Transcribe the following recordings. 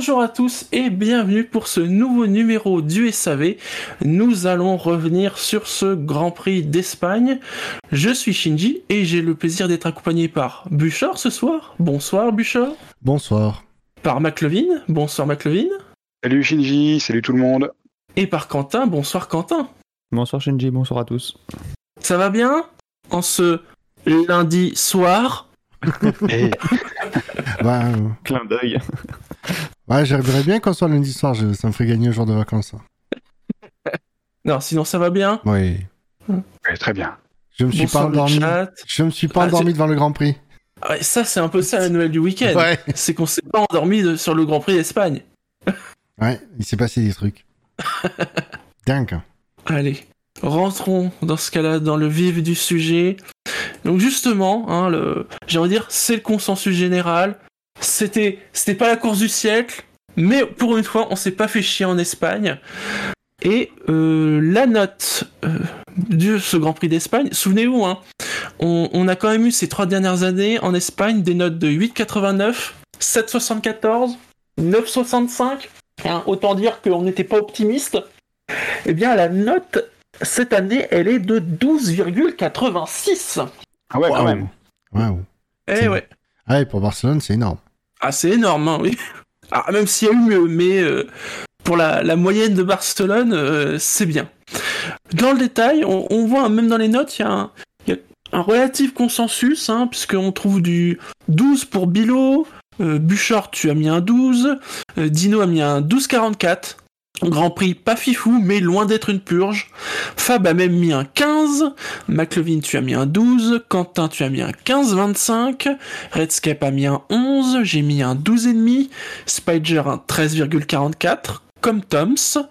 Bonjour à tous et bienvenue pour ce nouveau numéro du SAV. Nous allons revenir sur ce Grand Prix d'Espagne. Je suis Shinji et j'ai le plaisir d'être accompagné par Bouchard ce soir. Bonsoir Bouchard. Bonsoir. Par McLevin. Bonsoir McLevin. Salut Shinji, salut tout le monde. Et par Quentin. Bonsoir Quentin. Bonsoir Shinji, bonsoir à tous. Ça va bien? En ce lundi soir? Et Bah, euh, Clin d'œil. Ouais, j'aimerais bien qu'on soit lundi soir, je- ça me ferait gagner un jour de vacances. ça. Non, sinon ça va bien. Oui. ouais, très bien. Je me suis Bonsoir pas endormi. Je me suis pas Ah, endormi devant le Grand Prix. Ouais, ça c'est un peu ça la nouvelle du week-end. Ouais. C'est qu'on s'est pas endormi de- sur le Grand Prix d'Espagne. Ouais, il s'est passé des trucs. Dingue. Allez, rentrons dans ce cas-là dans le vif du sujet. Donc justement, hein, le, j'ai envie de dire, c'est le consensus général. C'était, c'était pas la course du siècle, mais pour une fois, on s'est pas fait chier en Espagne. Et euh, la note euh, de ce Grand Prix d'Espagne, souvenez-vous, hein, on, on a quand même eu ces trois dernières années en Espagne des notes de 8,89, 7,74, 9,65. Hein, autant dire qu'on n'était pas optimiste. Eh bien, la note cette année, elle est de 12,86. Ah ouais, quand même. Waouh. Eh ouais. Ouais, pour Barcelone, c'est énorme. Ah, énorme, hein, oui. Ah, même s'il y a eu mieux, mais euh, pour la, la moyenne de Barcelone, euh, c'est bien. Dans le détail, on, voit, même dans les notes, il y a un, y a un relatif consensus, hein, puisqu'on trouve du 12 pour Bilo, euh, Bouchard, tu as mis un 12, euh, Dino a mis un 12,44. Grand Prix pas fifou, mais loin d'être une purge. Fab a même mis un 15. McLevin, tu as mis un 12. Quentin, tu as mis un 15,25. Redscape a mis un 11, j'ai mis un 12,5, Spider un 13,44, comme Toms,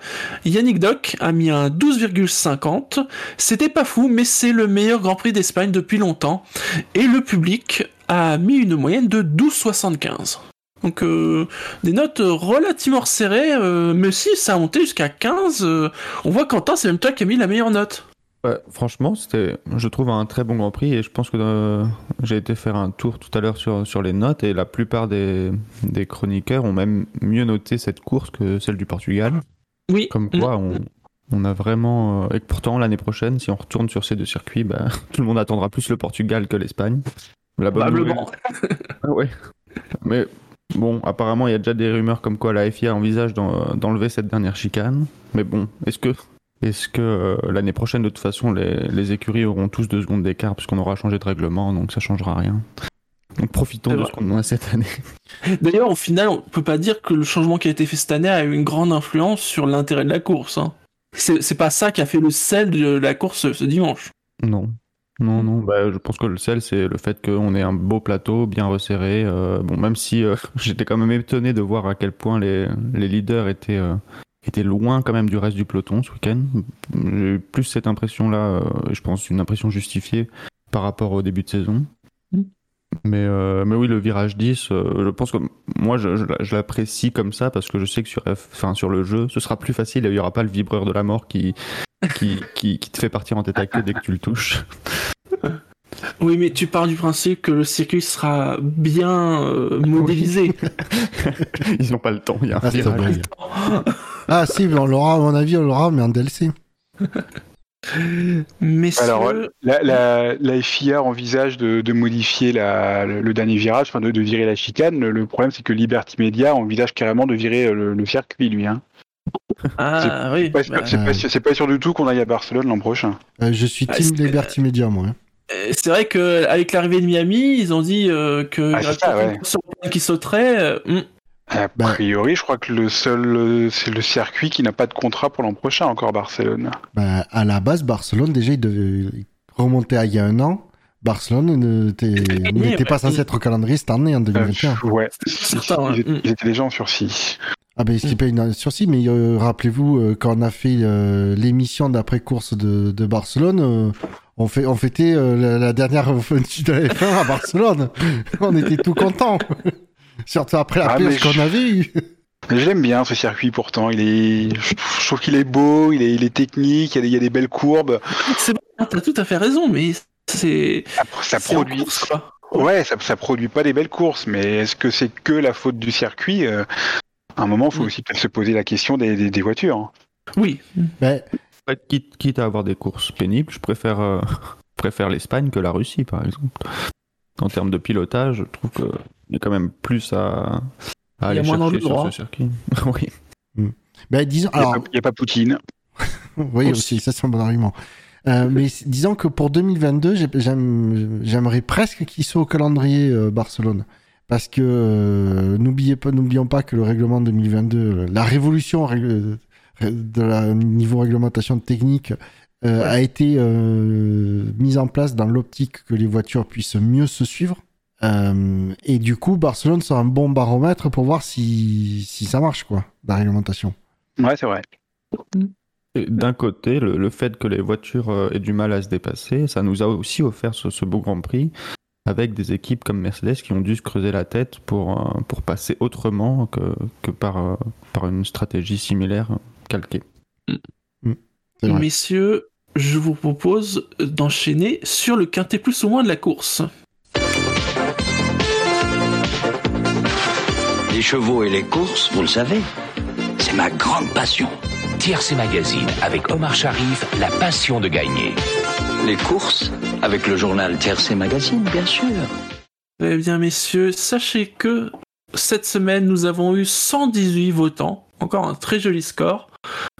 Yannick Doc a mis un 12,50, c'était pas fou, mais c'est le meilleur Grand Prix d'Espagne depuis longtemps, et le public a mis une moyenne de 12,75. Donc euh, des notes relativement resserrées, euh, mais si ça a monté jusqu'à 15, euh, on voit Quentin, c'est même toi qui a mis la meilleure note. Ouais, franchement, c'était, je trouve, un très bon Grand Prix et je pense que j'ai été faire un tour tout à l'heure sur, sur les notes et la plupart des, des chroniqueurs ont même mieux noté cette course que celle du Portugal. Oui. Comme quoi, on, on a vraiment. et que pourtant, l'année prochaine, si on retourne sur ces deux circuits, bah, tout le monde attendra plus le Portugal que l'Espagne. La bonne nouvelle- Probablement. Ah ouais. Mais bon, apparemment, il y a déjà des rumeurs comme quoi la FIA envisage d'en- d'enlever cette dernière chicane. Mais bon, est-ce que, est-ce que euh, l'année prochaine, de toute façon, les, les écuries auront tous deux secondes d'écart puisqu'on aura changé de règlement, donc ça changera rien. Donc profitons de ce qu'on a cette année. D'ailleurs, au final, on peut pas dire que le changement qui a été fait cette année a eu une grande influence sur l'intérêt de la course. Hein. C'est pas ça qui a fait le sel de la course ce dimanche. Non. Non, non, bah, je pense que le sel, c'est le fait qu'on ait un beau plateau bien resserré. euh, bon, même si euh, j'étais quand même étonné de voir à quel point les, les leaders étaient, euh, étaient loin quand même du reste du peloton ce week-end. J'ai eu plus cette impression-là, je pense une impression justifiée par rapport au début de saison. Mm. Mais, mais oui, le virage 10, euh, je pense que moi, je, je, je l'apprécie comme ça parce que je sais que sur, F, sur le jeu, ce sera plus facile et il n'y aura pas le vibreur de la mort qui, qui, qui, qui te fait partir en tête à queue dès que tu le touches. Oui, mais tu pars du principe que le circuit sera bien euh, modélisé. Ils n'ont pas le temps, il y a un Ah. Ah si, mais on l'aura, à mon avis, on l'aura, mais en DLC. Mais Alors, la, la, la FIA envisage de, de modifier la, le, le dernier virage, enfin de, de virer la chicane. Le, le problème, c'est que Liberty Media envisage carrément de virer le, le circuit, lui. Hein. Ah oui. C'est pas, sûr- bah, c'est pas, sûr- c'est pas sûr du tout qu'on aille à Barcelone l'an prochain. Euh, je suis Ah, Team c'est- Liberty Media, moi. hein. euh, c'est vrai que avec l'arrivée de Miami, ils ont dit euh, que Ah, ça, ouais. qui sauterait. euh, hmm. A Bah. priori, je crois que le seul, euh, c'est le circuit qui n'a pas de contrat pour l'an prochain encore Barcelone. Bah, à la base, Barcelone, déjà, il devait remonter à il y a un an. Barcelone n'était pas censé être au calendrier cette année, en Euh, 2021. ouais, certain, ouais. ils, étaient- Mm. ils étaient déjà en sursis. Ah ben c'était pas une sursis, mais euh, rappelez-vous euh, quand on a fait euh, l'émission d'après-course de, de Barcelone, euh, on, fait, on fêtait euh, la, la dernière venue de la F1 à Barcelone. on était tout contents. Surtout après la Ah, pêche qu'on je- avait eue. L'aime bien ce circuit pourtant. Il est, je trouve qu'il est beau, il est, il est technique, il y, a des, il y a des belles courbes. C'est bon, t'as tout à fait raison, mais c'est Ça, ça c'est en produit. course, quoi. Ouais, ça, ça produit pas des belles courses, mais est-ce que c'est que la faute du circuit Euh, À un moment, il faut aussi peut-être se poser la question des, des- des voitures. hein. Oui. En fait, quitte, quitte à avoir des courses pénibles, je préfère, euh, je préfère l'Espagne que la Russie, par exemple. En termes de pilotage, je trouve qu'il y a quand même plus à, à Il y a aller chercher sur droit. ce circuit. oui. ben, disons, Il n'y a, alors, pas- il y a pas Poutine. oui, Aussi. aussi, ça c'est un bon argument. Euh, mais disons que pour 2022, j'ai- j'aime- j'aimerais presque qu'il soit au calendrier euh, Barcelone. Parce que euh, n'oubliez pas, n'oublions pas que le règlement 2022, la révolution de la niveau réglementation technique euh, a été euh, mise en place dans l'optique que les voitures puissent mieux se suivre. Euh, et du coup, Barcelone sera un bon baromètre pour voir si, si ça marche, quoi, la réglementation. Ouais, c'est vrai. D'un côté, le, le fait que les voitures aient du mal à se dépasser, ça nous a aussi offert ce, ce beau Grand Prix avec des équipes comme Mercedes qui ont dû se creuser la tête pour, euh, pour passer autrement que, que par, euh, par une stratégie similaire calquée. C'est vrai. Messieurs, je vous propose d'enchaîner sur le quintet plus ou moins de la course. Les chevaux et les courses, vous le savez, c'est ma grande passion. Tiercé Magazine avec Omar Sharif, la passion de gagner. Les courses, avec le journal Tiercé Magazine, bien sûr. Eh bien, messieurs, sachez que cette semaine, nous avons eu 118 votants. Encore un très joli score.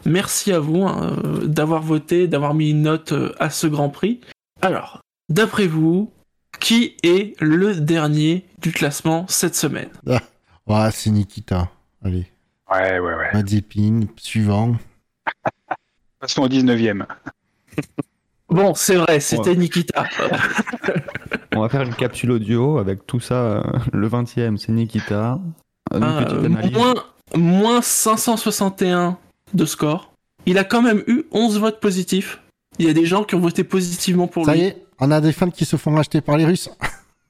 Merci à vous hein, euh, d'avoir voté, d'avoir mis une note euh, à ce Grand Prix. Alors, d'après vous, qui est le dernier du classement cette semaine? Ouais, c'est Nikita. Allez, Ouais, ouais, ouais. Mazepin, suivant. Passons au 19e. Bon, c'est vrai, c'était Nikita. On va faire une capsule audio avec tout ça. euh, Le 20e, c'est Nikita. Une Ah, euh, moins, moins 561 de score. Il a quand même eu 11 votes positifs. Il y a des gens qui ont voté positivement pour Ça lui. y est, on a des fans qui se font acheter par les Russes.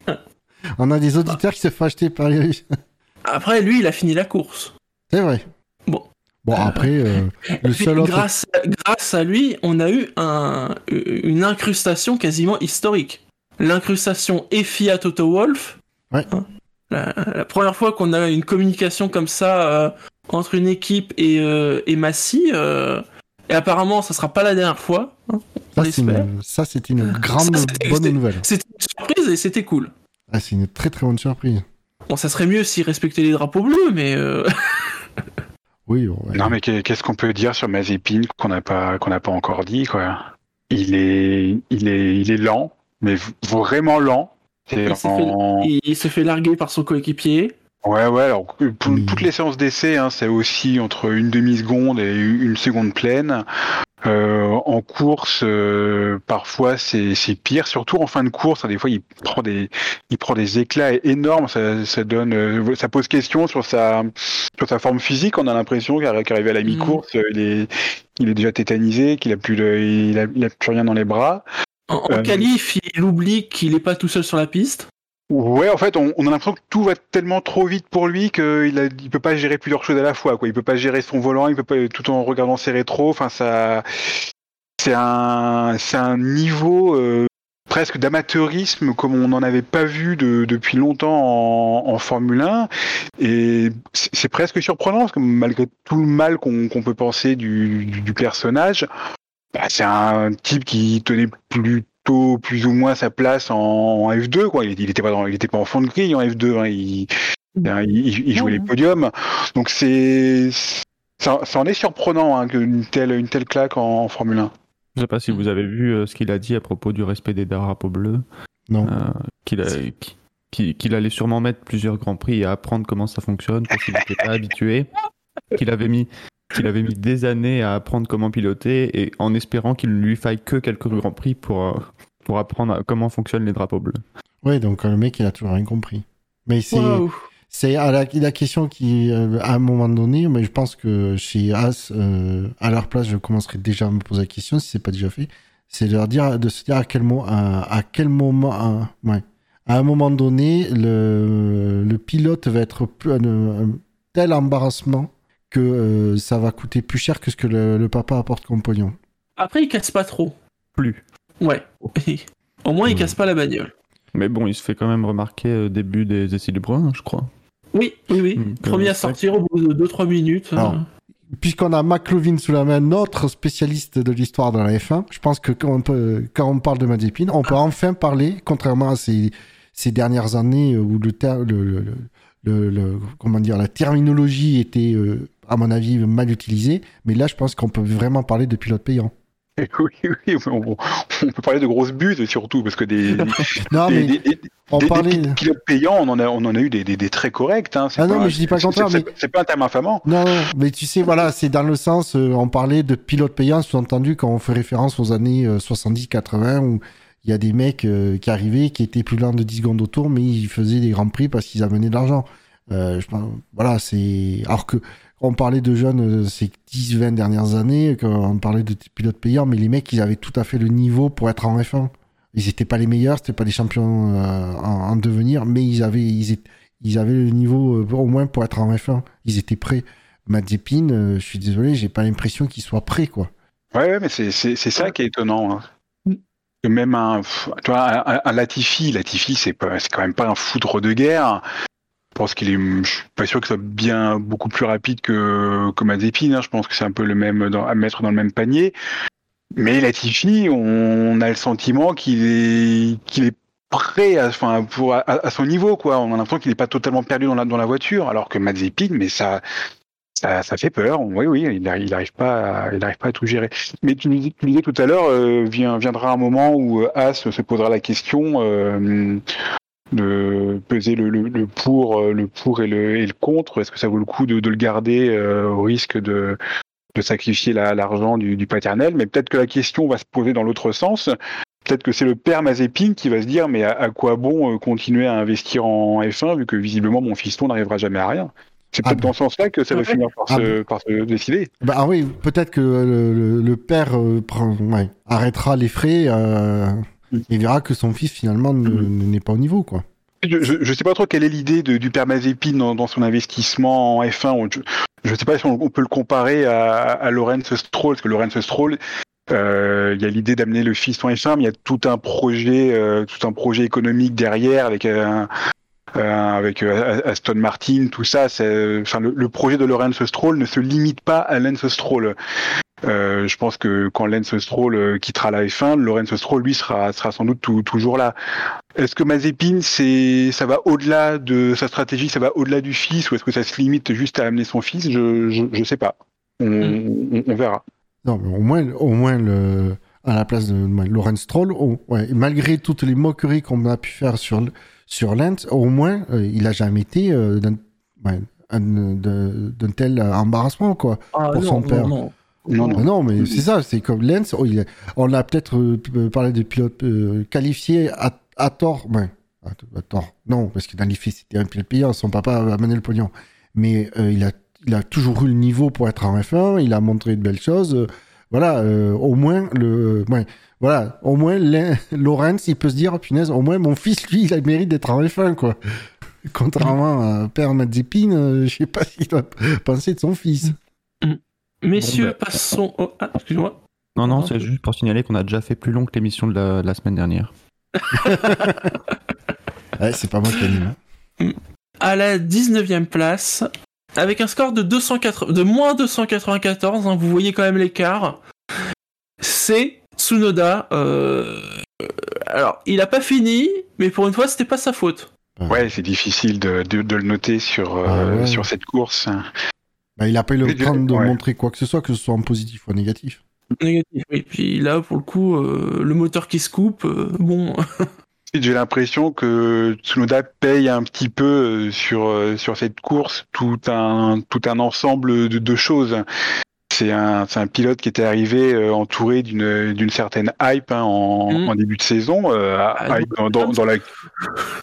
on a des auditeurs qui se font acheter par les Russes. Après, lui, il a fini la course. C'est vrai. Bon. Après, euh, le Et puis, seul autre. grâce, grâce à lui, on a eu un, une incrustation quasiment historique. L'incrustation FIA Toto Wolf. Ouais. Hein, la, la première fois qu'on a une communication comme ça euh, entre une équipe et, euh, et Massy. euh, et apparemment, ça sera pas la dernière fois. hein. Ça, on c'était une grande Ça, bonne nouvelle. C'était une surprise et c'était cool. Ah, c'est une très très bonne surprise. Bon, ça serait mieux s'il respectait les drapeaux bleus, mais euh, Oui, bon, ouais. Non, mais qu'est- qu'est-ce qu'on peut dire sur Mazepin qu'on n'a pas, qu'on n'a pas encore dit, quoi? Il est, il, est, il est lent, mais vraiment lent. Il s'est en- s'est fait larguer par son coéquipier. Ouais, ouais, alors pour- toutes les séances d'essai, hein, c'est aussi entre une demi-seconde et une seconde pleine. Euh, en course, euh, parfois c'est pire, surtout en fin de course. des fois, il prend des il prend des éclats énormes. Ça, ça donne, euh, ça pose question sur sa sur sa forme physique. On a l'impression qu'arri- qu'arrivé à la mi-course, euh, il est il est déjà tétanisé, qu'il a plus de, il a, il a plus rien dans les bras. En, en Euh, qualif, il oublie qu'il est pas tout seul sur la piste? Ouais, en fait, on, on a l'impression que tout va tellement trop vite pour lui qu'il a, il peut pas gérer plusieurs choses à la fois. Quoi. Il peut pas gérer son volant, il peut pas tout en regardant ses rétros. Enfin, ça, c'est un, c'est un niveau euh, presque d'amateurisme comme on n'en avait pas vu de- depuis longtemps en, Formule 1. Et c'est presque surprenant parce que malgré tout le mal qu'on qu'on peut penser du, du, du personnage, bah, c'est un type qui tenait plutôt plus ou moins sa place en, en F2 quoi. Il, il était pas dans, il était pas en fond de grille en F2. hein. Il, hein, il, il jouait les podiums. Donc c'est ça, ça en est surprenant hein, qu'une telle une telle claque en, en Formule 1. Je sais pas si vous avez vu euh, ce qu'il a dit à propos du respect des drapeaux bleus. Non. Euh, qu'il a- qu'il qu'il allait sûrement mettre plusieurs grands prix et apprendre comment ça fonctionne parce qu'il n'était pas habitué. Qu'il avait mis qu'il avait mis des années à apprendre comment piloter et en espérant qu'il ne lui faille que quelques grands prix pour euh, pour apprendre comment fonctionnent les drapeaux bleus. Ouais, donc euh, le mec, il a toujours rien compris. Mais c'est, c'est à la, la question qui, euh, à un moment donné, mais je pense que chez As, euh, à leur place, je commencerai déjà à me poser la question, si c'est pas déjà fait, c'est de leur dire, de se dire à quel, mo à, à quel moment, à, ouais, à un moment donné, le, le pilote va être plus, un, un tel embarrassement que euh, ça va coûter plus cher que ce que le, le papa apporte comme pognon. Après, il casse pas trop. Plus. Ouais. Au moins, il Ouais. casse pas la bagnole. Mais bon, il se fait quand même remarquer au début des essais libres, hein, je crois. Oui, oui, oui. Mm, Premier à sortir au bout de 2-3 minutes. Alors, euh. Puisqu'on a McLovin sous la main, notre spécialiste de l'histoire dans la F1, je pense que quand on, peut, quand on parle de Mazepin, on peut enfin parler, contrairement à ces, ces dernières années où le, ter- le, le, le- le- le- comment dire, la terminologie était, euh, à mon avis, mal utilisée. Mais là, je pense qu'on peut vraiment parler de pilote payant. Oui, oui, on, on peut parler de grosses buts surtout, parce que des, Non, des, mais des- des- on des- des parlait. pi- pilotes payants, on en a, on en a eu des, des, des très corrects. Hein. Ah non, mais je dis pas contraire, c'est- mais- C'est pas un terme infamant. Non, non, mais tu sais, voilà, c'est dans le sens, euh, on parlait de pilote payant, sous-entendu quand on fait référence aux années 70-80, où il y a des mecs euh, qui arrivaient, qui étaient plus lents de 10 secondes au tour, mais ils faisaient des grands prix parce qu'ils amenaient de l'argent. Euh, je voilà, c'est... Alors que on parlait de jeunes euh, ces 10-20 dernières années, quand on parlait de pilotes payants, mais les mecs, ils avaient tout à fait le niveau pour être en F1. Ils n'étaient pas les meilleurs, c'était pas des champions euh, en, en devenir, mais ils avaient, ils, étaient- ils avaient le niveau euh, au moins pour être en F1. Ils étaient prêts. Mazepin, euh, je suis désolé, j'ai pas l'impression qu'il soit prêt, quoi. Ouais, ouais, mais c'est ça qui est étonnant. hein. Que même un, tu vois, un, un Latifi, Latifi, c'est pas, c'est quand même pas un foudre de guerre. Pense qu'il est, je suis pas sûr que ce soit bien beaucoup plus rapide que, que hein. Je pense que c'est un peu le même à mettre dans le même panier. Mais Latifi, on a le sentiment qu'il est, qu'il est prêt à, enfin, pour, à, son niveau, quoi. On a l'impression qu'il n'est pas totalement perdu dans la, dans la voiture, alors que Mazepin, mais ça, ça, fait peur. Oui, oui, il n'arrive pas, à- il arrive pas à tout gérer. Mais tu, tu disais tout à l'heure, euh, viendra un moment où euh, As se posera la question euh, de peser le, le, le pour, euh, le pour et le, et le contre. Est-ce que ça vaut le coup de, de le garder euh, au risque de, de sacrifier la- l'argent du, du paternel? Mais peut-être que la question va se poser dans l'autre sens. Peut-être que c'est le père Mazepin qui va se dire mais à, à quoi bon euh, continuer à investir en F1 vu que visiblement mon fiston n'arrivera jamais à rien? C'est Ah peut-être bah. dans ce sens-là que ça va Ouais. finir par, Ah se, par se décider. Bah ah oui, peut-être que le, le- le père euh, prend- ouais, arrêtera les frais euh. Et verra que son fils, finalement, ne- Mm. n'est pas au niveau, quoi. Je, je sais pas trop quelle est l'idée du père Mazepin dans, dans son investissement en F1. On- Je, je sais pas si on, on peut le comparer à, à Lorenz Stroll, parce que Lorenz Stroll, euh, il y a l'idée d'amener le fils en F1, mais il y a tout un projet, euh, tout un projet économique derrière avec un, euh, avec Aston Martin, tout ça. Enfin, le, le projet de Lorenz Stroll ne se limite pas à Lance Stroll. Euh, je pense que quand Lance Stroll euh, quittera la F1, Lorenz Stroll lui sera sera sans doute tout- toujours là. Est-ce que Mazepin, c'est, ça va au-delà de sa stratégie, ça va au-delà du fils, ou est-ce que ça se limite juste à amener son fils? Je, je, je sais pas. On, on, on verra. Non, mais au moins, au moins le, à la place de Lorenz Stroll, ouais, malgré toutes les moqueries qu'on a pu faire sur, sur Lens, au moins, euh, il a jamais été euh, d'un ouais, tel embarrassement, quoi. Ah, pour non, son père. non. Non, Ah non. non, mais c'est ça, c'est comme Lens. oh, il on a peut-être euh, parlé de pilote euh, qualifié à, à tort. Ouais, à, à tort. Non, parce que dans les faits, c'était un pilote payant. Son papa a amené le pognon. Mais euh, il, a, il a toujours eu le niveau pour être en F1. Il a montré de belles choses. euh, voilà, euh, au moins, le, ouais, voilà, au moins, Lorenz, il peut se dire, punaise, au moins, mon fils, lui, il a le mérite d'être en F1, quoi. Contrairement à Père Mazepin, euh, je sais pas s'il doit penser de son fils. Messieurs, Bon, bah. passons au... Ah, excuse-moi. Non, non, c'est juste pour signaler qu'on a déjà fait plus long que l'émission de la, de la semaine dernière. Ouais, c'est pas moi qui anime. hein. À la 19e place, avec un score de, 280 de moins 294, hein, vous voyez quand même l'écart, c'est Tsunoda. euh, Alors, il a pas fini, mais pour une fois, c'était pas sa faute. Ouais, c'est difficile de, de, de le noter sur, euh, Ah ouais. sur cette course. Bah, il a pas eu le temps de ouais. montrer quoi que ce soit, que ce soit en positif ou en négatif. Négatif. Et puis là, pour le coup, euh, le moteur qui se coupe, euh, bon. J'ai l'impression que Tsunoda paye un petit peu euh, sur, sur cette course tout un, tout un ensemble de, de choses. C'est un, c'est un pilote qui était arrivé euh, entouré d'une d'une certaine hype hein, en, Mm. en début de saison, euh, Ah, hype, dans, dans, dans la,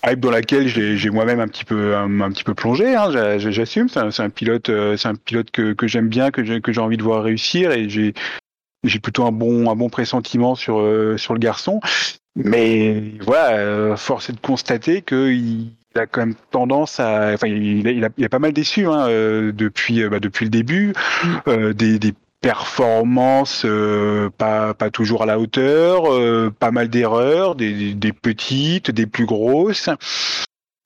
hype dans laquelle j'ai moi-même un petit peu un, un petit peu plongé. Hein, j'a- j'a- J'assume, c'est un, un pilote, euh, c'est un pilote que, que j'aime bien, que j'ai que j'ai envie de voir réussir et j'ai j'ai plutôt un bon un bon pressentiment sur euh, sur le garçon. Mais voilà, euh, force est de constater qu'il a quand même tendance à, enfin, il a, il a, il a pas mal déçu hein, euh, depuis, euh, bah, depuis le début, euh, des, des performances euh, pas, pas toujours à la hauteur, euh, pas mal d'erreurs, des, des petites, des plus grosses.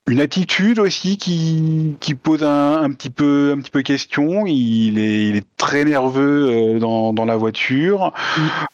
une attitude aussi qui, qui pose un, un, petit peu un petit peu question. Il est, il est très nerveux dans, dans la voiture.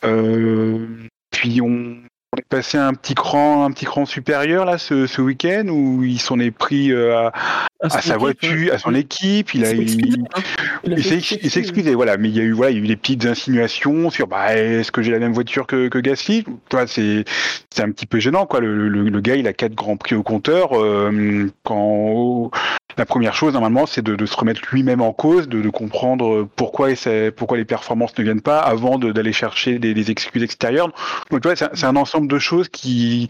Euh, puis on, on est passé un petit cran un petit cran supérieur là ce, ce week-end où il s'en est pris euh, à, à, sa voiture, à son équipe. Il a il, hein. il s'est excusé, voilà. Mais il y a eu voilà, il y a eu des petites insinuations sur bah est-ce que j'ai la même voiture que, que Gasly? Toi, c'est c'est un petit peu gênant quoi. Le, le, le, gars, il a quatre grands prix au compteur. Euh, quand la première chose normalement, c'est de, se remettre lui-même en cause, de, comprendre pourquoi et pourquoi les performances ne viennent pas avant d'aller chercher des, excuses extérieures. Donc tu vois, c'est un ensemble de choses qui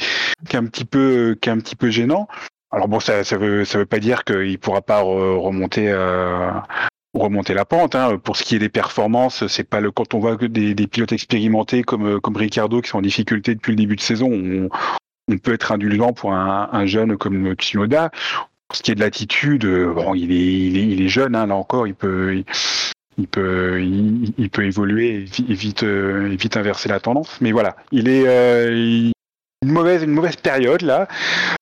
est un petit peu gênant. Alors bon, ça, ça veut, pas dire qu'il pourra pas remonter, euh, remonter la pente. Hein. Pour ce qui est des performances, c'est pas le quand on voit des, pilotes expérimentés comme comme Ricardo qui sont en difficulté depuis le début de saison, on, on peut être indulgent pour un, un, jeune comme Tsunoda. Pour ce qui est de l'attitude, bon, il est, il est, il est jeune, hein, là encore, il peut. Il, peut, il, peut évoluer et vite, euh, vite inverser la tendance. Mais voilà, il est, euh, une mauvaise une mauvaise période là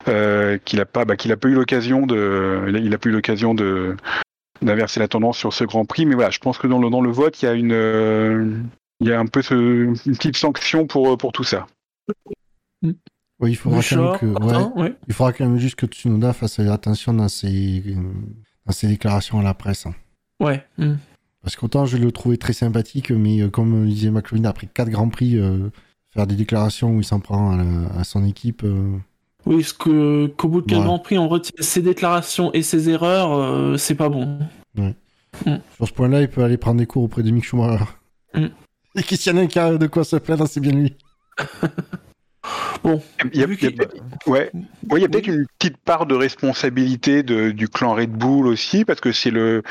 euh, qu'il a pas bah, qu'il a eu l'occasion de il a pas eu l'occasion de d'inverser la tendance sur ce Grand Prix mais voilà je pense que dans le dans le vote il y a une euh, il y a un peu une petite sanction pour pour tout ça il faudra quand même que ouais, ouais. il faudra quand même juste que Tsunoda fasse attention dans ses dans ses déclarations à la presse ouais mm. parce qu'autant je le trouvais très sympathique mais comme disait McLean après quatre grands prix euh, faire des déclarations où il s'en prend à, la, à, son équipe. Euh... Oui, ce que qu'au bout de quel ouais. Grand Prix on retient ses déclarations et ses erreurs, euh, c'est pas bon. Ouais. Mm. Sur ce point-là, il peut aller prendre des cours auprès de Mick Schumacher. Mm. Et Christian a de quoi se plaindre, c'est bien lui. bon, il y a, il y a ouais. Ouais, il y a peut-être une petite part de responsabilité de, du clan Red Bull aussi, parce que c'est le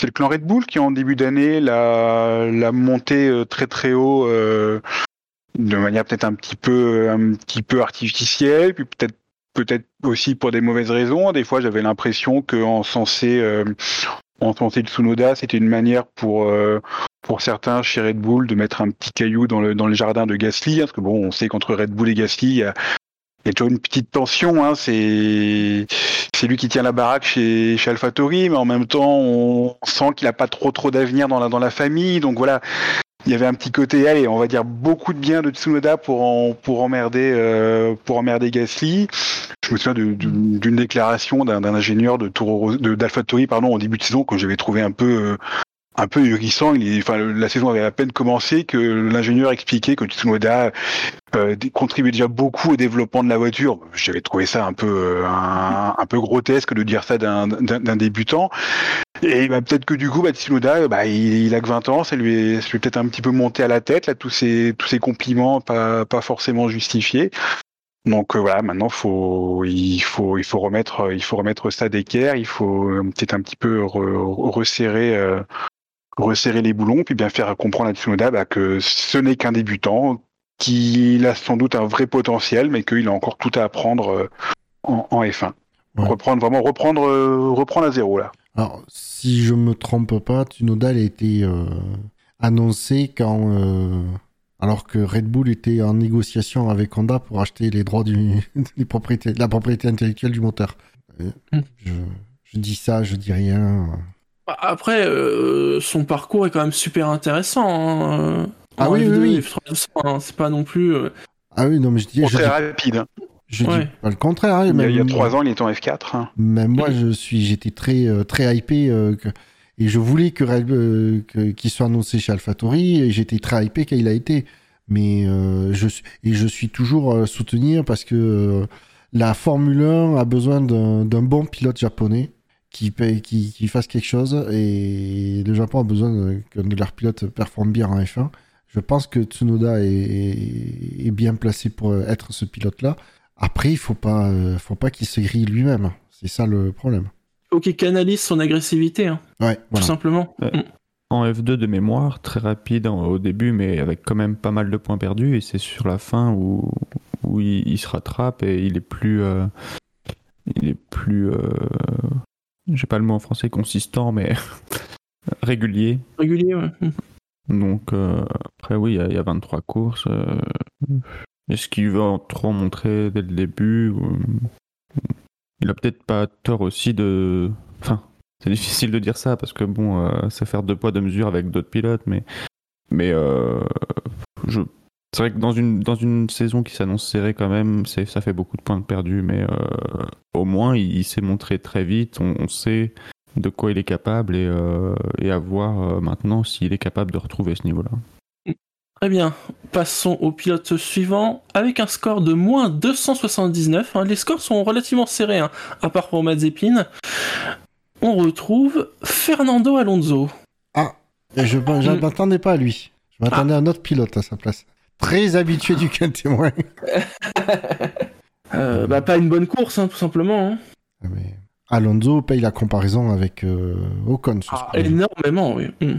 c'est le clan Red Bull qui en début d'année l'a l'a monté très très haut euh, de manière peut-être un petit peu un petit peu artificielle, puis peut-être peut-être aussi pour des mauvaises raisons. Des fois, j'avais l'impression qu'en censé euh, en censé le Tsunoda, c'était une manière pour euh, pour certains chez Red Bull de mettre un petit caillou dans le dans le jardin de Gasly, parce que bon, on sait qu'entre Red Bull et Gasly, il y a a toujours une petite tension, hein, c'est c'est lui qui tient la baraque chez, chez AlphaTauri, mais en même temps on sent qu'il n'a pas trop trop d'avenir dans la dans la famille, donc voilà, il y avait un petit côté, allez, on va dire beaucoup de bien de Tsunoda pour euh, emmerder Gasly. Je me souviens d'une déclaration d'un ingénieur de d'AlphaTauri pardon en début de saison que j'avais trouvé un peu euh, un peu hérissant. La saison avait à peine commencé que l'ingénieur expliquait que Tsunoda euh, contribuait déjà beaucoup au développement de la voiture. J'avais trouvé ça un peu un, un, peu grotesque de dire ça d'un débutant. Et bah, peut-être que du coup, bah, Tsunoda, bah, il, a que 20 ans, ça lui est, peut-être un petit peu monté à la tête, là, tous ces, tous compliments pas, forcément justifiés. Donc euh, voilà, maintenant il faut remettre ça d'équerre, il faut peut-être un petit peu re, resserrer euh, resserrer les boulons, puis bien faire comprendre à Tsunoda bah, que ce n'est qu'un débutant, qu'il a sans doute un vrai potentiel, mais qu'il a encore tout à apprendre euh, en, en, F1. Ouais. Reprendre vraiment reprendre euh, reprendre à zéro là. Alors si je me trompe pas, Tsunoda a été euh, annoncé quand alors que Red Bull était en négociation avec Honda pour acheter les droits du les propriétés, la propriété intellectuelle du moteur. Mm. Je, je dis ça, je dis rien. Après, euh, son parcours est quand même super intéressant. Hein. Ah oui, oui, oui. Hein. C'est pas non plus. Euh... Ah oui, non, mais je dis. Très rapide. Je ouais. dis pas le contraire. Hein, il, y a, il y a trois ans, il était en F4. Hein. Même moi, je suis, j'étais très, euh, très hypé euh, que, et je voulais que, euh, qu'il soit annoncé chez AlphaTauri et j'étais très hypé quand il a été. Mais je et je suis toujours soutenir parce que la Formule 1 a besoin d'un bon pilote japonais qui, qui, qui fasse quelque chose et le Japon a besoin de, que leur pilote performe bien en F1. Je pense que Tsunoda est, est, est bien placé pour être ce pilote-là. Après, il faut pas, faut pas qu'il se grille lui-même. C'est ça le problème. Faut qu'il canalise son agressivité. Hein. Ouais, tout simplement. Ouais. Mm. En F2 de mémoire, très rapide au début, mais avec quand même pas mal de points perdus. Et c'est sur la fin où, où il, il, se rattrape et il est plus, euh, il est plus, euh, j'ai pas le mot en français consistant, mais régulier. Régulier, ouais. Donc euh, après oui, il y, y, a 23 courses. Euh, Est-ce qu'il veut trop montrer dès le début ou... il a peut-être pas tort aussi de. Enfin, c'est difficile de dire ça parce que bon, euh, c'est faire deux poids deux mesures avec d'autres pilotes, mais mais euh, je. C'est vrai que dans une, dans une saison qui s'annonce serrée quand même, ça fait beaucoup de points de perdus, mais euh, au moins il, il s'est montré très vite, on, on sait de quoi il est capable et, euh, et à voir euh, maintenant s'il est capable de retrouver ce niveau-là. Très bien. Passons au pilote suivant. Avec un score de moins 279, hein, les scores sont relativement serrés, hein, à part pour Mazepin. On retrouve Fernando Alonso. Et je je m'attendais pas à lui. Je m'attendais à un autre pilote à sa place. Très habitué du témoin. Euh, bah, pas une bonne course, hein, tout simplement. hein. Mais Alonso paye la comparaison avec euh, Ocon. sur Ah, énormément, oui. Hmm.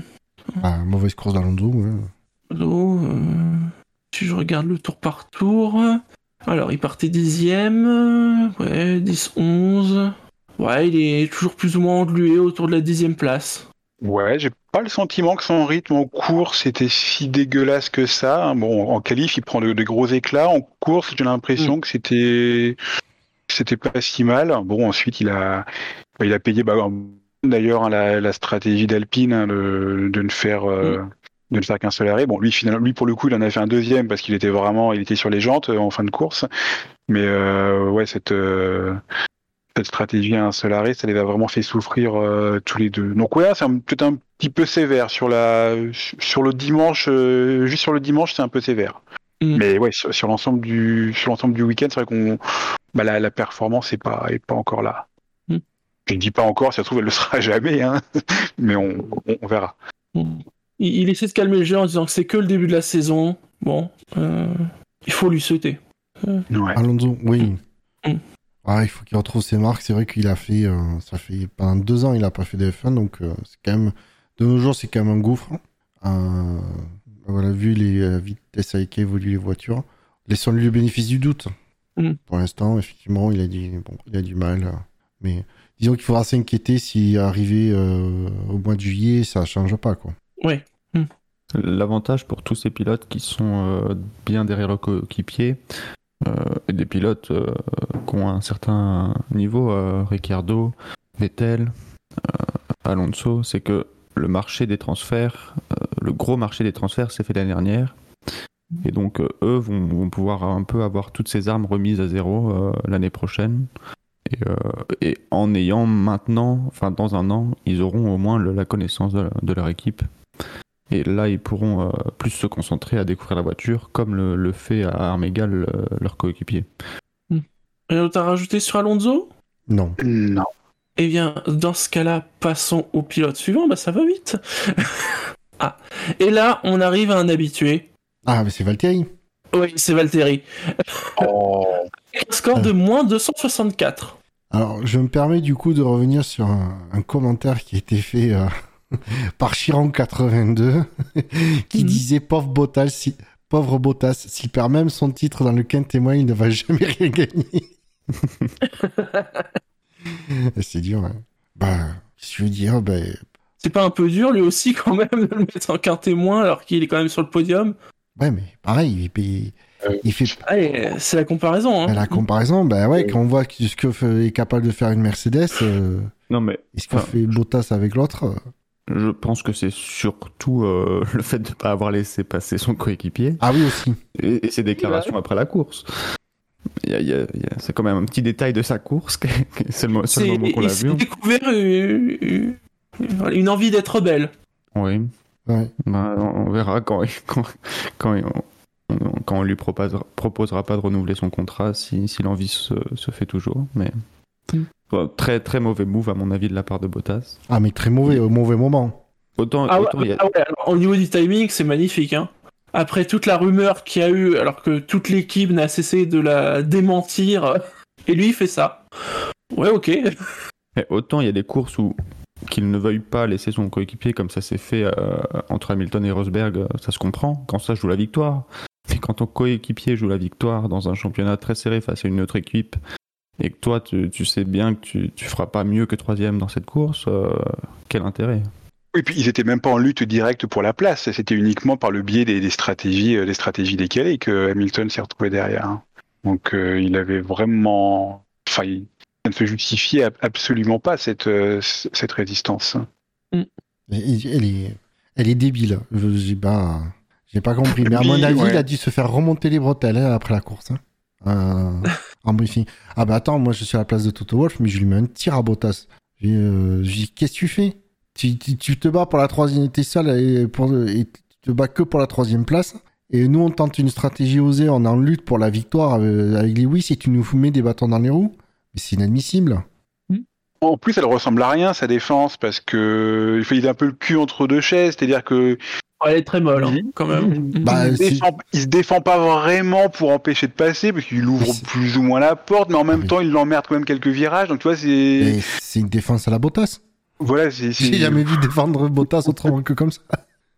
Ah, mauvaise course d'Alonso. ouais. Alonso, euh, si je regarde le tour par tour. Alors, il partait dixième. Ouais, 10-11. Ouais, il est toujours plus ou moins englué autour de la dixième place. Ouais, j'ai pas le sentiment que son rythme en course était si dégueulasse que ça. Bon, en qualif, il prend de, de gros éclats. En course, j'ai l'impression que c'était c'était pas si mal. Bon, ensuite, il a il a payé bah, d'ailleurs hein, la, la stratégie d'Alpine hein, de, de ne faire euh, de ne faire qu'un seul arrêt. Bon, lui, finalement, lui pour le coup, il en a fait un deuxième parce qu'il était vraiment, il était sur les jantes euh, en fin de course. Mais euh, ouais, cette euh, cette stratégie à un seul arrêt, ça les a vraiment fait souffrir euh, tous les deux. Donc ouais, c'est peut-être un petit peu sévère sur la sur le dimanche, euh, juste sur le dimanche, c'est un peu sévère. Mm. Mais ouais, sur, sur l'ensemble du sur l'ensemble du week-end, c'est vrai qu'on bah, la, la performance est pas est pas encore là. Mm. Je ne dis pas encore, si ça se trouve elle le sera jamais, hein. mais on, on, on verra. Hmm. Il, il essaie de calmer le jeu en disant que c'est que le début de la saison. Bon, euh, il faut lui souhaiter. Ouais. Alonso, oui. Mm. Ah, il faut qu'il retrouve ses marques. C'est vrai qu'il a fait, euh, ça fait pendant deux ans, il a pas fait de F1, donc euh, c'est quand même, de nos jours, c'est quand même un gouffre. Euh, voilà, vu les vitesses avec évoluent les voitures, laissons-lui le bénéfice du doute. Mm. Pour l'instant, effectivement, il a dit, bon, il a du mal, mais disons qu'il faudra s'inquiéter si arrivé euh, au mois de juillet, ça change pas, quoi. Ouais. L'avantage pour tous ces pilotes qui sont euh, bien derrière leur coéquipier, euh, et des pilotes euh, qui ont un certain niveau, euh, Ricciardo, Vettel, euh, Alonso, c'est que le marché des transferts, euh, le gros marché des transferts s'est fait l'année dernière. Et donc euh, eux vont, pouvoir un peu avoir toutes ces armes remises à zéro euh, l'année prochaine. Et, euh, en ayant maintenant, enfin dans un an, ils auront au moins la connaissance de leur équipe. Et là, ils pourront euh, plus se concentrer à découvrir la voiture, comme le, le fait à armes égales euh, leur coéquipier. Rien d'autre à rajouter sur Alonso? Non. Non. Eh bien, dans ce cas-là, passons au pilote suivant. Bah, ça va vite. ah. Et là, on arrive à un habitué. Ah, mais c'est Valtteri. Oui, c'est Valtteri. Oh. Un score de moins 264. Alors, je me permets du coup de revenir sur un, un commentaire qui a été fait euh, par Chiron82 qui Mhm. disait pauvre Bottas, si, pauvre Bottas, s'il perd même son titre dans le quintet témoin, il ne va jamais rien gagner. C'est dur. hein. Bah, je veux dire ben, C'est pas un peu dur, lui aussi, quand même, de le mettre en quart témoin alors qu'il est quand même sur le podium? Ouais, mais pareil, il, paye- il fait c'est la comparaison. Hein. la comparaison. Ben ouais, quand on voit ce que fait- est capable de faire une Mercedes euh, Non, mais et ce que Enfin, fait Bottas avec l'autre. Je pense que c'est surtout euh, le fait de ne pas avoir laissé passer son coéquipier Ah oui, aussi. et, et ses déclarations après la course. Il y a- il y a- il y a- c'est quand même un petit détail de sa course, c'est le, C'est- moment qu'on il l'a vu. découvert euh, euh, euh, une envie d'être rebelle. Oui, Ouais. Bah, on verra quand, quand, quand, on, on- quand on lui proposera, proposera pas de renouveler son contrat, si, si l'envie se, se fait toujours. Mais Très très mauvais move à mon avis de la part de Bottas. Ah, mais très mauvais, au mauvais moment. Autant, Ah ouais, autant il y a- ah ouais, alors, au niveau du timing, c'est magnifique. Hein. Après toute la rumeur qu'il y a eu, alors que toute l'équipe n'a cessé de la démentir, et lui il fait ça. Ouais, ok. Mais autant il y a des courses où qu'il ne veuille pas laisser son coéquipier comme ça s'est fait euh, entre Hamilton et Rosberg, euh, ça se comprend. Quand ça joue la victoire. Mais quand ton coéquipier joue la victoire dans un championnat très serré face à une autre équipe et que toi tu, tu sais bien que tu, tu feras pas mieux que troisième dans cette course, euh, quel intérêt? Et puis ils étaient même pas en lutte directe pour la place. C'était uniquement par le biais des, des stratégies, euh, des stratégies décalées que Hamilton s'est retrouvé derrière. hein. Donc euh, il avait vraiment, enfin, il- ça ne se justifiait ab- absolument pas cette, euh, cette résistance. Et- Elle est, elle est débile. Je- J'ai pas, j'ai pas compris. Mais à mon avis, ouais. il a dû se faire remonter les bretelles hein, après la course. hein. Euh, en briefing. Ah bah attends, moi je suis à la place de Toto Wolf, mais je lui mets un tir à Bottas. Je lui dis, euh, dis, qu'est-ce que tu fais? Tu, te bats pour la troisième, t'es seul et, tu te bats que pour la troisième place. Et nous, on tente une stratégie osée, on est en lutte pour la victoire avec, Lewis et tu nous mets des bâtons dans les roues. Mais c'est inadmissible. En plus, elle ressemble à rien sa défense parce que il fait un peu le cul entre deux chaises, c'est-à-dire que Elle est très molle, hein, quand même. Bah, il, se défend, il se défend pas vraiment pour empêcher de passer parce qu'il ouvre plus ou moins la porte, mais en même Oui. temps il l'emmerde quand même quelques virages. Donc tu vois, c'est c'est une défense à la Bottas. voilà, c'est J'ai jamais vu défendre Bottas autrement que comme ça.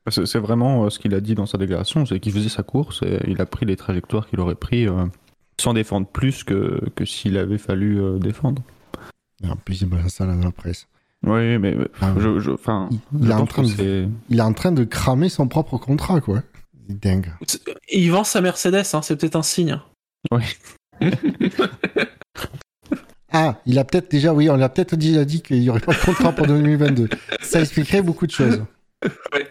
C'est vraiment euh, ce qu'il a dit dans sa déclaration, c'est qu'il faisait sa course et il a pris les trajectoires qu'il aurait pris euh, sans défendre plus que, que s'il avait fallu euh, défendre. Et en plus, il balance ça dans la presse. Oui, mais mais, Ah je, je, enfin, Il- est en train de- Il est en train de cramer son propre contrat, quoi. C'est dingue. Et il vend sa Mercedes, hein, c'est peut-être un signe. Ah, il a peut-être déjà, oui, on l'a peut-être déjà dit qu'il n'y aurait pas de contrat pour 2022. Ça expliquerait beaucoup de choses. Ouais.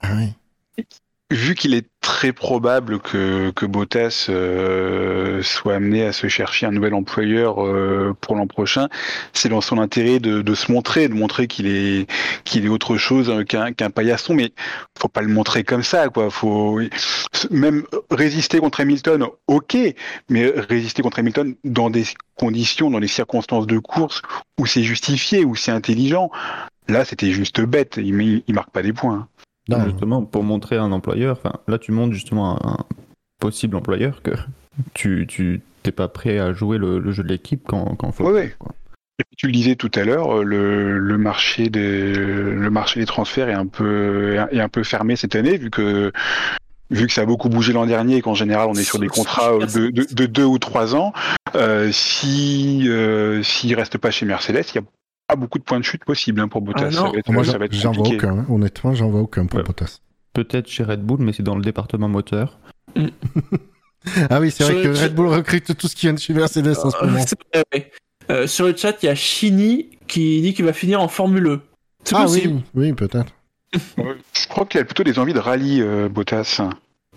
Ah oui. Vu qu'il est très probable que, que Bottas euh, soit amené à se chercher un nouvel employeur euh, pour l'an prochain, c'est dans son intérêt de, de se montrer, de montrer qu'il est qu'il est autre chose euh, qu'un qu'un paillasson, mais faut pas le montrer comme ça, quoi. Faut même résister contre Hamilton, ok, mais résister contre Hamilton dans des conditions, dans des circonstances de course où c'est justifié, où c'est intelligent. Là, c'était juste bête. Il, il marque pas des points. Non, justement pour montrer à un employeur, enfin là tu montres justement à un possible employeur que tu tu t'es pas prêt à jouer le, le jeu de l'équipe quand quand faut. Ouais, quoi. Et puis tu le disais tout à l'heure, euh, le, le marché des le marché des transferts est un peu est un peu fermé cette année vu que vu que ça a beaucoup bougé l'an dernier et qu'en général on est sur des contrats euh, de, de, de deux ou trois ans. Euh, si euh, s'il reste pas chez Mercedes, il y a pas beaucoup de points de chute possibles hein, pour Bottas. Ah ça non. va être, moi, ça j'en va être j'en vois aucun. hein. Honnêtement, j'en vois aucun pour Ouais. Bottas. Peut-être chez Red Bull, mais c'est dans le département moteur. Ah oui, c'est vrai que Red Bull recrute tout ce qui vient de chez Mercedes en ce Euh, moment. Euh, sur le chat, il y a Chini qui dit qu'il va finir en Formule E. C'est Ah possible. oui, oui, peut-être. Je crois qu'il a plutôt des envies de rallye euh, Bottas.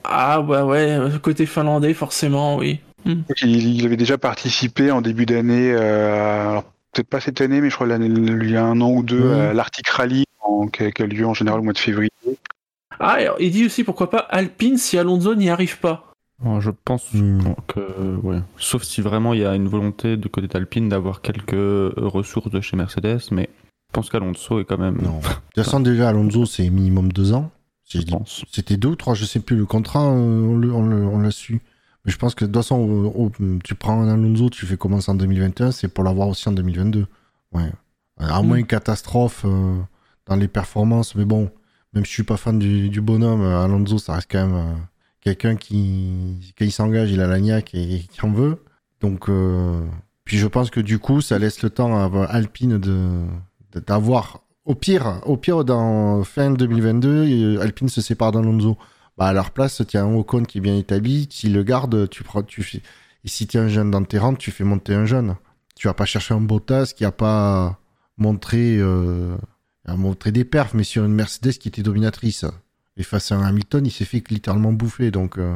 Ah bah ouais, euh, côté finlandais, forcément, oui. Il, il avait déjà participé en début d'année, euh, peut-être pas cette année, mais je crois l'année il y a un an ou deux, à l'Arctic Rally, en- qui, a, qui a lieu en général au mois de février. Ah, alors, il dit aussi pourquoi pas Alpine si Alonso n'y arrive pas. Je pense Hmm. que ouais. Sauf si vraiment il y a une volonté du côté d'Alpine d'avoir quelques ressources de chez Mercedes, mais je pense qu'Alonso est quand même. Non. De toute façon, déjà, Alonso, c'est minimum deux ans. Si Je je dis- pense. C'était deux ou trois, je sais plus. Le contrat, euh, on le- on le- on l'a su. Mais je pense que de toute façon, tu prends un Alonso, tu fais commencer en 2021, c'est pour l'avoir aussi en 2022. Ouais. Euh, À moins une catastrophe euh, dans les performances, mais bon, même si je suis pas fan du, du bonhomme, euh, Alonso, ça reste quand même euh, quelqu'un qui, il s'engage, il a la niaque et qui en veut. Donc, euh, puis je pense que du coup, ça laisse le temps à Alpine de d'avoir au pire, au pire dans fin 2022, euh, Alpine se sépare d'Alonso. Bah à leur place, tu as un Ocon qui est bien établi, s'il le garde, tu prends, tu fais. Et si tu un jeune dans tes rangs, tu fais monter un jeune. Tu vas pas chercher un Bottas qui a pas montré, euh, a montré des perfs, mais sur une Mercedes qui était dominatrice. Et face à un Hamilton, il s'est fait littéralement bouffer. Donc, euh,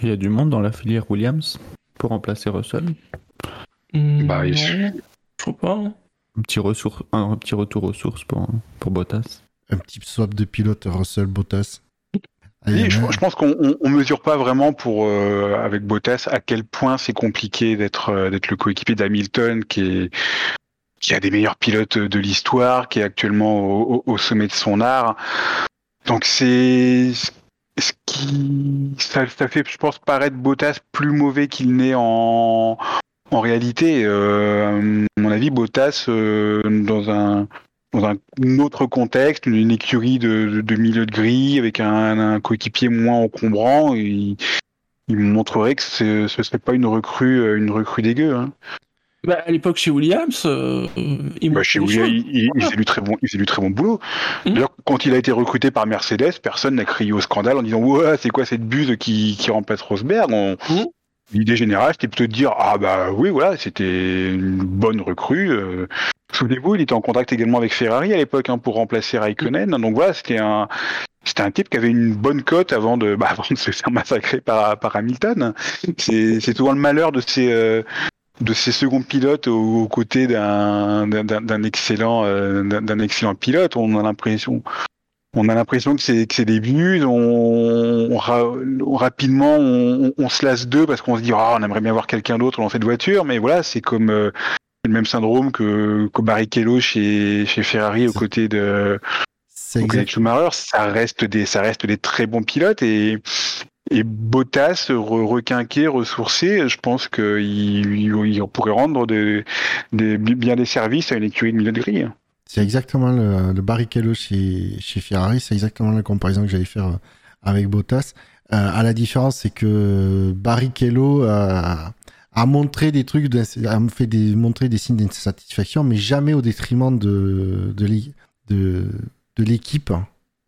Il y a du monde dans la filière Williams pour remplacer Russell. Bah, il- je crois pas. Un petit, un, retour aux sources pour, pour Bottas. un petit swap de pilote Russell Bottas. Oui, je, je pense qu'on on, on mesure pas vraiment pour euh, avec Bottas à quel point c'est compliqué d'être euh, d'être le coéquipier d'Hamilton qui est qui a des meilleurs pilotes de l'histoire, qui est actuellement au, sommet de son art. Donc c'est ce qui ça, ça fait je pense paraître Bottas plus mauvais qu'il n'est en en réalité. Euh, à mon avis, Bottas dans un dans un autre contexte, une, écurie de, de, de milieu de grille avec un, un coéquipier moins encombrant, il, il montrerait que ce, ce serait pas une recrue, euh, une recrue dégueu. Hein. Bah, à l'époque, chez Williams, euh, il Bah, chez Williams, il, faisait du très bon, il faisait du très bon boulot. D'ailleurs, quand il a été recruté par Mercedes, personne n'a crié au scandale en disant ouais, c'est quoi cette buse qui, qui remplace Rosberg? On- Mhm. l'idée générale, c'était plutôt de dire ah bah oui voilà, c'était une bonne recrue. euh. Souvenez-vous, il était en contact également avec Ferrari à l'époque hein, pour remplacer Raikkonen. Donc voilà, c'était un c'était un type qui avait une bonne cote avant de, bah, se faire massacrer par, Hamilton. C'est souvent le malheur de ces euh, de ces seconds pilotes aux, côtés d'un d'un- excellent euh, d'un excellent pilote. On a l'impression on a l'impression que c'est des buts. Rapidement on, se lasse d'eux parce qu'on se dit ah on aimerait bien voir quelqu'un d'autre dans cette voiture. Mais voilà, c'est comme euh, le même syndrome que, que Barrichello chez, chez Ferrari aux de, côtés de. Schumacher. Ça reste des ça reste des très bons pilotes et et Bottas re- requinqué, ressourcé, je pense qu'il il, il pourrait rendre des, des- bien des services à une écurie de milieu de grille. C'est exactement le, le Barrichello chez, chez Ferrari, c'est exactement la comparaison que j'allais faire euh, avec Bottas. Euh, à la différence, c'est que Barrichello a, a montré des trucs, d'ins- a fait des, montré des signes d'insatisfaction, mais jamais au détriment de, de, l'é- de, de l'équipe,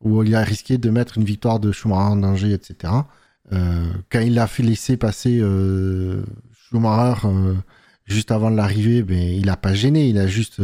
où il a risqué de mettre une victoire de Schumacher en danger, etc. Euh, quand il a fait laisser passer euh, Schumacher euh, juste avant l'arrivée, ben, il a pas gêné, il a juste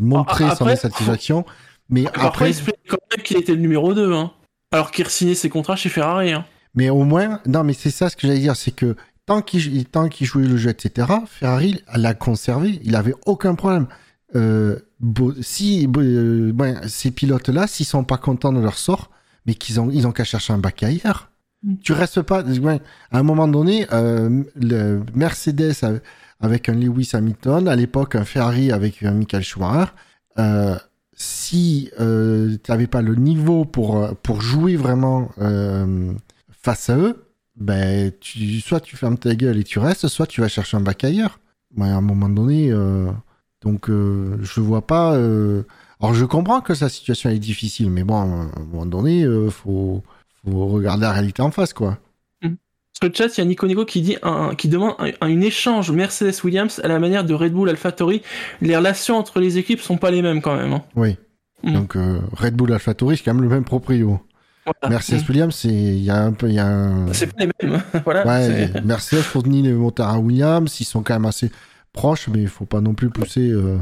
montré Ah, son après- insatisfaction. Mais Après, après, il se plaît quand même qu'il était le numéro 2, hein. Alors qu'il signait ses contrats chez Ferrari, hein. mais au moins, non, mais c'est ça ce que j'allais dire, c'est que tant qu'il tant qu'il jouait le jeu, etc., Ferrari l'a conservé, il avait aucun problème. Euh, Bo- si bo- euh, ben, ces pilotes-là, s'ils sont pas contents de leur sort, mais qu'ils ont ils ont qu'à chercher un bac ailleurs. Mm. Tu restes pas. à un moment donné, euh, le Mercedes avec un Lewis Hamilton, à l'époque un Ferrari avec un Michael Schumacher. Euh, si euh, tu n'avais pas le niveau pour, pour jouer vraiment euh, face à eux, ben, tu, soit tu fermes ta gueule et tu restes, soit tu vas chercher un bac ailleurs. Ouais, à un moment donné, euh, donc euh, je vois pas. euh, Alors je comprends que sa situation est difficile, mais bon, à un moment donné, euh, faut, faut regarder la réalité en face, quoi. Sur le chat, il y a Nico Nico qui dit un, qui demande un, un échange Mercedes-Williams à la manière de Red Bull AlphaTauri. Les relations entre les équipes sont pas les mêmes quand même. hein. Oui. Mm. Donc Red Bull AlphaTauri, c'est quand même le même proprio. Voilà. Mercedes Mm. Williams, c'est il y a un peu, il y a un... C'est pas les mêmes. voilà. Ouais, Mercedes fournit les moteurs à Williams, ils sont quand même assez proches, mais il faut pas non plus pousser. euh,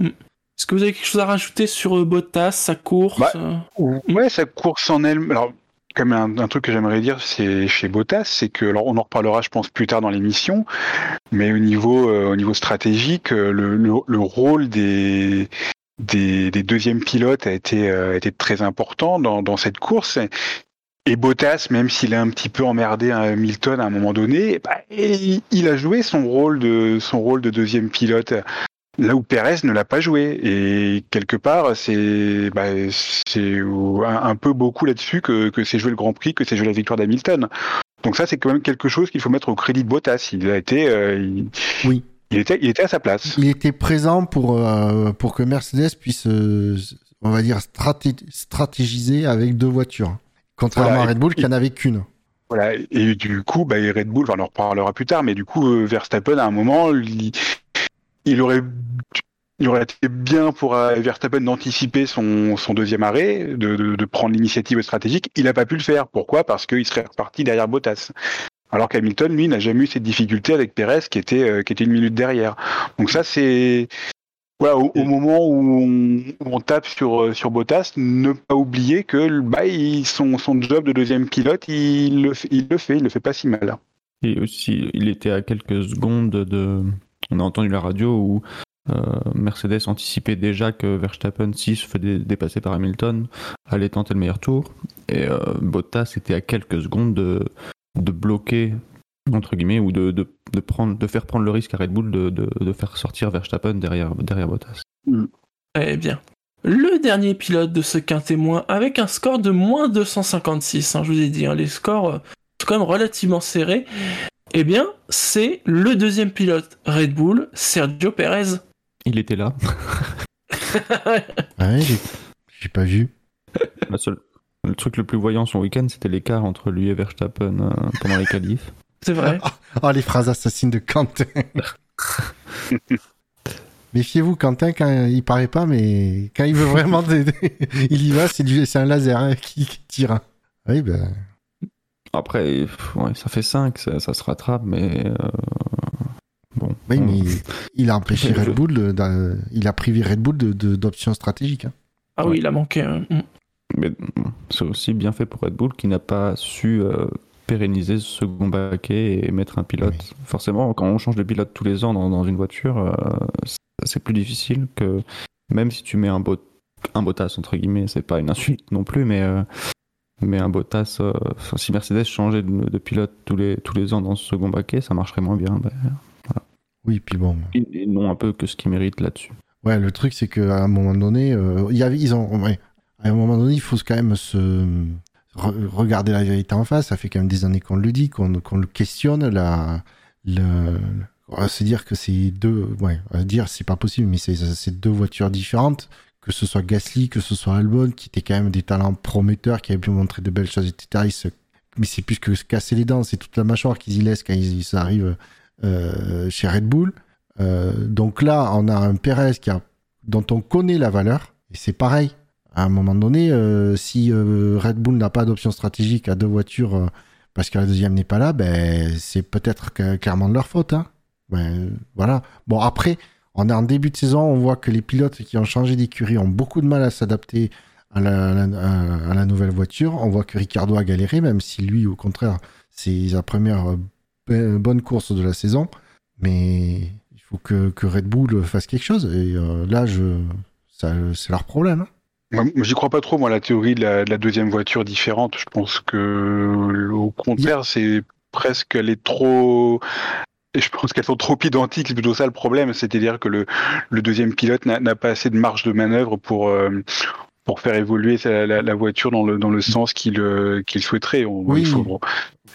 Est-ce que vous avez quelque chose à rajouter sur euh, Bottas, sa course Bah, euh Ouais, sa course en elle. Alors, quand même un, un truc que j'aimerais dire, c'est chez Bottas, c'est que, alors on en reparlera, je pense, plus tard dans l'émission, mais au niveau, euh, au niveau stratégique, euh, le, le, le rôle des, des, des deuxièmes pilotes a été, euh, été très important dans, dans cette course. Et Bottas, même s'il a un petit peu emmerdé à Hamilton à un moment donné, bah, il, a joué son rôle de son rôle de deuxième pilote là où Perez ne l'a pas joué. Et quelque part, c'est bah, c'est un, peu beaucoup là-dessus que, que c'est joué le Grand Prix, que c'est joué la victoire d'Hamilton. Donc ça, c'est quand même quelque chose qu'il faut mettre au crédit de Bottas. Il a été, euh, Oui. Il était, il était à sa place. Il était présent pour, euh, pour que Mercedes puisse, euh, on va dire, straté- stratégiser avec deux voitures. Contrairement Voilà, à Red Bull et- qui en avait qu'une. Voilà. Et du coup, bah, Red Bull, enfin, on en reparlera plus tard, mais du coup, euh, Verstappen, à un moment, il, il aurait il aurait été bien pour Verstappen d'anticiper son, son deuxième arrêt, de, de, de prendre l'initiative stratégique. Il n'a pas pu le faire. Pourquoi? Parce qu'il serait reparti derrière Bottas. Alors qu'Hamilton, lui, n'a jamais eu cette difficulté avec Perez qui était, euh, une minute derrière. Donc ça, c'est... Au, moment où on, tape sur, euh, sur Bottas, ne pas oublier que bah, son, son job de deuxième pilote, il le, fait- il le fait, il le fait pas si mal. Et aussi, il était à quelques secondes de. On a entendu la radio où euh, Mercedes anticipait déjà que Verstappen, s'il se dé- dépasser par Hamilton, allait tenter le meilleur tour. Et Bottas était à quelques secondes de, de bloquer, entre guillemets, ou de, de, de, prendre, de faire prendre le risque à Red Bull de, de, de faire sortir Verstappen derrière, derrière Bottas. Eh bien. Le dernier pilote de ce quintémoin avec un score de moins 256, hein, je vous ai dit, hein, les scores euh, sont quand même relativement serrés. Eh bien, c'est le deuxième pilote Red Bull, Sergio Perez. Il était là. Ouais, j'ai j'ai pas vu. La seule- Le truc le plus voyant son week-end, c'était l'écart entre lui et Verstappen euh, pendant les qualifs. C'est vrai. Oh, les phrases assassines de Quentin. Méfiez-vous, Quentin, quand il paraît pas, mais quand il veut vraiment, il y va, c'est un laser hein, qui, qui tire. Oui, ben, Après, pff, ouais, ça fait 5, ça, ça se rattrape, mais. euh, Bon. Oui, on- mais il a empêché Red Bull, de- il a privé Red Bull de- de- d'options stratégiques. hein. Ah oui, il a manqué. hein. Mais c'est aussi bien fait pour Red Bull qui n'a pas su euh, pérenniser ce second baquet et mettre un pilote. Forcément, quand on change de pilote tous les ans dans, dans une voiture, euh, c'est- plus difficile que même si tu mets un bot un Bottas entre guillemets, c'est pas une insulte non plus, mais euh, mais un Bottas, euh, si Mercedes changeait de, de pilote tous les tous les ans dans ce second baquet, ça marcherait moins bien. Ben, Oui, puis bon. ils, ils n'ont un peu que ce qu'ils méritent là-dessus. Ouais, le truc, c'est qu'à un moment donné, euh, il y avait, ils ont, ouais, à un moment donné, il faut quand même se re- regarder la vérité en face. Ça fait quand même des années qu'on le dit, qu'on le questionne. La, le, se dire que c'est deux, ouais, dire c'est pas possible, mais c'est c'est deux voitures différentes. Que ce soit Gasly, que ce soit Albon, qui étaient quand même des talents prometteurs, qui avaient pu montrer de belles choses, etc. Mais c'est plus que se casser les dents, c'est toute la mâchoire qu'ils y laissent quand ils, arrivent euh, chez Red Bull. Euh, donc là, on a un Perez qui dont on connaît la valeur, et c'est pareil. À un moment donné, euh, si euh, Red Bull n'a pas d'option stratégique à deux voitures euh, parce que la deuxième n'est pas là, ben c'est peut-être clairement de leur faute. Hein. Ben, voilà. Bon après, on est en début de saison, on voit que les pilotes qui ont changé d'écurie ont beaucoup de mal à s'adapter à la, nouvelle voiture. On voit que Ricardo a galéré, même si lui, au contraire, c'est sa première bonne course de la saison. Mais il faut que, Red Bull fasse quelque chose. Et là, ça, c'est leur problème. hein. Moi, j'y crois pas trop, moi, la théorie de la, de la deuxième voiture différente. Je pense que, au contraire, c'est presque, elle est trop. Je pense qu'elles sont trop identiques, c'est plutôt ça le problème. C'est-à-dire que le, le deuxième pilote n'a n'a pas assez de marge de manœuvre pour, euh, pour faire évoluer la, la voiture dans le, dans le sens qu'il euh, qu'il souhaiterait. On- Oui. il faut-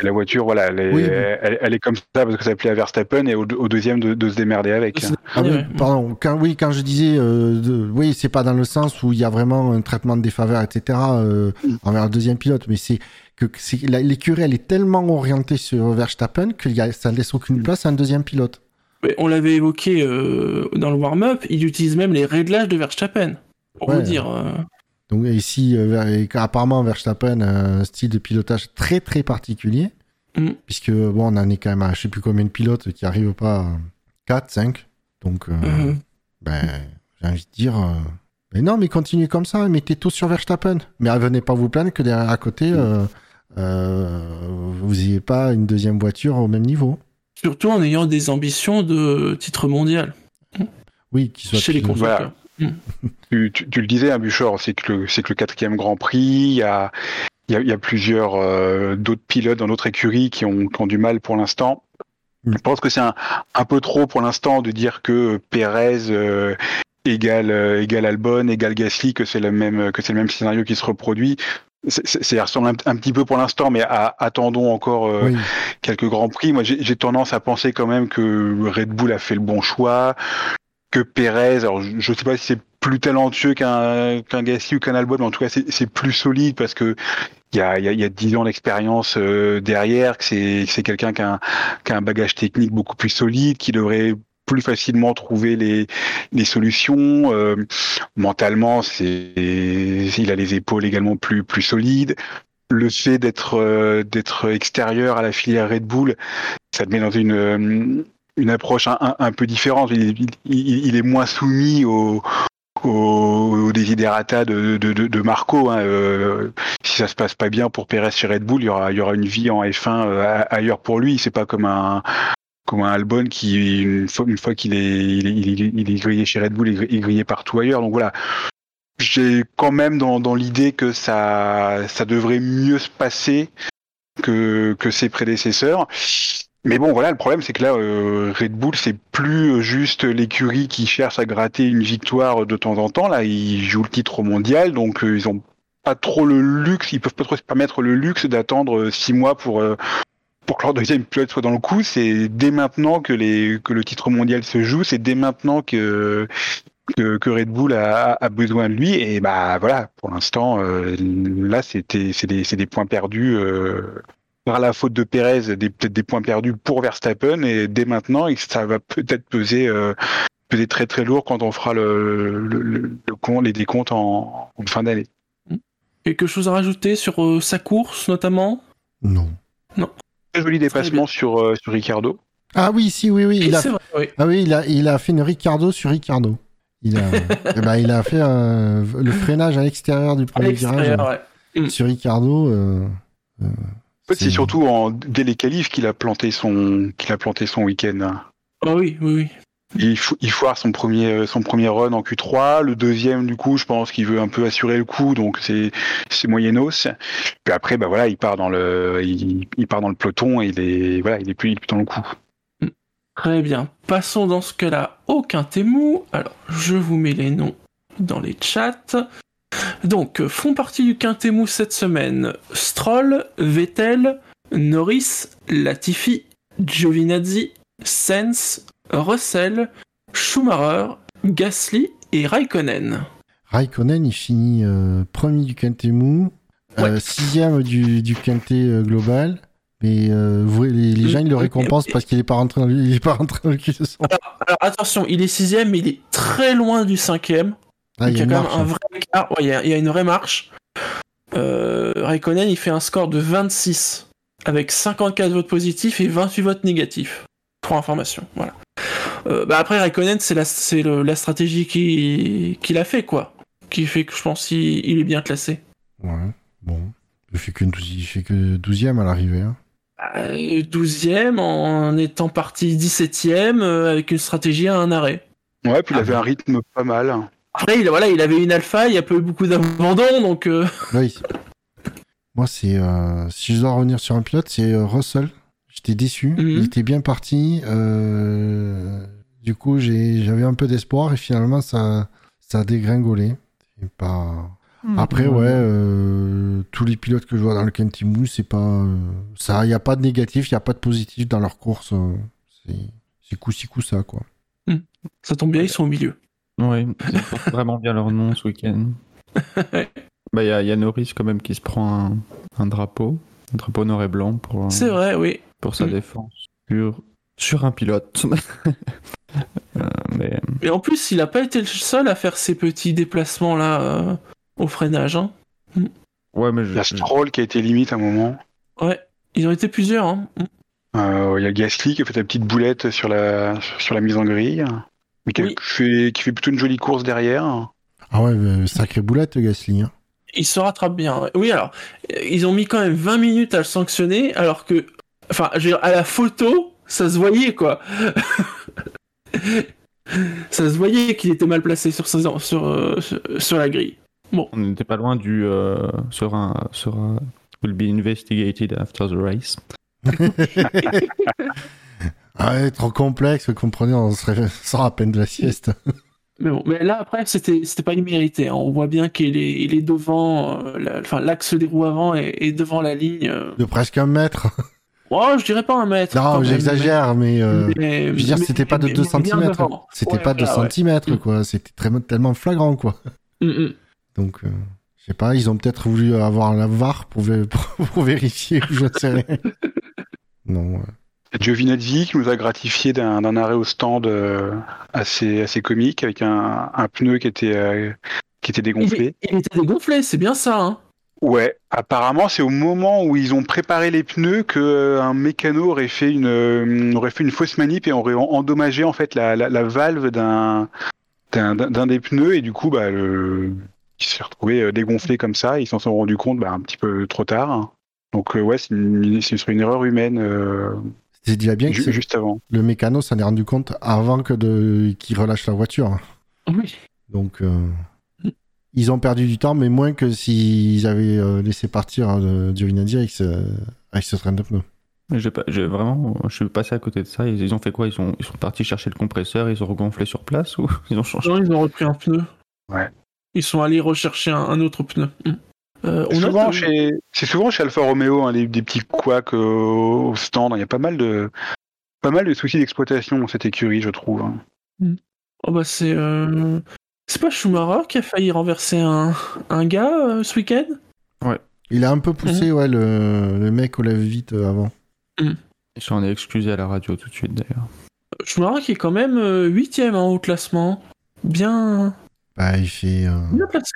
la voiture, voilà, elle est, Oui. elle, elle est comme ça parce que ça plaît à Verstappen et au, au deuxième de, de se démerder avec. Ah oui, pardon. Quand, oui, quand je disais, euh, de- oui, c'est pas dans le sens où il y a vraiment un traitement de défaveur, etc. euh, envers le deuxième pilote, mais c'est que l'écurie, elle est tellement orientée sur Verstappen que y a, ça ne laisse aucune place à un deuxième pilote. Mais on l'avait évoqué euh, dans le warm-up, il utilise même les réglages de Verstappen. Pour Ouais. vous dire. Donc ici, euh, apparemment, Verstappen a un style de pilotage très très particulier, Mm. puisque bon, on en est quand même à je sais plus combien de pilotes qui arrivent pas à 4, 5. Donc, euh, euh, ben, j'ai envie de dire, euh, mais non, mais continuez comme ça, mettez tout sur Verstappen. Mais venez pas vous plaindre que derrière à côté, euh, euh, vous n'ayez pas une deuxième voiture au même niveau. surtout en ayant des ambitions de titre mondial Oui, qui soit chez les pilote. Tu, tu- tu le disais, hein, Buchor, c'est que le, c'est que le quatrième Grand Prix, il y a, il y a, y a plusieurs euh, d'autres pilotes dans d'autres écuries qui ont, qui ont du mal pour l'instant. Mm. Je pense que c'est un, un peu trop pour l'instant de dire que Pérez euh, égale, euh, égale Albon, égale Gasly, que c'est le même que c'est le même scénario qui se reproduit. Ça ressemble un, un petit peu pour l'instant, mais à- attendons encore euh, Oui, quelques grands prix. Moi, j'ai tendance à penser quand même que Red Bull a fait le bon choix, que Perez, alors je ne sais pas si c'est plus talentueux qu'un qu'un Gasly ou qu'un Albon, mais en tout cas c'est plus solide parce que il y a, y, a, y a 10 ans d'expérience euh, derrière, que c'est que c'est quelqu'un qui a, qui a un bagage technique beaucoup plus solide, qui devrait plus facilement trouver les, les solutions. Euh, mentalement, c'est il a les épaules également plus plus solides. Le fait d'être euh, d'être extérieur à la filière Red Bull, ça te met dans une euh, une approche un, peu différente. Il, est moins soumis au au, de, Marco. Hein. Euh, si ça se passe pas bien pour Perez chez Red Bull, il y aura, une vie en F1 euh, ailleurs pour lui. C'est pas comme un comme un Albon qui une fois, qu'il est il, est il, est, il est grillé chez Red Bull, il est grillé partout ailleurs. Donc voilà. J'ai quand même dans, dans l'idée que ça, ça devrait mieux se passer que, que ses prédécesseurs. Mais bon, voilà, le problème, c'est que là, euh, Red Bull, c'est plus juste l'écurie qui cherche à gratter une victoire de temps en temps. Là, ils jouent le titre mondial, donc euh, ils ont pas trop le luxe, ils peuvent pas trop se permettre le luxe d'attendre euh, six mois pour euh, pour que leur deuxième pilote soit dans le coup. C'est dès maintenant que les que le titre mondial se joue, c'est dès maintenant que que, Red Bull a, a besoin de lui. Et bah voilà, pour l'instant, euh, là, c'était c'est des points perdus. Euh, par la faute de Pérez, des- peut-être des points perdus pour Verstappen, et dès maintenant, et ça va peut-être peser, euh, peser très très lourd quand on fera le, le, le, le compte, les décomptes en, en fin d'année. Quelque chose à rajouter sur euh, sa course notamment? Non. Très joli dépassement sur, euh, sur Ricardo. Ah oui, si, oui, oui. Il a, C'est vrai, oui. ah oui, il a, il a fait une Ricardo sur Ricardo. Il a, eh ben, il a fait euh, le freinage à l'extérieur du premier virage ouais. sur Ricardo. En fait, c'est surtout en, dès les qualifs qu'il a planté son, qu'il a planté son week-end. Ah oui, oui, oui. Il, fo- il foire son premier, euh, son premier run en Q3. Le deuxième, du coup, je pense qu'il veut un peu assurer le coup, donc c'est, c'est moyennos. Puis après, bah voilà, il part dans le, il, il part dans le peloton et il est, voilà, il est plus, il est plus dans le coup. Très bien. Passons dans ce cas-là au Quintemou. Alors, je vous mets les noms dans les chats. Donc, euh, font partie du Quintemou cette semaine Stroll, Vettel, Norris, Latifi, Giovinazzi, Sens, Russell, Schumacher, Gasly et Raikkonen. Raikkonen, il finit euh, premier du Quintet-Mou, euh, sixième du, du Quintet euh, global. Mais vous, les, les gens, ils le récompensent parce qu'il est pas rentré dans le, il est pas rentré dans le. Alors attention, il est sixième, mais il est très loin du cinquième. Ah, Donc, il y a une quand marche, même un hein. vrai écart. Ouais, il y, y a une vraie marche. Euh, Raikkonen, il fait un score de 26 avec 54 votes positifs et 28 votes négatifs. Trois informations, voilà. Euh, bah après, Raikkonen, c'est la, c'est le- la stratégie qui- qu'il a fait, quoi. Qui fait que je pense qu'il il est bien classé. Ouais, bon. Il fait que, 12 il fait que 12e à l'arrivée. Hein. Euh, 12e en étant parti 17e euh, avec une stratégie à un arrêt. Ouais, puis il Ah avait bon. un rythme pas mal. Après, il, voilà, il avait une alpha, il n'y a pas eu beaucoup d'abandon, donc... euh, Oui. Moi, c'est. euh, si je dois revenir sur un pilote, c'est euh, Russell. J'étais déçu. Mhm. Il était bien parti. euh, Du coup, j'ai- j'avais un peu d'espoir et finalement, ça, ça a dégringolé. Pas. Après, ouais, euh, tous les pilotes que je vois dans le Kentimou, c'est pas. euh, ça, il n'y a pas de négatif, il n'y a pas de positif dans leur course. c'est c'est coup-ci, coup-ça, quoi. Ça tombe bien, ils sont au milieu. Ouais, ils portent vraiment bien leur nom ce week-end. Bah, il y, a- y a Norris quand même qui se prend un, un drapeau, un drapeau noir et blanc pour, euh, C'est vrai, oui. pour sa Mm. défense sur, sur un pilote. Euh, mais Et en plus, il a pas été le seul à faire ces petits déplacements là euh, au freinage. Hein. ouais, mais je, Il y a Stroll qui a été limite à un moment. Ouais, ils ont été plusieurs. Hein. Euh, il y a Gasly qui a fait sa petite boulette sur la, sur la mise en grille. Mais qui, a- Oui. qui fait, qui fait plutôt une jolie course derrière. Ah ouais, euh, sacrée boulette, Gasly. Hein. Il se rattrape bien. Oui, alors, ils ont mis quand même 20 minutes à le sanctionner, alors que, enfin, je veux dire, à la photo, ça se voyait quoi. ça se voyait qu'il était mal placé sur, sur, euh, sur, sur la grille. on n'était pas loin du euh, sera, sera will be investigated after the race. Ah ouais, trop complexe, vous comprenez, on serait sans à peine de la sieste. Mais bon, mais là après c'était c'était pas immérité. hein. On voit bien qu'il est il est devant, euh, la- enfin l'axe des roues avant est, est devant la ligne. euh. De presque un mètre. Oh, je dirais pas un mètre. Non, j'exagère, mais... euh, mais- Je veux dire, c'était pas de mais- 2 mais bien cm. C'était Ouais, pas de voilà, centimètres, Mm. quoi. C'était très, tellement flagrant, quoi. Mm, mm. Donc, je sais pas, ils ont peut-être voulu avoir la VAR pour, pour vérifier, je ne sais rien. Non, ouais. Giovinazzi qui nous a gratifié d'un arrêt au stand euh, assez, assez comique avec un, un pneu qui était, euh, qui était dégonflé. il était dégonflé, c'est bien ça. Hein. Ouais, apparemment c'est au moment où ils ont préparé les pneus que euh, un mécano aurait fait une aurait fait une fausse manip et aurait en- endommagé en fait la, la, la valve d'un des pneus et du coup bah le il s'est retrouvé dégonflé comme ça, ils s'en sont rendus compte bah, un petit peu trop tard. Donc euh, ouais, c'est une, erreur humaine C'est déjà bien que juste avant. le mécano s'en est rendu compte avant que de qu'il relâche la voiture. Oui. Donc, euh, ils ont perdu du temps, mais moins que s'ils avaient euh, laissé partir euh, Giovinazzi avec ce, avec ce train de pneus. Pas, j'ai vraiment, je suis passé à côté de ça. Ils, ils ont fait quoi? Ils sont, ils sont partis chercher le compresseur, ils ont regonflé sur place ou ils ont changé? Non, ils ont repris un pneu. Ouais. Ils sont allés rechercher un, un autre pneu. Mm. Euh, C'est on souvent, chez... c'est souvent chez Alfa Romeo hein, les- des petits couacs au, au stand. Il y a pas mal de pas mal de soucis d'exploitation dans cette écurie, je trouve. hein. Oh bah c'est euh, c'est pas Schumacher qui a failli renverser un, un gars euh, ce week-end? Il a un peu poussé, ouais, le, le mec au lève-vite euh, avant. Ils s'en est excusé à la radio tout de suite d'ailleurs. Schumacher qui est quand même euh, huitième en haut classement. Bien, Bah, il fait. euh, bien placé.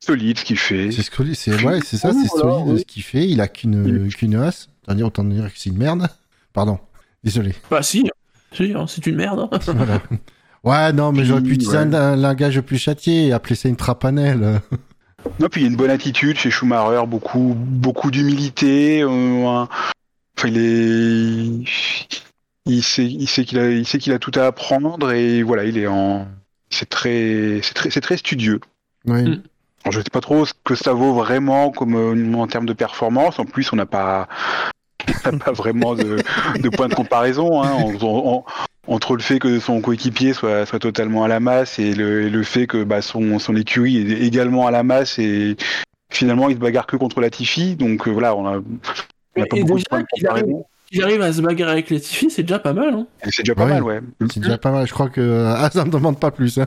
Solide ce qu'il fait. C'est solide, c'est ouais, c'est ça, c'est Voilà, solide oui. ce qu'il fait. Il a qu'une qu'une as. C'est-à-dire autant dire que c'est une merde. Pardon, désolé. Bah si, si, hein, c'est une merde. hein. Voilà. Ouais, non, mais j'aurais pu Oui, utiliser ouais. un, un langage plus châtié et appeler ça une trapanelle. Non, puis il y a une bonne attitude chez Schumacher, beaucoup, beaucoup d'humilité. euh, un- Enfin, il est, il sait, il sait qu'il a, il sait qu'il a tout à apprendre et voilà, il est en, c'est très, c'est très, c'est très studieux. Ouais. Mm. Je sais pas trop ce que ça vaut vraiment comme euh, en termes de performance. En plus, on n'a pas, on n'a pas vraiment de, de point de comparaison hein, en- en- entre le fait que son coéquipier soit, soit totalement à la masse et le, et le fait que bah, son, son écurie est également à la masse et finalement il se bagarre que contre Latifi. Donc euh, voilà, on a, on a Mais- pas et beaucoup de points de comparaison. Il arrive à se bagarrer avec Latifi, c'est déjà pas mal. Hein. C'est déjà pas Ouais. mal, ouais. C'est déjà pas mal. Je crois que ah, ça me demande pas plus. hein.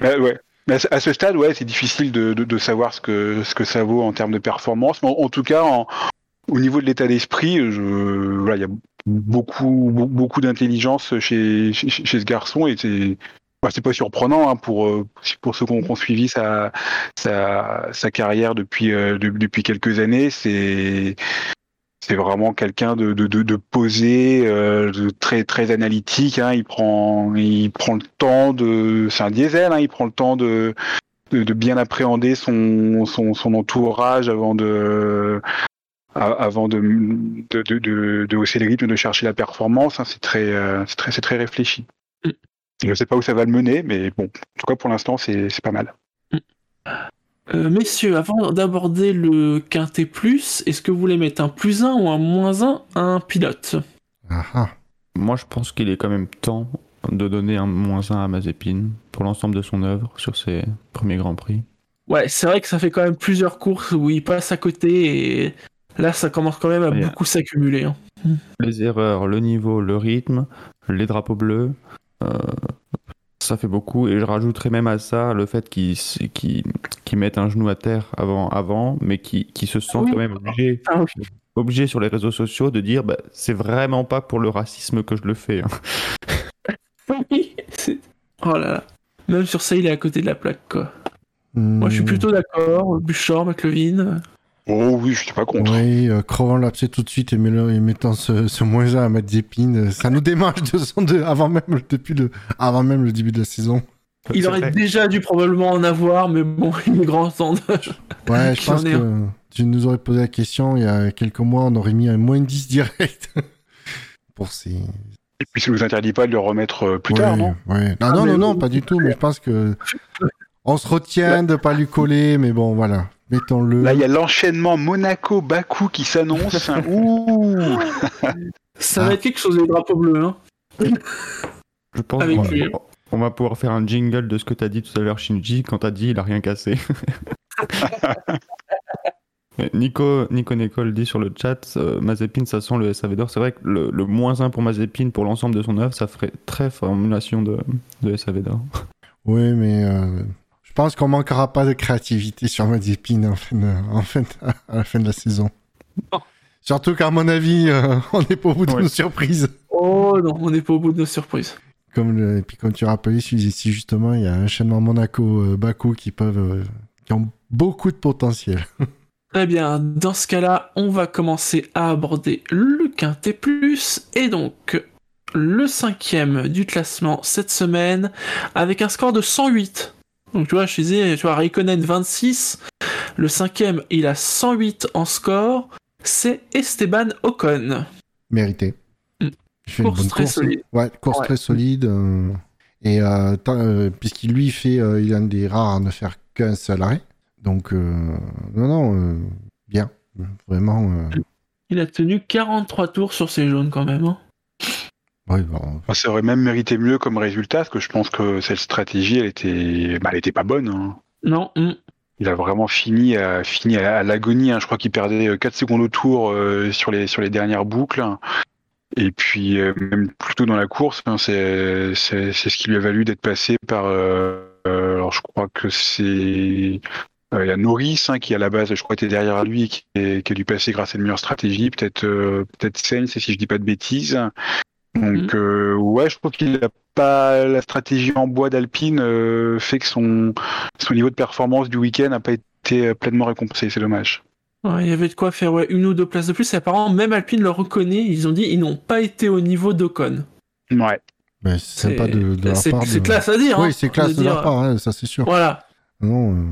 Ouais, ouais. Mais à ce- stade, ouais, c'est difficile de, de, de savoir ce que, ce que ça vaut en termes de performance. Mais en, tout cas, en- au niveau de l'état d'esprit, je, voilà, il y a beaucoup, be- beaucoup d'intelligence chez, chez, chez ce garçon et c'est, bah, c'est pas surprenant hein, pour, euh, pour ceux qui ont, qui ont suivi sa, sa, sa carrière depuis, euh, de- depuis quelques années. C'est, c'est vraiment quelqu'un de, de, de, de posé, euh, de très très analytique. Hein. Il prend il prend le temps de, c'est un diesel. Hein. Il prend le temps de de, de bien appréhender son, son son entourage avant de avant de hausser le rythme, de chercher la performance. Hein. C'est très euh, c'est très c'est très réfléchi. Mm. Je sais pas où ça va le mener, mais bon, en tout cas pour l'instant c'est c'est pas mal. Euh, messieurs, avant d'aborder le quintet plus, est-ce que vous voulez mettre un plus 1 ou un moins 1 à un pilote? Ah, ah. Moi, je pense qu'il est quand même temps de donner un moins 1 à Mazepin pour l'ensemble de son œuvre sur ses premiers Grands Prix. Ouais, c'est vrai que ça fait quand même plusieurs courses où il passe à côté et là ça commence quand même à Ouais. beaucoup s'accumuler. hein. Les erreurs, le niveau, le rythme, les drapeaux bleus, euh, ça fait beaucoup. Et je rajouterais même à ça le fait qu'ils qu'ils- qu'ils mettent un genou à terre avant, avant mais qui qui se sentent Oui. quand même obligés, Ah oui. obligés sur les réseaux sociaux de dire bah, c'est vraiment pas pour le racisme que je le fais. hein. Oui, Oh là là. Même sur ça, il est à côté de la plaque quoi. Moi je suis Hmm. plutôt d'accord, Bouchard, McLevin. Oh oui, je suis pas contre. Oui, euh, crevant l'abcès tout de suite et, mettant- et mettant ce, ce moins 1 à mettre Zépine, euh, ça nous démarche de son deux avant même, le- depuis le, avant même le début de la saison. Il aurait vrai. déjà dû probablement en avoir, mais bon, il est grand de... Ouais, je pense que tu nous aurais posé la question il y a quelques mois, on aurait mis un moins 10 direct. Pour ces. Et puis ça nous interdit pas de le remettre euh, plus Ouais, tard, non? ouais. Non, Ah, non, non, non, pas du tout, mais je pense que. On se retient de pas lui coller, mais bon, voilà. Mettons-le. Là, il y a l'enchaînement Monaco-Bakou qui s'annonce. Ouh Ça Ah. va être quelque chose les drapeaux bleus. Hein. Je pense Avec qu'on lui. on va pouvoir faire un jingle de ce que t'as dit tout à l'heure, Shinji, quand t'as dit il a rien cassé. Nico, Nico Nicole dit sur le chat, euh, Mazepin, ça sent le SAV d'or. C'est vrai que le, le moins 1 pour Mazepin pour l'ensemble de son œuvre, ça ferait très formulation de, de SAV d'or. Oui, mais euh, je pense qu'on manquera pas de créativité sur Mazepin en fin en fin à la fin de la saison. Non. Surtout qu'à mon avis, euh, on n'est pas au bout de Ouais. nos surprises. Oh non, on n'est pas au bout de nos surprises. Comme le- et puis comme tu rappelais, si, justement il y a un enchaînement Monaco-Bakou qui peuvent, euh, qui ont beaucoup de potentiel. Très bien, dans ce cas-là, on va commencer à aborder le quintet plus, et donc le cinquième du classement cette semaine, avec un score de 108. Donc tu vois, je disais, tu vois, Raikkonen 26, le cinquième, il a 108 en score, c'est Esteban Ocon. Mérité. Mm. Il fait Course une bonne très course. solide. Ouais, course Ouais. très solide. euh, et euh, euh, puisqu'il lui fait, euh, il est un des rares à ne faire qu'un seul arrêt. Donc, non, non, bien. Vraiment. Il a tenu 43 tours sur ses jaunes quand même. hein. Bon, Ça aurait même mérité mieux comme résultat, parce que je pense que cette stratégie, elle était, bah, elle était pas bonne. hein. Non, hum. Il a vraiment fini à, fini à, à l'agonie. hein. Je crois qu'il perdait euh, 4 secondes au tour euh, sur, les, sur les dernières boucles. Et puis, euh, même plus tôt dans la course, hein, c'est c'est- c'est ce qui lui a valu d'être passé par. euh, euh, alors, je crois que c'est. euh, Il y a Norris hein, qui, à la base, je crois, était derrière lui, qui, est- qui a dû passer grâce à une meilleure stratégie. Peut-être euh, peut-être Sainz, si je dis pas de bêtises. Donc euh, ouais, je trouve qu'il a pas la stratégie en bois d'Alpine euh, fait que son son niveau de performance du week-end n'a pas été euh, pleinement récompensé. C'est dommage. Ouais, il y avait de quoi faire ouais, une ou deux places de plus. Et apparemment, même Alpine le reconnaît. Ils ont dit ils n'ont pas été au niveau d'Ocon. Ouais. Mais c'est sympa de, de leur c'est- part. c'est de- classe à dire. hein, Oui, c'est classe de de leur dire, part, hein, ça c'est sûr. Voilà. Non, euh,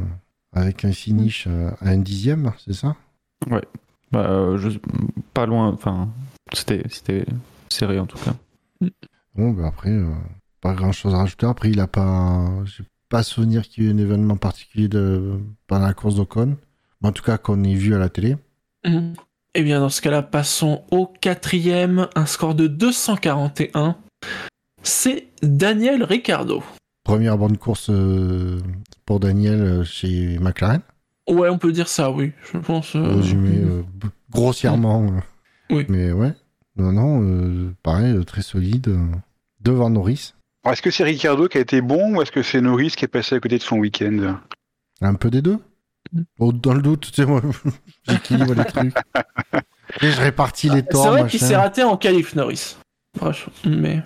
avec un finish euh, à un dixième, c'est ça? Bah, euh, je... Pas loin, enfin, c'était c'était serré en tout cas. Bon, bah après, euh, pas grand chose à rajouter. Après, il a pas. J'ai pas souvenir qu'il y ait eu un événement particulier de... pendant la course d'Ocon. Mais En tout cas, qu'on ait vu à la télé. Mhm. Eh bien, dans ce cas-là, passons au quatrième. Un score de 241. C'est Daniel Ricciardo. Première bonne course euh, pour Daniel euh, chez McLaren. Ouais, on peut dire ça, oui. Je pense. euh, Résumé euh, grossièrement. Oui. Mais ouais. Non, non, euh, pareil, euh, très solide. euh, devant Norris. Est-ce que c'est Ricardo qui a été bon ou est-ce que c'est Norris qui est passé à côté de son week-end? Un peu des deux. Dans le doute, tu sais, moi, j'équilibre les trucs. Et je répartis les torts. C'est vrai qu'il s'est raté en qualif, Norris. Franchement, Mais.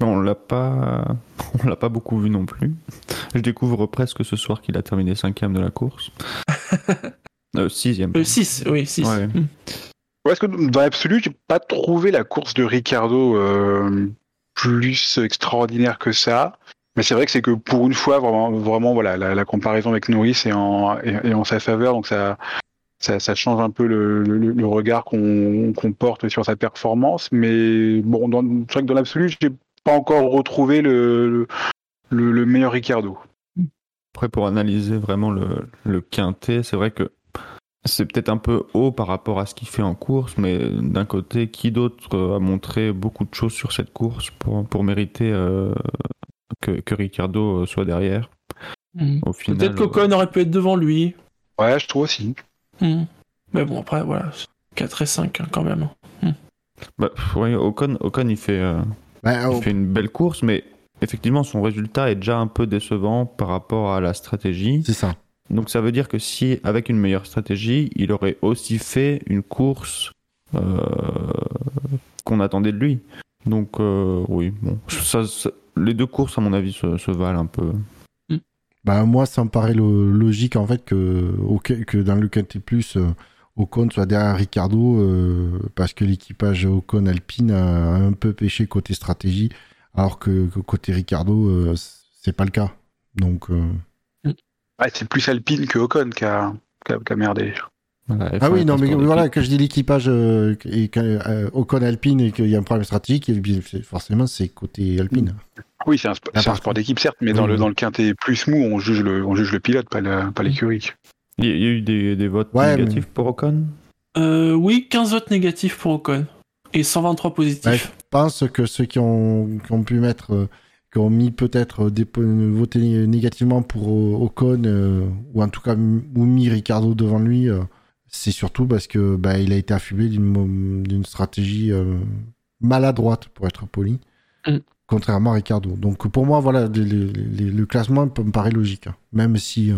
On l'a pas, on l'a pas beaucoup vu non plus. Je découvre presque ce soir qu'il a terminé cinquième de la course. Euh, sixième. 6, oui, 6. Ouais. Ouais, Est-ce que dans l'absolu, j'ai pas trouvé la course de Ricardo euh, plus extraordinaire que ça mais c'est vrai que c'est que pour une fois, vraiment, vraiment voilà, la, comparaison avec Norris est en, sa faveur, donc ça, change un peu le, regard qu'on porte sur sa performance. Mais bon, dans- c'est vrai que dans l'absolu, j'ai pas encore retrouvé le, le, le meilleur Ricardo. Après, pour analyser vraiment le quintet, c'est vrai que c'est peut-être un peu haut par rapport à ce qu'il fait en course, mais d'un côté, qui d'autre euh, a montré beaucoup de choses sur cette course pour, pour mériter euh, que, que Ricardo euh, soit derrière? Mm. Au final, Peut-être qu'Ocon aurait pu être devant lui. Ouais, je trouve aussi. Mm. Mais bon, après, voilà. 4 et 5 hein, quand même. euh, bah, ouais, Ocon, Ocon, il fait, euh, Bah, il oh, fait une belle course, mais effectivement, son résultat est déjà un peu décevant par rapport à la stratégie. c'est ça. Donc ça veut dire que si, avec une meilleure stratégie, il aurait aussi fait une course euh, qu'on attendait de lui. Donc euh, oui, bon, les deux courses à mon avis se, valent un peu. Bah, moi, ça me paraît lo- logique en fait que, dans le Quintet Plus, euh, Ocon soit derrière Ricardo parce que l'équipage Ocon Alpine a, un peu pêché côté stratégie, alors que, que côté Ricardo, c'est pas le cas. Donc, Ouais, c'est plus Alpine que Ocon qui a, qui a, qui a merdé. Voilà, ah F1 oui, non, mais voilà, que je dis l'équipage euh, et euh, Ocon Alpine et qu'il y a un problème stratégique, et forcément, c'est côté Alpine. Oui, c'est un, sp- sport d'équipe, certes, mais dans, Oui, le, dans le quintet plus mou, on juge le, on juge le pilote, pas l'écurie. Il y a il y a eu des, des votes Ouais, négatifs pour Ocon? Euh, oui, 15 votes négatifs pour Ocon. Et 123 positifs. Ouais, je pense que ceux qui ont, qui ont pu mettre, euh, qui ont mis peut-être voté négativement pour euh, Ocon, euh, ou en tout cas ou mis Ricardo devant lui, euh, c'est surtout parce que bah, il a été affublé d'une stratégie euh, maladroite, pour être poli, Mm. contrairement à Ricardo. Donc pour moi, voilà, le, classement peut me paraît logique, hein. même si. euh,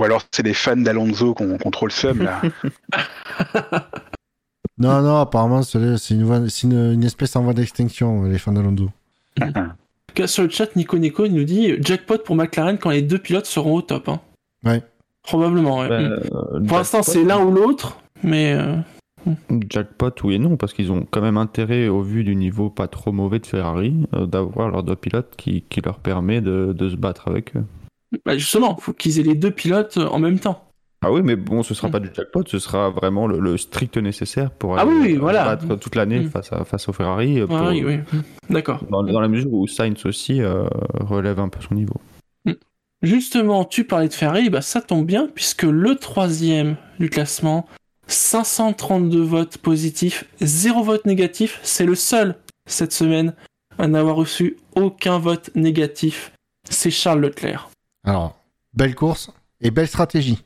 Ou alors c'est les fans d'Alonso qu'on contrôle seum là. Non, non, apparemment, c'est une, une, une espèce en voie d'extinction, les fans d'Alonso. En tout cas, sur le chat, Nico Nico il nous dit jackpot pour McLaren quand les deux pilotes seront au top. hein. Ouais. Probablement, ouais. Bah, Mm. euh, Pour l'instant, c'est l'un ou l'autre, mais. euh, Jackpot, oui et non, parce qu'ils ont quand même intérêt, au vu du niveau pas trop mauvais de Ferrari, euh, d'avoir leurs deux pilotes qui, qui leur permet de, de se battre avec eux. bah, justement, faut qu'ils aient les deux pilotes en même temps. Ah oui, mais bon, ce sera Mm. pas du jackpot, ce sera vraiment le, le strict nécessaire pour Ah aller oui, oui, euh, voilà. battre toute l'année Mm. face, à, face au Ferrari. pour- Ah oui, oui. Mm. D'accord. Dans, dans la mesure où Sainz aussi euh, relève un peu son niveau. Justement, tu parlais de Ferrari, bah ça tombe bien, puisque le troisième du classement, 532 votes positifs, 0 vote négatif, c'est le seul cette semaine à n'avoir reçu aucun vote négatif. C'est Charles Leclerc. Alors, belle course et belle stratégie.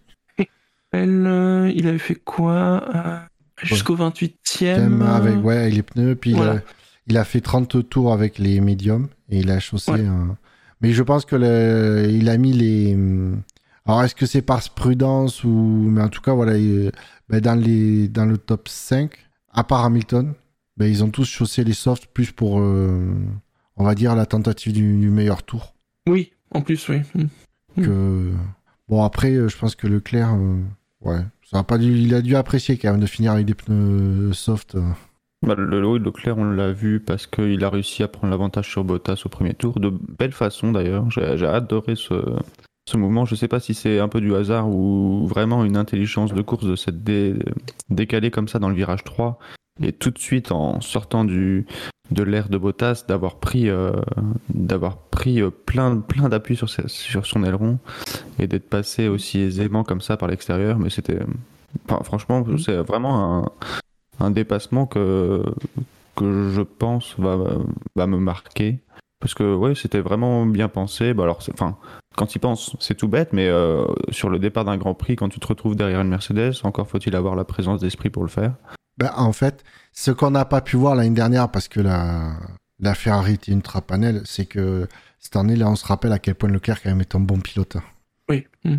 Euh, il avait fait quoi euh, Jusqu'au 28e Thème avec ouais, les pneus, puis il, a, il a fait 30 tours avec les médiums et il a chaussé Ouais. un... Mais je pense que le, il a mis les... Alors est-ce que c'est par prudence ou... Mais en tout cas, voilà, il- ben, dans, les, dans le top 5, à part Hamilton, ben, ils ont tous chaussé les softs plus pour, euh, on va dire, la tentative du, du meilleur tour. Oui, en plus, oui. Mm. Que... Bon, après, euh, je pense que Leclerc, euh, ouais, ça a pas dû, il a dû apprécier quand même de finir avec des pneus soft. Bah, le le Leclerc, on l'a vu parce qu'il a réussi à prendre l'avantage sur Bottas au premier tour. De belle façon d'ailleurs. J'ai adoré ce, mouvement. Je sais pas si c'est un peu du hasard ou vraiment une intelligence de course de s'être dé- décalé comme ça dans le virage 3 et tout de suite en sortant du, de l'air de Bottas d'avoir pris, euh, d'avoir pris euh, plein, plein d'appui sur, sur son aileron et d'être passé aussi aisément comme ça par l'extérieur. Mais c'était. enfin, franchement, c'est vraiment un, un dépassement que, que je pense va, va me marquer. Parce que ouais, c'était vraiment bien pensé. Bah alors, enfin, quand il pense, c'est tout bête, mais euh, sur le départ d'un Grand Prix, quand tu te retrouves derrière une Mercedes, encore faut-il avoir la présence d'esprit pour le faire. Ben, en fait, ce qu'on n'a pas pu voir l'année dernière parce que la, la Ferrari était une trapanelle, c'est que cette année, là, on se rappelle à quel point Leclerc quand même est un bon pilote. Oui. Mm. Et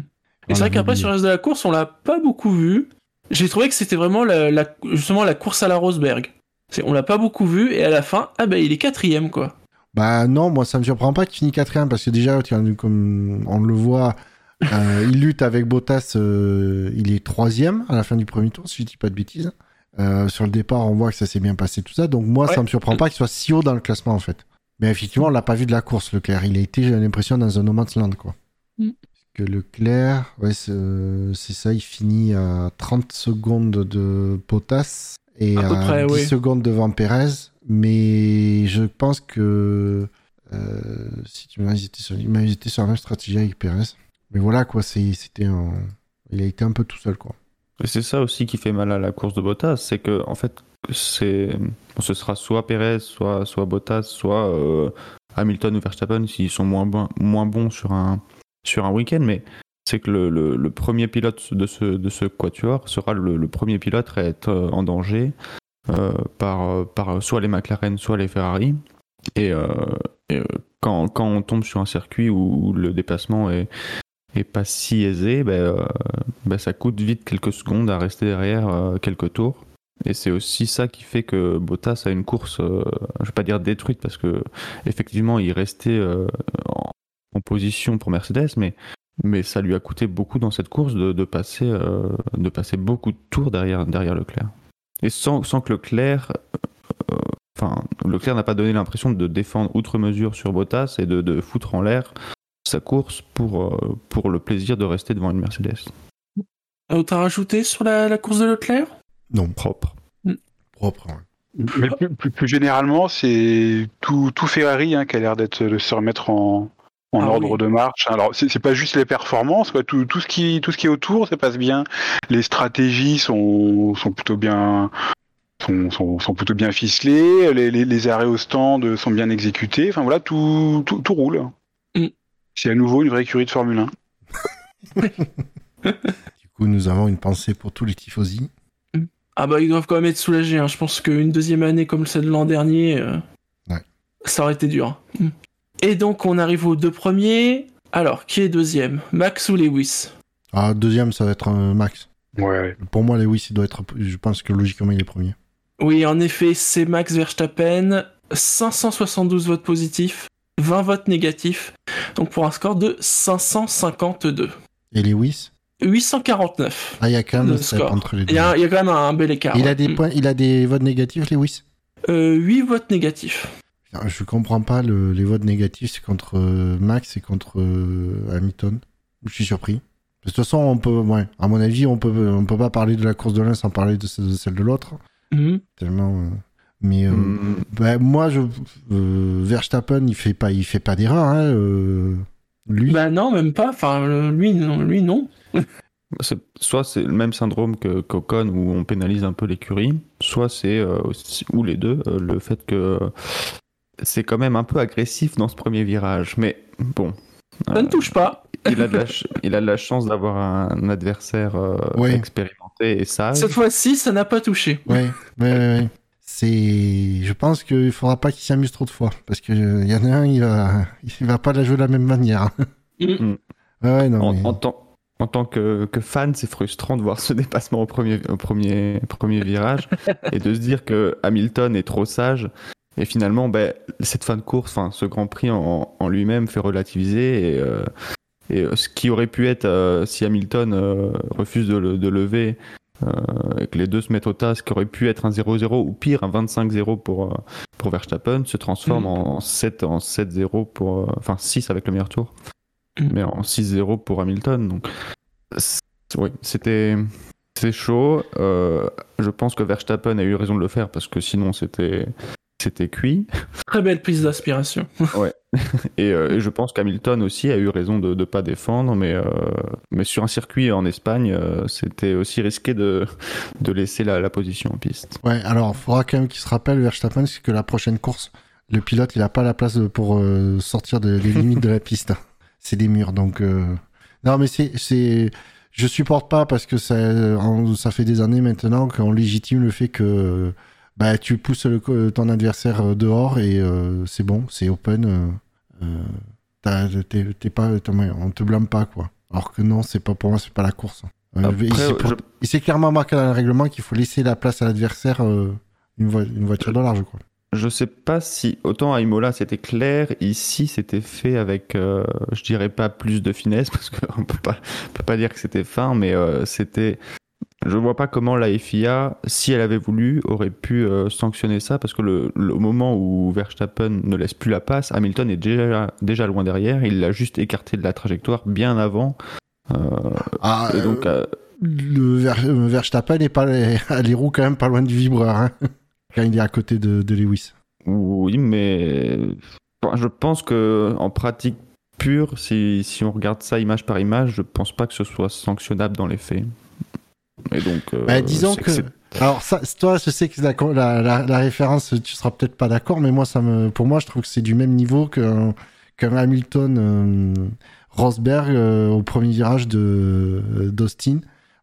c'est vrai l'avait qu'après, sur le reste de la course, on l'a pas beaucoup vu. J'ai trouvé que c'était vraiment la, la- justement la course à la Rosberg. On l'a pas beaucoup vu, et à la fin, ah ben il est quatrième, quoi. Bah non, moi ça me surprend pas qu'il finisse quatrième parce que déjà, comme on le voit, euh, il lutte avec Bottas, euh, il est troisième à la fin du premier tour, si je dis pas de bêtises. Euh, sur le départ, on voit que ça s'est bien passé tout ça, donc moi ça Ouais. me surprend pas qu'il soit si haut dans le classement en fait. Mais effectivement, on l'a pas vu de la course, Leclerc. Il a été, j'ai l'impression, dans un no man's land quoi. Mm. Que Leclerc, ouais, c'est c'est ça, il finit à 30 secondes de Bottas et À à, peu près, 10 oui. secondes devant Perez. Mais je pense que euh, si tu m'as hésité sur, il m'a hésité sur la même stratégie avec Perez. Mais voilà quoi, c'était un, il a été un peu tout seul quoi. Et c'est ça aussi qui fait mal à la course de Bottas, c'est que en fait, c'est, ce sera soit Perez, soit, Bottas, soit euh, Hamilton ou Verstappen s'ils sont moins, bons- moins bons sur un, sur un week-end, mais c'est que le, le- le premier pilote de ce, de ce quatuor sera le, le premier pilote à être euh, en danger euh, par, par soit les McLaren, soit les Ferrari. Et, euh, et, euh, quand, quand on tombe sur un circuit où, où le déplacement est, est pas si aisé, ben, euh, ben, ça coûte vite quelques secondes à rester derrière euh, quelques tours. Et c'est aussi ça qui fait que Bottas a une course, euh, je vais pas dire détruite parce que effectivement il restait euh, en, en position pour Mercedes, mais mais ça lui a coûté beaucoup dans cette course de, de passer euh, de passer beaucoup de tours derrière derrière Leclerc. Et sans, sans que Leclerc, enfin Leclerc n'a pas donné l'impression de défendre outre mesure sur Bottas et de, de foutre en l'air sa course pour euh, pour le plaisir de rester devant une Mercedes. Autre à rajouter sur la, la course de Leclerc? Non, Propre. propre. ouais. Mais plus, plus- plus généralement, c'est tout, tout Ferrari hein, qui a l'air d'être de se remettre en, en Ah ordre oui. de marche. Alors, c'est c'est pas juste les performances, quoi. Tout, tout ce qui, tout ce qui est autour, ça passe bien. Les stratégies sont, sont plutôt bien, sont, sont, sont plutôt bien ficelées. Les, les, les arrêts au stand sont bien exécutés. Enfin voilà, tout, tout, tout roule. C'est à nouveau une vraie écurie de Formule 1. Du coup, nous avons une pensée pour tous les tifosi. Ah bah ils doivent quand même être soulagés. hein. Je pense qu'une deuxième année comme celle de l'an dernier, euh, Ouais. ça aurait été dur. Mm. Et donc on arrive aux deux premiers. Alors, qui est deuxième? Max ou Lewis? Ah, deuxième, ça va être Max. Ouais. Pour moi, Lewis, il doit être. Je pense que logiquement, il est premier. Oui, en effet, c'est Max Verstappen. 572 votes positifs, 20 votes négatifs. Donc pour un score de 552. Et Lewis? 849. Ah, il y a quand même entre les Il deux. y, a, il y a quand même un, un bel écart. Il a des Mm. points, il a des votes négatifs, Lewis? Euh, 8 votes négatifs. Putain, Je comprends pas le- les votes négatifs, c'est contre euh, Max et contre euh, Hamilton. Je suis surpris. De toute façon, on peut, ouais, à mon avis, on peut, on peut pas parler de la course de l'un sans parler de, ce- de celle de l'autre. Mhm. Tellement. euh, Mais euh, Mm. bah, moi, je, euh, Verstappen, il fait pas, il fait pas d'erreur. Hein, euh, lui. Bah non, même pas. Enfin, lui, non. Lui, non. C'est- Soit c'est le même syndrome que qu'Ocon où on pénalise un peu l'écurie, soit c'est euh, ou les deux euh, le fait que c'est quand même un peu agressif dans ce premier virage. Mais bon, Ça ne touche pas. il a de la, ch- il a de la chance d'avoir un adversaire euh, Ouais. expérimenté et sage. Cette fois-ci, ça n'a pas touché. Ouais, ouais, ouais, ouais. C'est, je pense qu'il faudra pas qu'il s'amuse trop de fois parce que euh, il y en a un, il va, il va pas la jouer de la même manière. Mm. Ouais, non, En, mais- en tant, en tant que, que fan, c'est frustrant de voir ce dépassement au premier, au premier, premier virage et de se dire que Hamilton est trop sage. Et finalement, ben, cette fin de course, enfin, ce Grand Prix en, en lui-même fait relativiser. Et, euh, et euh, ce qui aurait pu être, euh, si Hamilton euh, refuse de, le- de lever euh, et que les deux se mettent au tas, ce qui aurait pu être un 0-0 ou pire, un 25-0 pour, euh, pour Verstappen, se transforme Mm. en 7 en 7-0 pour. euh, Enfin, 6 avec le meilleur tour, Mm. mais en 6-0 pour Hamilton. Donc, oui, c'était. C'est chaud. Euh, je pense que Verstappen a eu raison de le faire parce que sinon c'était c'était cuit. Très belle prise d'aspiration. Et, euh, et je pense qu'Hamilton aussi a eu raison de ne pas défendre, mais, euh, mais sur un circuit en Espagne, euh, c'était aussi risqué de, de laisser la, la position en piste. Ouais, alors, il faudra quand même qu'il se rappelle, Verstappen, c'est que la prochaine course, le pilote, il a pas la place pour euh, sortir de- des limites de la piste. C'est des murs, donc... euh, Non, mais c'est... c'est... Je supporte pas parce que ça, ça fait des années maintenant qu'on légitime le fait que bah, tu pousses le ton adversaire euh, dehors et euh, c'est bon, c'est open. euh, euh, t'es- pas, on te blâme pas, quoi. Alors que non, c'est pas pour moi, c'est pas la course. Après, il s'est je- clairement marqué dans le règlement qu'il faut laisser la place à l'adversaire une, vo- une voiture de large, quoi. Je sais pas si, autant à Imola c'était clair, ici c'était fait avec, euh, je dirais pas plus de finesse, parce qu'on peut pas, on peut pas dire que c'était fin, mais euh, c'était. Je vois pas comment la FIA, si elle avait voulu, aurait pu euh, sanctionner ça, parce que le, le- au moment où Verstappen ne laisse plus la passe, Hamilton est déjà, déjà loin derrière, il l'a juste écarté de la trajectoire bien avant. Euh, Ah, et donc, euh, le Ver- Verstappen est pas a les roues quand même pas loin du vibreur hein, quand il est à côté de, de Lewis. Oui, mais je pense que en pratique pure, si, si on regarde ça image par image, je pense pas que ce soit sanctionnable dans les faits. Et donc, euh, Bah, disons que, alors ça, toi, je sais que la, la, la, la référence, tu seras peut-être pas d'accord, mais moi, ça me, pour moi, je trouve que c'est du même niveau qu'un Hamilton euh, Rosberg euh, au premier virage de d'Austin.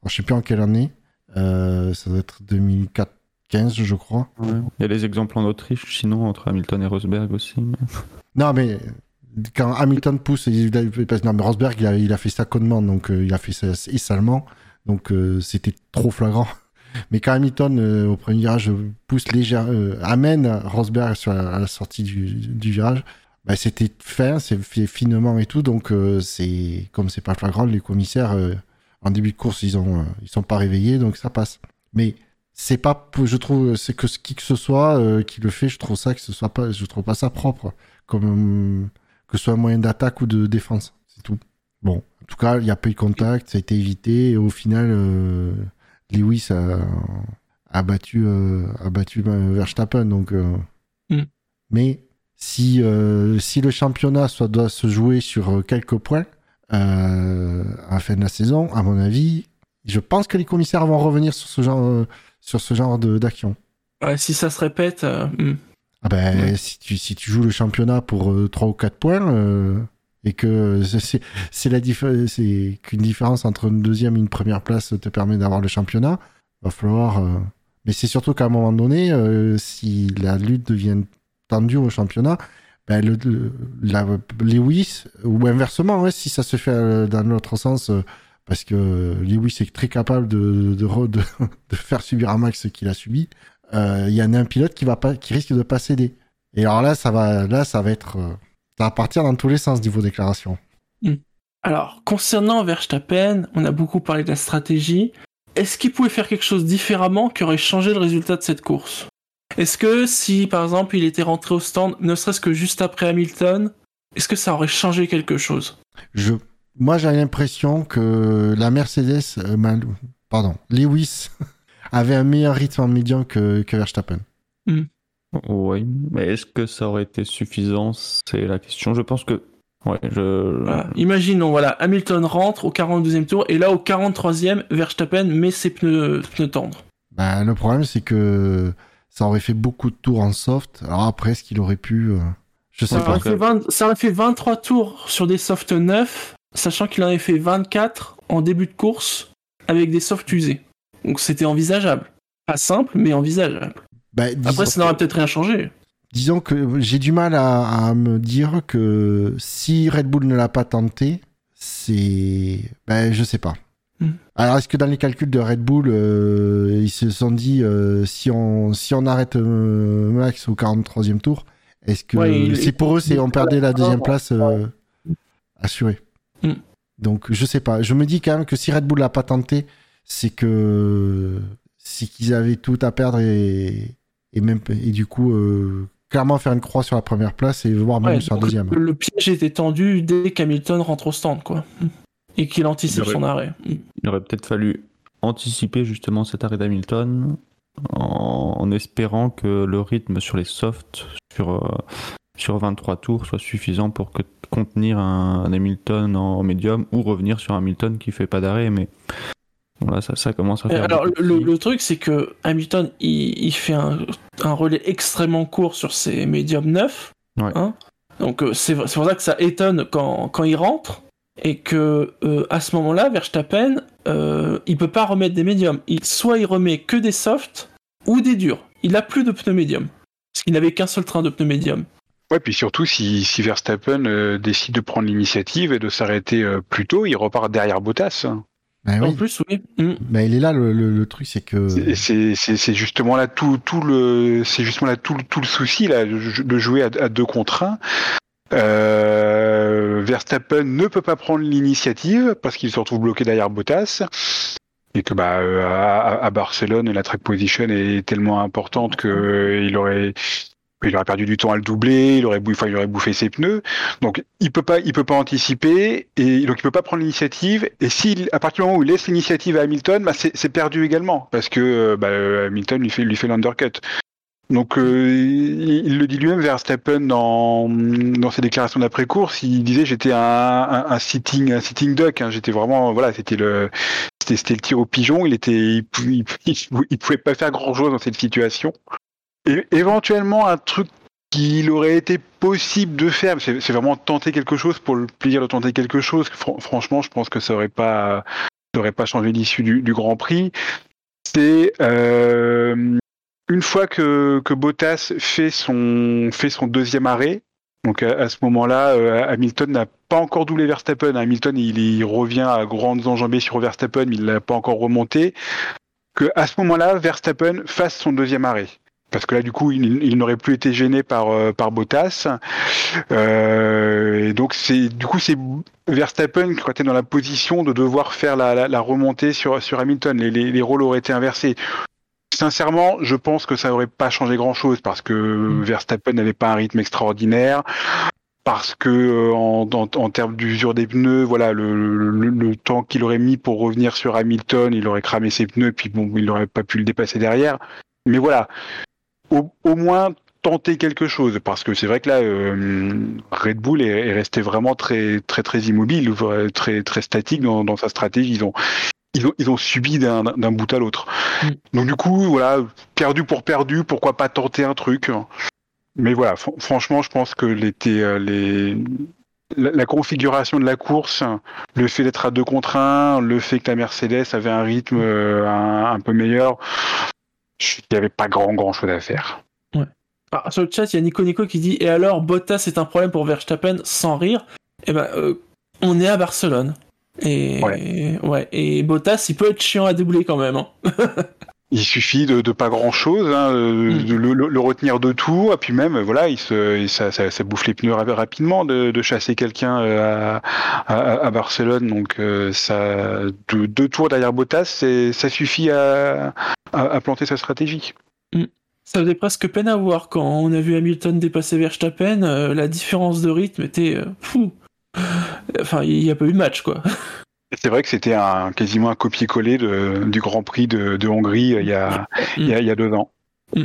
Je sais plus en quelle année. Euh, ça doit être 2004, 15, je crois. ouais. il y a les exemples en Autriche, sinon entre Hamilton et Rosberg aussi. mais- Non, mais quand Hamilton pousse, il, il- parce- non, mais Rosberg, il a, il a fait ça connement, donc euh, il a fait ça et salement, donc euh, c'était trop flagrant. Mais quand Hamilton, euh, au premier virage, pousse légère, euh, amène Rosberg sur la, à la sortie du, du virage, bah, c'était fin, c'est fait finement et tout, donc euh, c'est comme c'est pas flagrant, les commissaires euh, en début de course, ils ont, euh, ils sont pas réveillés, donc ça passe. Mais c'est pas, je trouve, c'est que qui que ce soit qui le fait, je trouve ça que ce soit pas, je trouve pas ça propre comme que ce soit un moyen d'attaque ou de défense. C'est tout. Bon, en tout cas, il n'y a pas eu de contact, ça a été évité. Et au final, euh, Lewis a, a battu, euh, a battu euh, Verstappen. Donc, euh, Mm. Mais si, si le championnat soit, doit se jouer sur quelques points à la fin de la saison, à mon avis, je pense que les commissaires vont revenir sur ce genre, sur ce genre de- d'action. Ouais, si ça se répète, hmm. Ah ben, Ouais. si, tu, si tu joues le championnat pour euh, 3 ou 4 points, et que c'est- la qu'une différence entre une deuxième et une première place te permet d'avoir le championnat, va falloir. euh, Mais c'est surtout qu'à un moment donné, euh, si la lutte devient tendue au championnat, ben le, Lewis, ou inversement, ouais, si ça se fait euh, dans l'autre sens, parce que Lewis est très capable de, de, re- de, de faire subir à Max ce qu'il a subi, il y en a un pilote qui va qui risque de pas céder. Et alors là, ça va, là, ça va être, ça va partir dans tous les sens niveau déclaration. Alors, concernant Verstappen, on a beaucoup parlé de la stratégie. Est-ce qu'il pouvait faire quelque chose différemment qui aurait changé le résultat de cette course? Est-ce que si, par exemple, il était rentré au stand, ne serait-ce que juste après Hamilton, est-ce que ça aurait changé quelque chose? Je, moi, j'ai l'impression que la Mercedes, euh, pardon, Lewis avait un meilleur rythme en médian que, que Verstappen. Oui, mais est-ce que ça aurait été suffisant? C'est la question. Je pense que. Ouais, je. Voilà. Imaginons, voilà, Hamilton rentre au 42e tour, et là, au 43e, Verstappen met ses pneus, pneus tendres. Ben, le problème, c'est que ça aurait fait beaucoup de tours en soft. Alors après, est-ce qu'il aurait pu, euh, je sais Ça pas. aurait, fait 20 ça aurait fait 23 tours sur des softs neufs, sachant qu'il en avait fait 24 en début de course avec des softs usés. Donc c'était envisageable. Pas simple, mais envisageable. Ben, Après, ça n'aurait peut-être rien changé. Disons que j'ai du mal à, à me dire que si Red Bull ne l'a pas tenté, c'est. Ben, je sais pas. Hmm. Alors, est-ce que dans les calculs de Red Bull, euh, ils se sont dit euh, si, on, si on arrête euh, Max au 43e tour, est-ce que Ouais, c'est pour eux, c'est on perdait la deuxième place assurée Hmm. Donc, je sais pas. Je me dis quand même que si Red Bull l'a pas tenté, c'est que c'est qu'ils avaient tout à perdre et, et même et du coup euh, clairement faire une croix sur la première place et voir même Ouais, sur la deuxième. Le, le piège était tendu dès qu'Hamilton rentre au stand, quoi. Et qu'il anticipe Il aurait- son arrêt. Il aurait peut-être fallu anticiper justement cet arrêt d'Hamilton en, en espérant que le rythme sur les softs sur, euh, sur 23 tours soit suffisant pour que, contenir un, un Hamilton en médium ou revenir sur un Hamilton qui fait pas d'arrêt. Mais voilà, ça, ça commence à faire. Alors, le, truc, c'est que Hamilton, il, il fait un, un relais extrêmement court sur ses médiums neufs. Ouais. hein. Donc, euh, c'est c'est pour ça que ça étonne quand, quand il rentre. Et que euh, à ce moment-là, Verstappen, euh, il peut pas remettre des médiums. Il, soit il remet que des softs ou des durs. Il a plus de pneus médiums. Parce qu'il n'avait qu'un seul train de pneus médiums. Ouais, puis surtout, si, si Verstappen euh, décide de prendre l'initiative et de s'arrêter euh, plus tôt, il repart derrière Bottas. Ben En oui. plus, oui. Ben, il est là le, le- le truc, c'est que C'est c'est- c'est justement là tout, tout le c'est justement là tout, le- tout le souci là de de jouer à, à deux contre un. Euh, Verstappen ne peut pas prendre l'initiative parce qu'il se retrouve bloqué derrière Bottas et que bah euh, à, à Barcelone la track position est tellement importante que euh, il aurait il aurait perdu du temps à le doubler, il aurait bouffé, il aurait bouffé ses pneus. Donc il peut pas, il peut pas anticiper et donc il peut pas prendre l'initiative. Et s'il, à partir du moment où il laisse l'initiative à Hamilton, bah, c'est perdu également parce que euh, bah, Hamilton lui fait lui fait l'undercut. Donc euh, il, le dit lui-même Verstappen dans dans ses déclarations d'après course, il disait j'étais un, un, un sitting un sitting duck, hein. j'étais vraiment voilà c'était le c'était le tir au pigeon, il était il pouvait pas faire grand chose dans cette situation. Éventuellement un truc qu'il aurait été possible de faire, c'est vraiment tenter quelque chose pour le plaisir de tenter quelque chose. Fran- franchement, je pense que ça aurait pas, ça aurait pas changé l'issue du, Grand Prix. C'est euh, une fois que, que Bottas fait son, fait son deuxième arrêt. Donc à, ce moment-là, euh, Hamilton n'a pas encore doublé Verstappen. Hamilton, il, il revient à grandes enjambées sur Verstappen, mais il l'a pas encore remonté. Que à ce moment-là, Verstappen fasse son deuxième arrêt parce que là du coup il, il n'aurait plus été gêné par euh, par Bottas. Euh, et donc c'est du coup c'est Verstappen qui était dans la position de devoir faire la, la, la remontée sur sur Hamilton. Les, les, les rôles auraient été inversés. Sincèrement je pense que ça aurait pas changé grand chose parce que Verstappen n'avait pas un rythme extraordinaire. Parce que euh, en, en, en termes d'usure des pneus, voilà, le, le, le temps qu'il aurait mis pour revenir sur Hamilton, il aurait cramé ses pneus, puis bon, il n'aurait pas pu le dépasser derrière. Mais voilà, au, au moins tenter quelque chose, parce que c'est vrai que là, euh, Red Bull est, est, resté vraiment très très très immobile, très très statique dans, dans sa stratégie. Ils ont ils ont, ils ont subi d'un bout à l'autre. Mm. Donc du coup, voilà, perdu pour perdu, pourquoi pas tenter un truc mais voilà, fr franchement, je pense que les, les, la, la, configuration de la course, le fait d'être à deux contre un, le fait que la Mercedes avait un rythme euh, un, un, peu meilleur, il n'y avait pas grand grand chose à faire. Ouais. Alors, sur le chat, il y a Nico Nico qui dit Et alors, Bottas est un problème pour Verstappen sans rire? Eh ben, euh, on est à Barcelone. Et, ouais. ouais. Et Bottas, il peut être chiant à doubler quand même. Hein. il suffit de, de pas grand chose, hein, mm. de le, le, retenir de tout, et puis même voilà, il se, ça, ça, ça bouffe les pneus rapidement de, de chasser quelqu'un à, à, à, Barcelone, donc euh, ça deux, deux tours derrière Bottas, ça suffit à, à, planter sa stratégie. Mm. Ça faisait presque peine à voir quand on a vu Hamilton dépasser Verstappen, euh, la différence de rythme était euh, fou. Enfin, il n'y a pas eu de match quoi. C'est vrai que c'était un, quasiment un copier-coller du Grand Prix de, de Hongrie il y, a, mm. il, y a, il y a deux ans. Mm.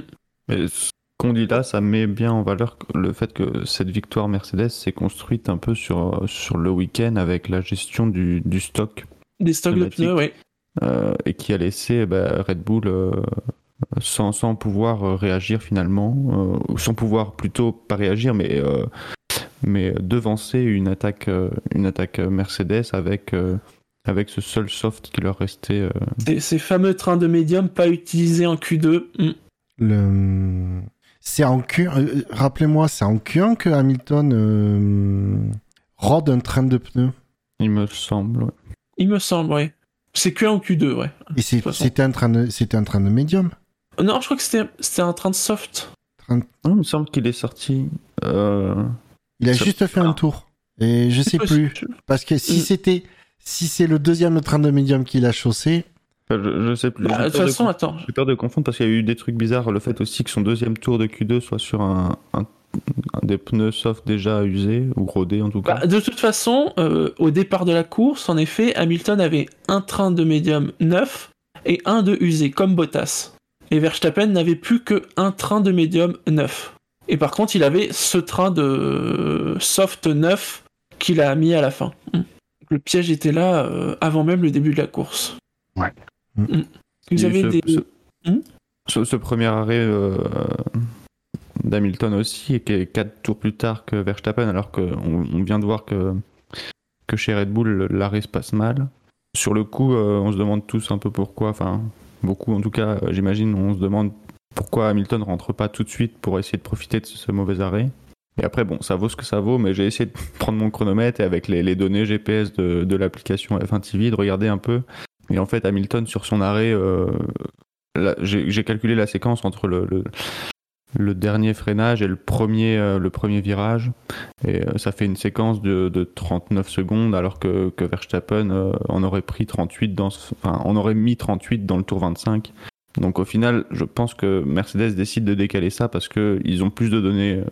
Mais ce qu'on dit là, ça met bien en valeur le fait que cette victoire Mercedes s'est construite un peu sur, sur le week-end avec la gestion du, du stock. Des stocks de pneus, oui. Euh, et qui a laissé bah, Red Bull euh, sans, sans pouvoir réagir finalement, euh, ou sans pouvoir plutôt pas réagir, mais, euh, mais devancer une attaque, euh, une attaque Mercedes avec avec ce seul soft qui leur restait. Euh... Ces, ces, fameux trains de médium pas utilisés en Q2. Mm. Le... C'est en Q... Euh, Rappelez-moi, c'est en Q1 que Hamilton euh, rode un train de pneus. Il me semble, ouais. Il me semble, ouais. C'est Q1 ou Q2, ouais. Et c'était un train de, c'était un train de médium? Non, je crois que c'était c'était un train de soft. Non, il me semble qu'il est sorti. euh, Il a juste fait un tour. Et je sais plus. Parce que si Mm. c'était, si c'est le deuxième train de médium qu'il a chaussé, enfin, je, je sais plus. Bah, J'ai de toute de façon, attends. J'ai peur de confondre parce qu'il y a eu des trucs bizarres. Le fait aussi que son deuxième tour de Q2 soit sur un des pneus soft déjà usés ou rodés en tout cas. Bah, de toute façon, euh, au départ de la course, en effet, Hamilton avait un train de médium neuf et un de usé, comme Bottas. Et Verstappen n'avait plus que un train de médium neuf. Et par contre, il avait ce train de soft neuf qu'il a mis à la fin. Mm. Le piège était là euh, avant même le début de la course. Ouais. Mm. Vous avez ce, des... ce- Hmm ce- ce premier arrêt euh, d'Hamilton aussi, et qui est 4 tours plus tard que Verstappen, alors qu'on on vient de voir que, que chez Red Bull, l'arrêt se passe mal. Sur le coup, euh, on se demande tous un peu pourquoi, enfin, beaucoup en tout cas, euh, j'imagine, on se demande pourquoi Hamilton rentre pas tout de suite pour essayer de profiter de ce, mauvais arrêt. Et après, bon, ça vaut ce que ça vaut, mais j'ai essayé de prendre mon chronomètre et avec les, données GPS de, de l'application F1 TV, de regarder un peu. Et en fait, Hamilton, sur son arrêt, euh, j'ai calculé la séquence entre le, le dernier freinage et le premier, euh, le premier virage. Et euh, ça fait une séquence de, de 39 secondes, alors que, que Verstappen euh, en aurait pris 38 dans enfin, on aurait mis 38 dans le tour 25. Donc au final, je pense que Mercedes décide de décaler ça parce qu'ils ont plus de données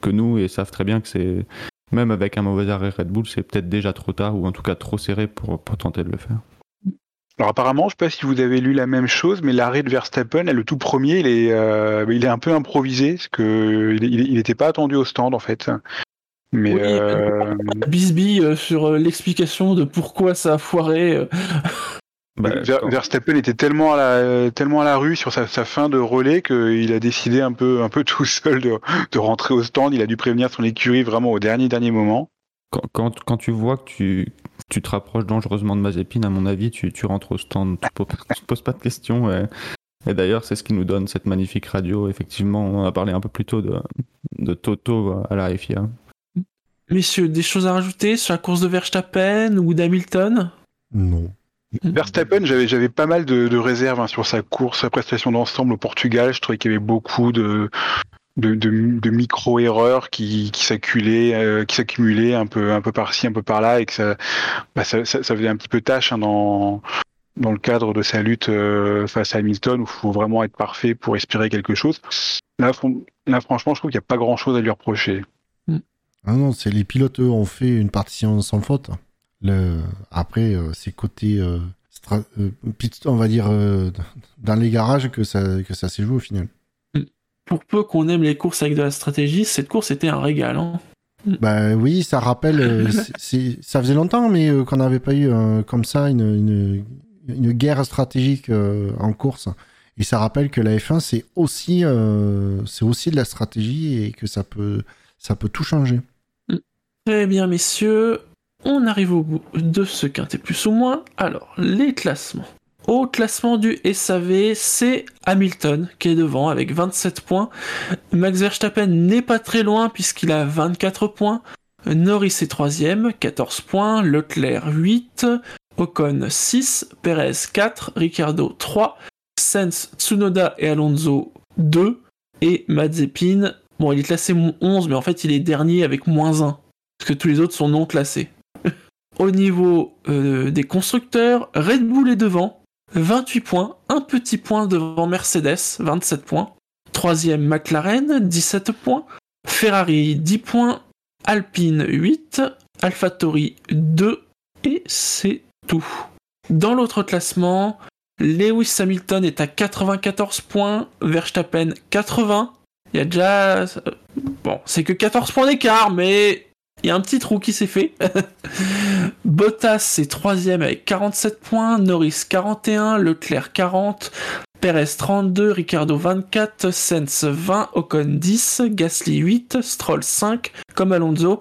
que nous et savent très bien que c'est, même avec un mauvais arrêt Red Bull, c'est peut-être déjà trop tard ou en tout cas trop serré pour, pour tenter de le faire. Alors apparemment, je sais pas si vous avez lu la même chose, mais l'arrêt de Verstappen, le tout premier, il est, euh, il est un peu improvisé, parce que il, il- il était pas attendu au stand en fait. Mais Oui, euh, Bisbee euh, sur l'explication de pourquoi ça a foiré. Bah, Ver- Verstappen était tellement à la, tellement à la rue sur sa, sa fin de relais qu'il a décidé un peu, un peu tout seul de, de rentrer au stand. Il a dû prévenir son écurie vraiment au dernier dernier moment. quand, quand, quand tu vois que tu, tu te rapproches dangereusement de Mazepin, à mon avis, tu, tu rentres au stand, tu ne te poses pas de questions. Et, et d'ailleurs, c'est ce qui nous donne cette magnifique radio. Effectivement, on a parlé un peu plus tôt de, de Toto à la FIA. Messieurs, des choses à rajouter sur la course de Verstappen ou d'Hamilton? Non. Verstappen, j'avais, j'avais pas mal de, de réserves hein, sur sa course, sa prestation d'ensemble au Portugal. Je trouvais qu'il y avait beaucoup de, de, de, de micro-erreurs qui, qui s'accumulaient, euh, qui s'accumulaient un peu, un peu par-ci, un peu par-là, et que ça, bah, ça, ça, ça faisait un petit peu tâche hein, dans, dans le cadre de sa lutte euh, face à Hamilton, où il faut vraiment être parfait pour espérer quelque chose. Là, franchement, je trouve qu'il n'y a pas grand-chose à lui reprocher. Ah non, c'est les pilotes, eux, ont fait une partition sans faute. Le... Après, euh, c'est côté, euh, stra- euh, pit- on va dire, euh, dans les garages que ça, que ça s'est joué au final. Pour peu qu'on aime les courses avec de la stratégie, cette course était un régal. hein. Bah oui, ça rappelle, euh, c'est- ça faisait longtemps, mais euh, qu'on n'avait pas eu euh, comme ça une, une, une guerre stratégique euh, en course. Et ça rappelle que la F1, c'est aussi, c'est aussi de la stratégie et que ça peut, ça peut tout changer. Très bien, messieurs. On arrive au bout de ce quintet plus ou moins. Alors, les classements. Au classement du SAV, c'est Hamilton qui est devant avec 27 points. Max Verstappen n'est pas très loin puisqu'il a 24 points. Norris est troisième, 14 points. Leclerc 8. Ocon 6. Perez 4. Ricardo 3. Sainz, Tsunoda et Alonso 2. Et Mazepin, bon, il est classé 11, mais en fait, il est dernier avec moins 1. Parce que tous les autres sont non classés. Au niveau euh, des constructeurs, Red Bull est devant, 28 points, un petit point devant Mercedes, 27 points. Troisième McLaren, 17 points. Ferrari, 10 points. Alpine, 8. AlphaTauri, 2. Et c'est tout. Dans l'autre classement, Lewis Hamilton est à 94 points, Verstappen 80. Il y a déjà... euh, Bon, c'est que 14 points d'écart, mais il y a un petit trou qui s'est fait. Bottas est troisième avec 47 points, Norris 41, Leclerc 40, Perez 32, Ricardo 24, Sainz 20, Ocon 10, Gasly 8, Stroll 5, comme Alonso,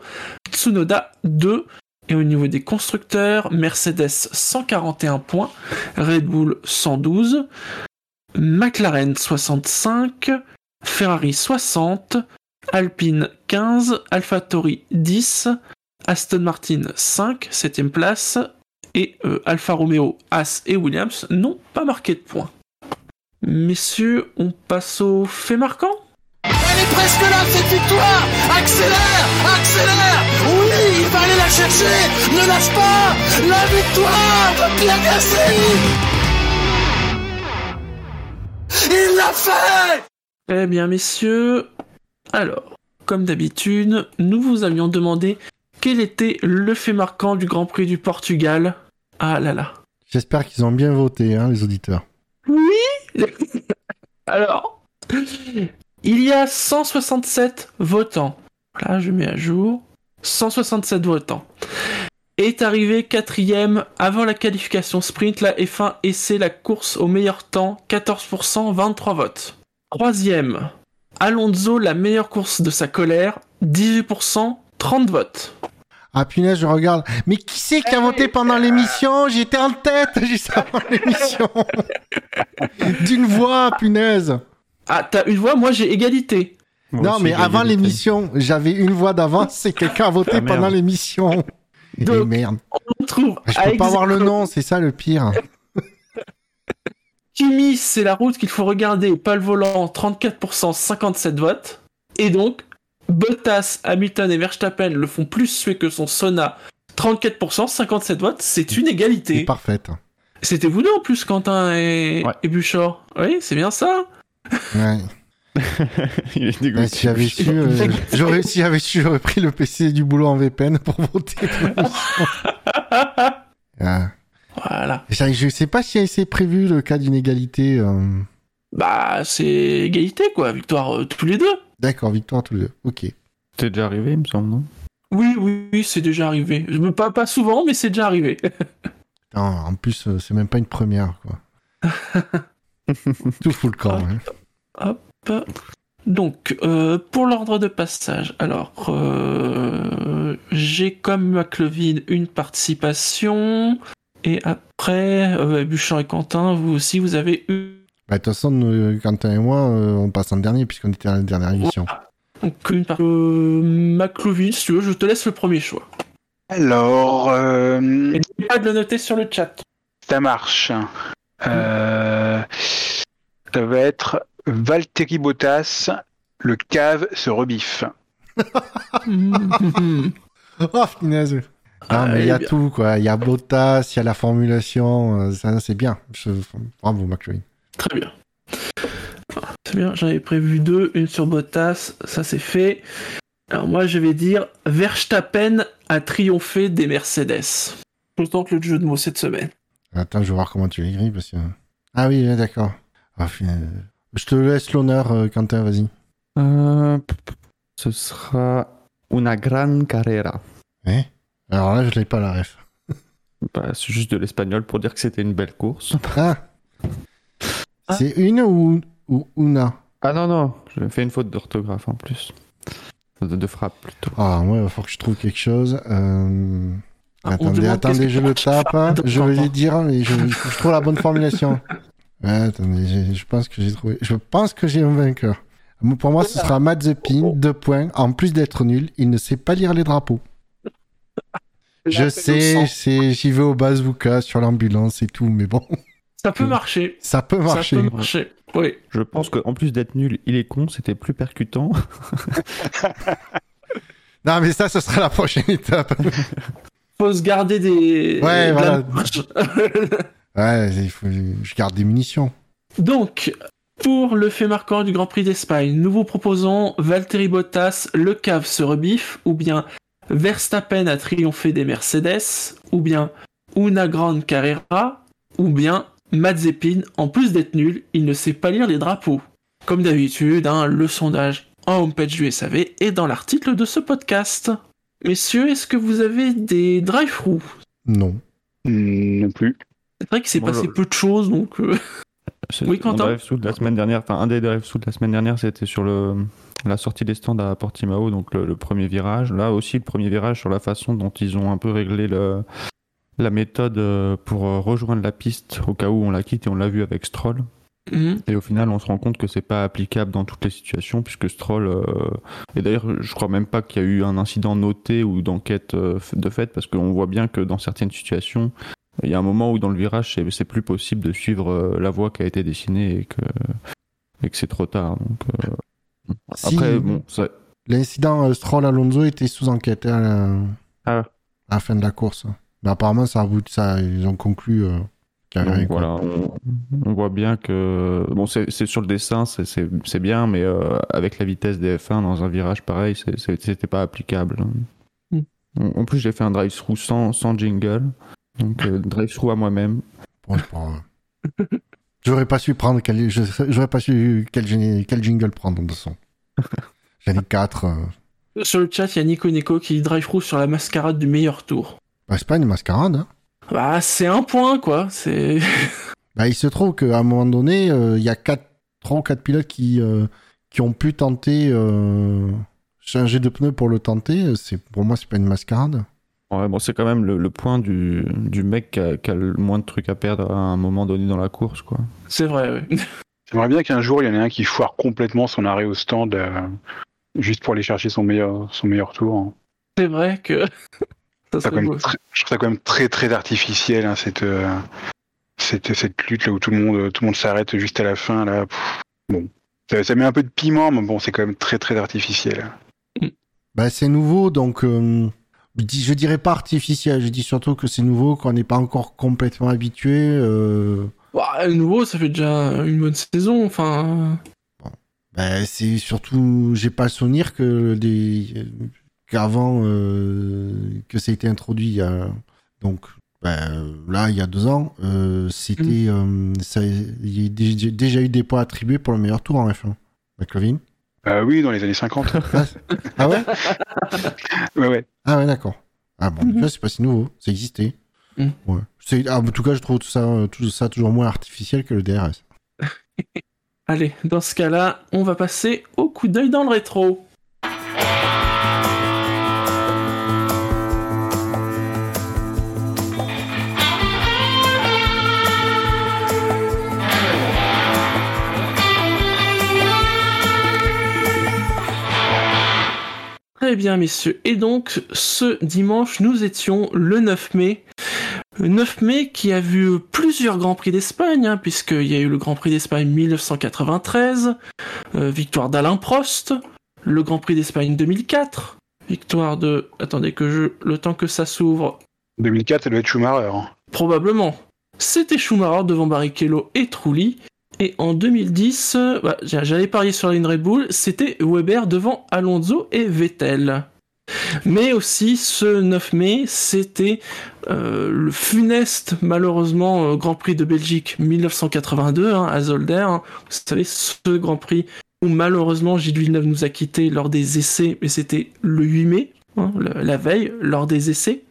Tsunoda 2. Et au niveau des constructeurs, Mercedes 141 points, Red Bull 112, McLaren 65, Ferrari 60, Alpine 15, AlphaTauri 10, Aston Martin 5, 7ème place. Et euh, Alfa Romeo, As et Williams n'ont pas marqué de points. Messieurs, on passe au fait marquant. Elle est presque là, cette victoire. Accélère Accélère. Oui, il va aller la chercher. Ne lâche pas. La victoire de Pierre Gasly. Il l'a fait. Eh bien, messieurs, alors, comme d'habitude, nous vous avions demandé quel était le fait marquant du Grand Prix du Portugal. Ah là là. J'espère qu'ils ont bien voté, hein, les auditeurs. Oui Alors, il y a 167 votants. Là, je mets à jour. 167 votants. Est arrivé quatrième avant la qualification sprint, la F1 et c'est la course au meilleur temps, 14%, 23 votes. Troisième, Alonso, la meilleure course de sa colère, 18%, 30 votes. Ah punaise, je regarde. Mais qui c'est qui a voté pendant l'émission? J'étais en tête juste avant l'émission. D'une voix, punaise. Ah, t'as une voix, moi j'ai égalité. Moi non, aussi, mais avant l'émission, j'avais une voix d'avance, c'est quelqu'un a voté Ah, pendant l'émission. Et Donc, merde. On trouve Je peux pas voir le nom, c'est ça le pire. Kimi, c'est la route qu'il faut regarder, pas le volant, 34%, 57 votes. Et donc, Bottas, Hamilton et Verstappen le font plus suer que son Sona, 34%, 57 votes. C'est une C'est égalité. parfaite. C'était vous deux en plus, Quentin et, Ouais. et Buchor. Oui, c'est bien ça. Ouais. Il est dégoûté. si j'avais su, euh, j'aurais, si j'avais su, j'aurais pris le PC du boulot en VPN pour voter pour. Ah. Voilà. Je je sais pas si c'est prévu le cas d'une égalité. euh. Bah, c'est égalité, quoi. Victoire euh, tous les deux. D'accord, victoire tous les deux. Ok. C'est déjà arrivé, il me semble, non? Oui, oui, oui, c'est déjà arrivé. Je me pas, pas souvent, mais c'est déjà arrivé. Non, en plus, euh, c'est même pas une première, quoi. Tout fout le camp. hein. Donc, euh, pour l'ordre de passage, alors, euh, j'ai comme McLevin une participation, et après, euh, Buchan et Quentin, vous aussi, vous avez eu Bah, de toute façon, nous, Quentin et moi, euh, on passe en dernier puisqu'on était à la dernière émission. donc, une par- euh, McLevin, si tu veux, je te laisse le premier choix. Alors, euh, Et n'oubliez pas de le noter sur le chat. ça marche. Euh, ça va être Valtteri Bottas, le cave se rebiffe. Oh, finaise. Ah, Non, mais il y a eh bien. tout, quoi. Il y a Bottas, il y a la formulation. euh, ça, c'est bien. Je- Bravo, McLaren. Très bien. Ah, C'est bien, j'en avais prévu deux, une sur Bottas, ça c'est fait. Alors moi je vais dire Verstappen a triomphé des Mercedes. Je tente le jeu de mots cette semaine. Attends, je vais voir comment tu l'écris parce que. Ah oui, d'accord. Ah, finaise. Je te laisse l'honneur, euh, Quentin, vas-y. Euh, Ce sera una gran carrera. Hein Alors là, je l'ai pas la ref. Bah, c'est juste de l'espagnol pour dire que c'était une belle course. Ah Ah. C'est une ou, ou una? Ah non, non, j'ai fait une faute d'orthographe en plus. De, de frappe plutôt. Ah, moi, il va falloir que je trouve quelque chose. Euh... Ah, attendez, attendez, je le tape. hein. Je vais dans- le dire, mais je, il faut que je trouve la bonne formulation. Ouais, attendez, je pense que j'ai trouvé. Je pense que j'ai un vainqueur. Pour moi, ce sera Mazepin, deux points. En plus d'être nul, il ne sait pas lire les drapeaux. Je sais, c'est, j'y vais au bazooka sur l'ambulance et tout, mais bon, Ça peut marcher. ça peut marcher. Ça peut marcher. Oui. Je pense qu'en plus d'être nul, il est con, c'était plus percutant. Non, mais ça, ce sera la prochaine étape. Faut se garder des. Ouais, voilà. Ouais, il faut, je garde des munitions. Donc, pour le fait marquant du Grand Prix d'Espagne, nous vous proposons Valtteri Bottas, le cave se rebiffe, ou bien Verstappen a triomphé des Mercedes, ou bien Una Grande Carrera, ou bien Mazepin, en plus d'être nul, il ne sait pas lire les drapeaux. Comme d'habitude, hein, le sondage en homepage du SAV est dans l'article de ce podcast. Messieurs, est-ce que vous avez des drive-through? Non. Hmm, Non plus. C'est vrai qu'il s'est passé je- peu de choses, donc... euh, Oui, Quentin drive de la semaine dernière, enfin un des drive sous de la semaine dernière, c'était sur le la sortie des stands à Portimao, donc le, le premier virage. Là aussi, le premier virage sur la façon dont ils ont un peu réglé le, la méthode euh, pour euh, rejoindre la piste au cas où on la quitte et on l'a vu avec Stroll. Mhm. Et au final, on se rend compte que c'est pas applicable dans toutes les situations, puisque Stroll. euh, Et d'ailleurs, je crois même pas qu'il y a eu un incident noté ou d'enquête euh, de fait, parce qu'on voit bien que dans certaines situations, il y a un moment où dans le virage, c'est- c'est plus possible de suivre euh, la voie qui a été dessinée et que, et que c'est trop tard. Donc, Si, Après, bon, ça- L'incident euh, Stroll-Alonso était sous enquête hein, à la... Ah. à la fin de la course. Mais apparemment, ça ça, ils ont conclu euh, qu'il y avait Donc, rien, quoi. voilà, on, on voit bien que bon, c'est sur le dessin, c'est- c'est c'est bien, mais euh, avec la vitesse des F1 dans un virage pareil, c'était pas applicable. Mm. En en plus, j'ai fait un drive-through sans, sans jingle, donc euh, drive-through à moi-même. Bon. J'aurais pas su prendre quel, j'aurais pas su quel, jingle prendre de façon. J'en ai quatre. euh. Sur le chat, il y a Nico Nico qui drive through sur la mascarade du meilleur tour. Bah, c'est pas une mascarade. Hein. Bah, c'est un point, quoi. C'est. Bah, il se trouve qu'à un moment donné, euh, il y a quatre, trois ou quatre pilotes qui, euh, qui ont pu tenter euh, changer de pneu pour le tenter. C'est pour moi, c'est pas une mascarade. Ouais, bon, c'est quand même le, le point du, du mec qui a, qui a le moins de trucs à perdre à un moment donné dans la course, quoi. C'est vrai. J'aimerais bien qu'un jour, il y en ait un qui foire complètement son arrêt au stand, euh, juste pour aller chercher son meilleur, son meilleur tour. hein. C'est vrai que. ça Ça, serait quand même beau. très- je trouve ça quand même très très artificiel, hein, cette, euh, cette, cette lutte là où tout le monde, tout le monde s'arrête juste à la fin. Là. Pff, bon, ça, ça met un peu de piment, mais bon, c'est quand même très très artificiel. Bah, c'est nouveau, donc euh, je dirais pas artificiel. Je dis surtout que c'est nouveau, qu'on n'est pas encore complètement habitué. euh, Bah, nouveau, ça fait déjà une bonne saison. Enfin. bah, c'est surtout, j'ai pas le souvenir que des qu'avant euh, que ça a été introduit. donc bah, là, il y a deux ans, euh, c'était, euh, ça, il y a déjà- déjà eu des points attribués pour le meilleur tour en F1. McLovin. Euh, oui, dans les années 50. Ah ouais ouais, ouais. Ah ouais, d'accord. Ah bon, déjà, c'est pas si nouveau, ça existait. Mhm. Ouais. Ah, en tout cas, je trouve tout ça, euh, tout ça toujours moins artificiel que le DRS. Allez, dans ce cas-là, on va passer au coup d'œil dans le rétro. Très bien, messieurs. Et donc, ce dimanche, nous étions le 9 mai. Le 9 mai qui a vu plusieurs Grands Prix d'Espagne, hein, puisqu'il y a eu le Grand Prix d'Espagne 1993, euh, victoire d'Alain Prost, le Grand Prix d'Espagne 2004, victoire de... Attendez que je... Le temps que ça s'ouvre, 2004, ça doit être Schumacher. hein. probablement. C'était Schumacher devant Barrichello et Trulli. Et en 2010, euh, bah, j'a- j'allais parier sur ligne Red Bull, c'était Weber devant Alonso et Vettel. Mais aussi, ce 9 mai, c'était euh, le funeste, malheureusement, euh, Grand Prix de Belgique 1982 hein, à Zolder. hein. Vous savez, ce Grand Prix où malheureusement Gilles Villeneuve nous a quittés lors des essais, mais c'était le 8 mai, hein, la veille, lors des essais.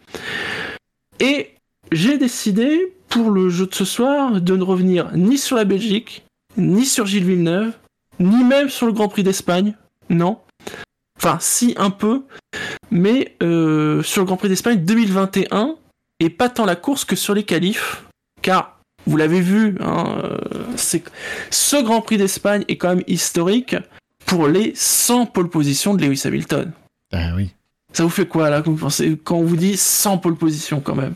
Et j'ai décidé, pour le jeu de ce soir, de ne revenir ni sur la Belgique, ni sur Gilles Villeneuve, ni même sur le Grand Prix d'Espagne. Non. Enfin, si, un peu. Mais euh, sur le Grand Prix d'Espagne 2021, et pas tant la course que sur les qualifs. Car, vous l'avez vu, hein, euh, ce Grand Prix d'Espagne est quand même historique pour les 100 pole positions de Lewis Hamilton. Ah oui. Ça vous fait quoi là quand vous pensez- quand on vous dit 100 pole positions quand même?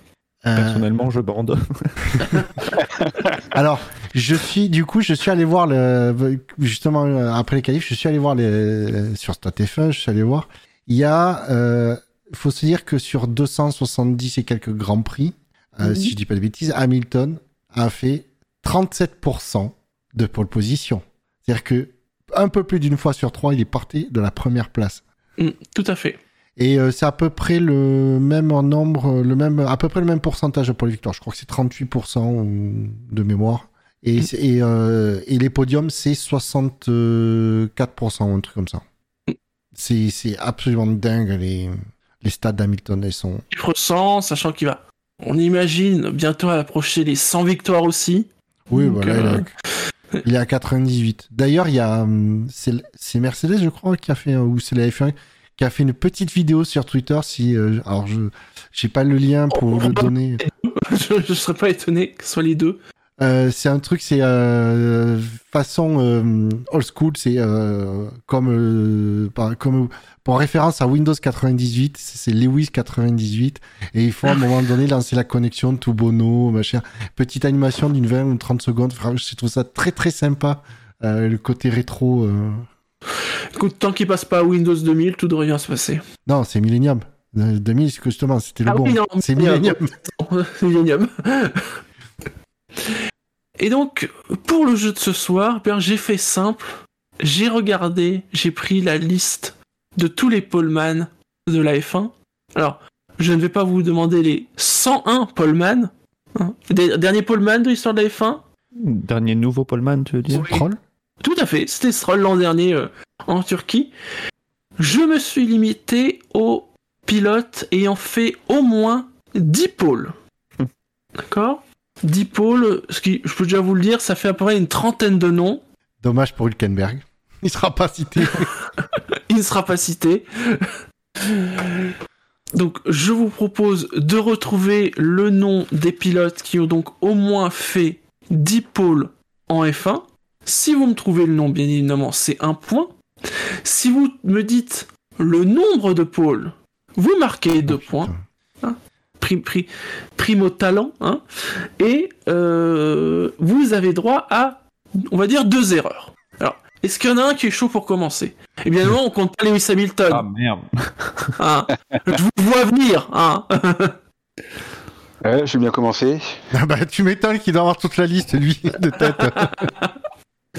Personnellement, je bande. alors, je suis, du coup, je suis allé voir le, justement, euh, après les qualifs, je suis allé voir les, sur StatF1, je suis allé voir. Il y a, euh, faut se dire que sur 270 et quelques grands prix, euh, Mhm. si je dis pas de bêtises, Hamilton a fait 37% de pole position. C'est-à-dire que un peu plus d'une fois sur trois, il est parti de la première place. Mm, Tout à fait. Et euh, c'est à peu près le même en nombre, le même, à peu près le même pourcentage pour les victoires. Je crois que c'est 38% ou- de mémoire. Et, c'est- et, euh, et les podiums, c'est 64%, un truc comme ça. C'est, c'est absolument dingue, les, les stats d'Hamilton. Elles sont... Chiffre 100, sachant qu'il va, on imagine, bientôt approcher les 100 victoires aussi. Oui, Donc, voilà, euh, il, est à, il est à 98. D'ailleurs, il y a, hum, c'est, c'est Mercedes, je crois, qui a fait, ou c'est la F1, qui a fait une petite vidéo sur Twitter. Si, euh, alors, je, j'ai pas le lien pour Oh, le donner. je, je serais pas étonné que ce soit les deux. Euh, c'est un truc, c'est euh, façon euh, old school, c'est euh, comme, euh, par- comme pour référence à Windows 98, c'est Lewis 98, et il faut à un moment donné lancer la connexion tout bono, machin. Petite animation d'une 20 ou 30 secondes, je trouve ça très très sympa, euh, le côté rétro. Écoute, tant qu'il passe pas à Windows 2000, tout devrait bien se passer. Non, c'est Millennium. Euh, 2000, c'est que justement, c'était le Ah bon. oui, non, c'est Millennium. Millennium. Millennium. Et donc, pour le jeu de ce soir, ben, j'ai fait simple. J'ai regardé, j'ai pris la liste de tous les poleman de la F1. Alors, je ne vais pas vous demander les 101 poleman. Hein. Des- Dernier poleman de l'histoire de la F1 Dernier nouveau Poleman, tu veux dire? Oui. Troll? Tout à fait, c'était Stroll l'an dernier euh, en Turquie. Je me suis limité aux pilotes ayant fait au moins 10 pôles. D'accord? 10 pôles, ce qui, je peux déjà vous le dire, ça fait à peu près une trentaine de noms. Dommage pour Hülkenberg. Il sera pas cité. Il ne sera pas cité. Donc, je vous propose de retrouver le nom des pilotes qui ont donc au moins fait 10 pôles en F1. Si vous me trouvez le nom, bien évidemment, c'est un point. Si vous me dites le nombre de pôles, vous marquez deux points. Pri- pri- primo talent. Hein, et euh, vous avez droit à, on va dire, deux erreurs. Alors, est-ce qu'il y en a un qui est chaud pour commencer? Eh bien, non, on compte pas Lewis Hamilton. Ah merde. Hein. Je vous vois venir. Hein. Ouais, je vais bien commencer. Ah bah, tu m'étonnes qu'il doit avoir toute la liste, lui, de tête.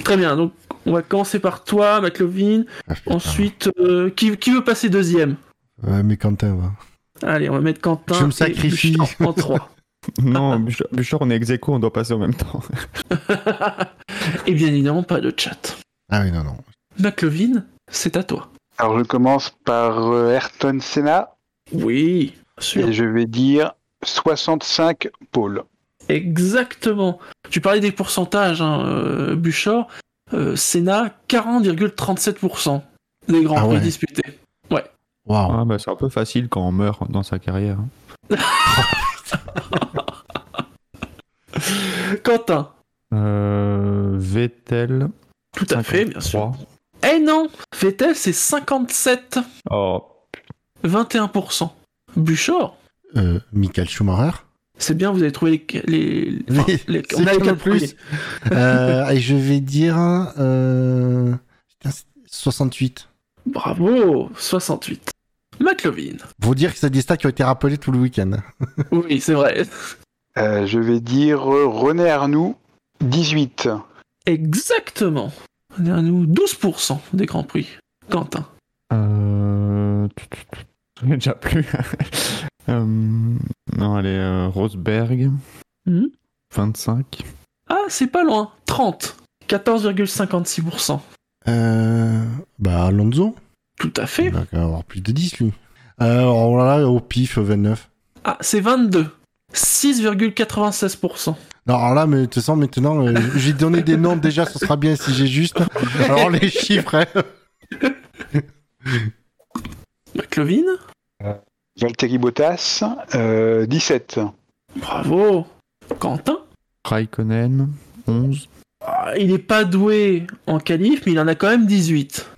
Très bien, donc on va commencer par toi, McLovin. Ah. Ensuite, euh, qui, qui veut passer deuxième Ouais, mais Quentin, va. Allez, on va mettre Quentin. Je me sacrifie. En 3. Non, Bouchard, on est ex aequo, on doit passer en même temps. et bien évidemment, pas de chat. Ah oui, non, non. McLovin, c'est à toi. Alors je commence par euh, Ayrton Senna Oui, sûr. et je vais dire 65 pôles. Exactement. Tu parlais des pourcentages, hein, euh, Bouchard. Euh, Senna, 40,37% des grands Ah prix ouais. disputés. Waouh. Ah, bah, c'est un peu facile quand on meurt dans sa carrière. Quentin, Euh, Vettel. tout à fait, bien sûr. 53. Eh non Vettel, c'est 57, Oh, 21%. Bouchard, Euh, Michael Schumacher. C'est bien, vous avez trouvé les... les... enfin, Les- on a les plus. euh, et je vais dire euh, putain, c'est 68. Bravo 68. McLovin. Faut dire que c'est des stats qui ont été rappelés tout le week-end. Oui, c'est vrai. Euh, je vais dire euh, René Arnoux 18. Exactement. À nous 12% des Grands Prix. Quentin. Euh... Déjà plus. Euh, Non, allez, euh, Rosberg. Mhm. 25. Ah, c'est pas loin. 30. 14,56%. Euh, bah, Alonso. Tout à fait. Il va avoir plus de 10, lui. Euh, alors là, au pif, 29. Ah, c'est 22. 6,96%. Non, alors là, mais de toute façon, maintenant, euh, j'ai donné des noms déjà, ce sera bien si j'ai juste. Alors les chiffres, hein. McLovin? Valtteri Bottas euh, 17. Bravo. Quentin. Raikkonen. 11. Ah, il est pas doué en qualif, mais il en a quand même 18.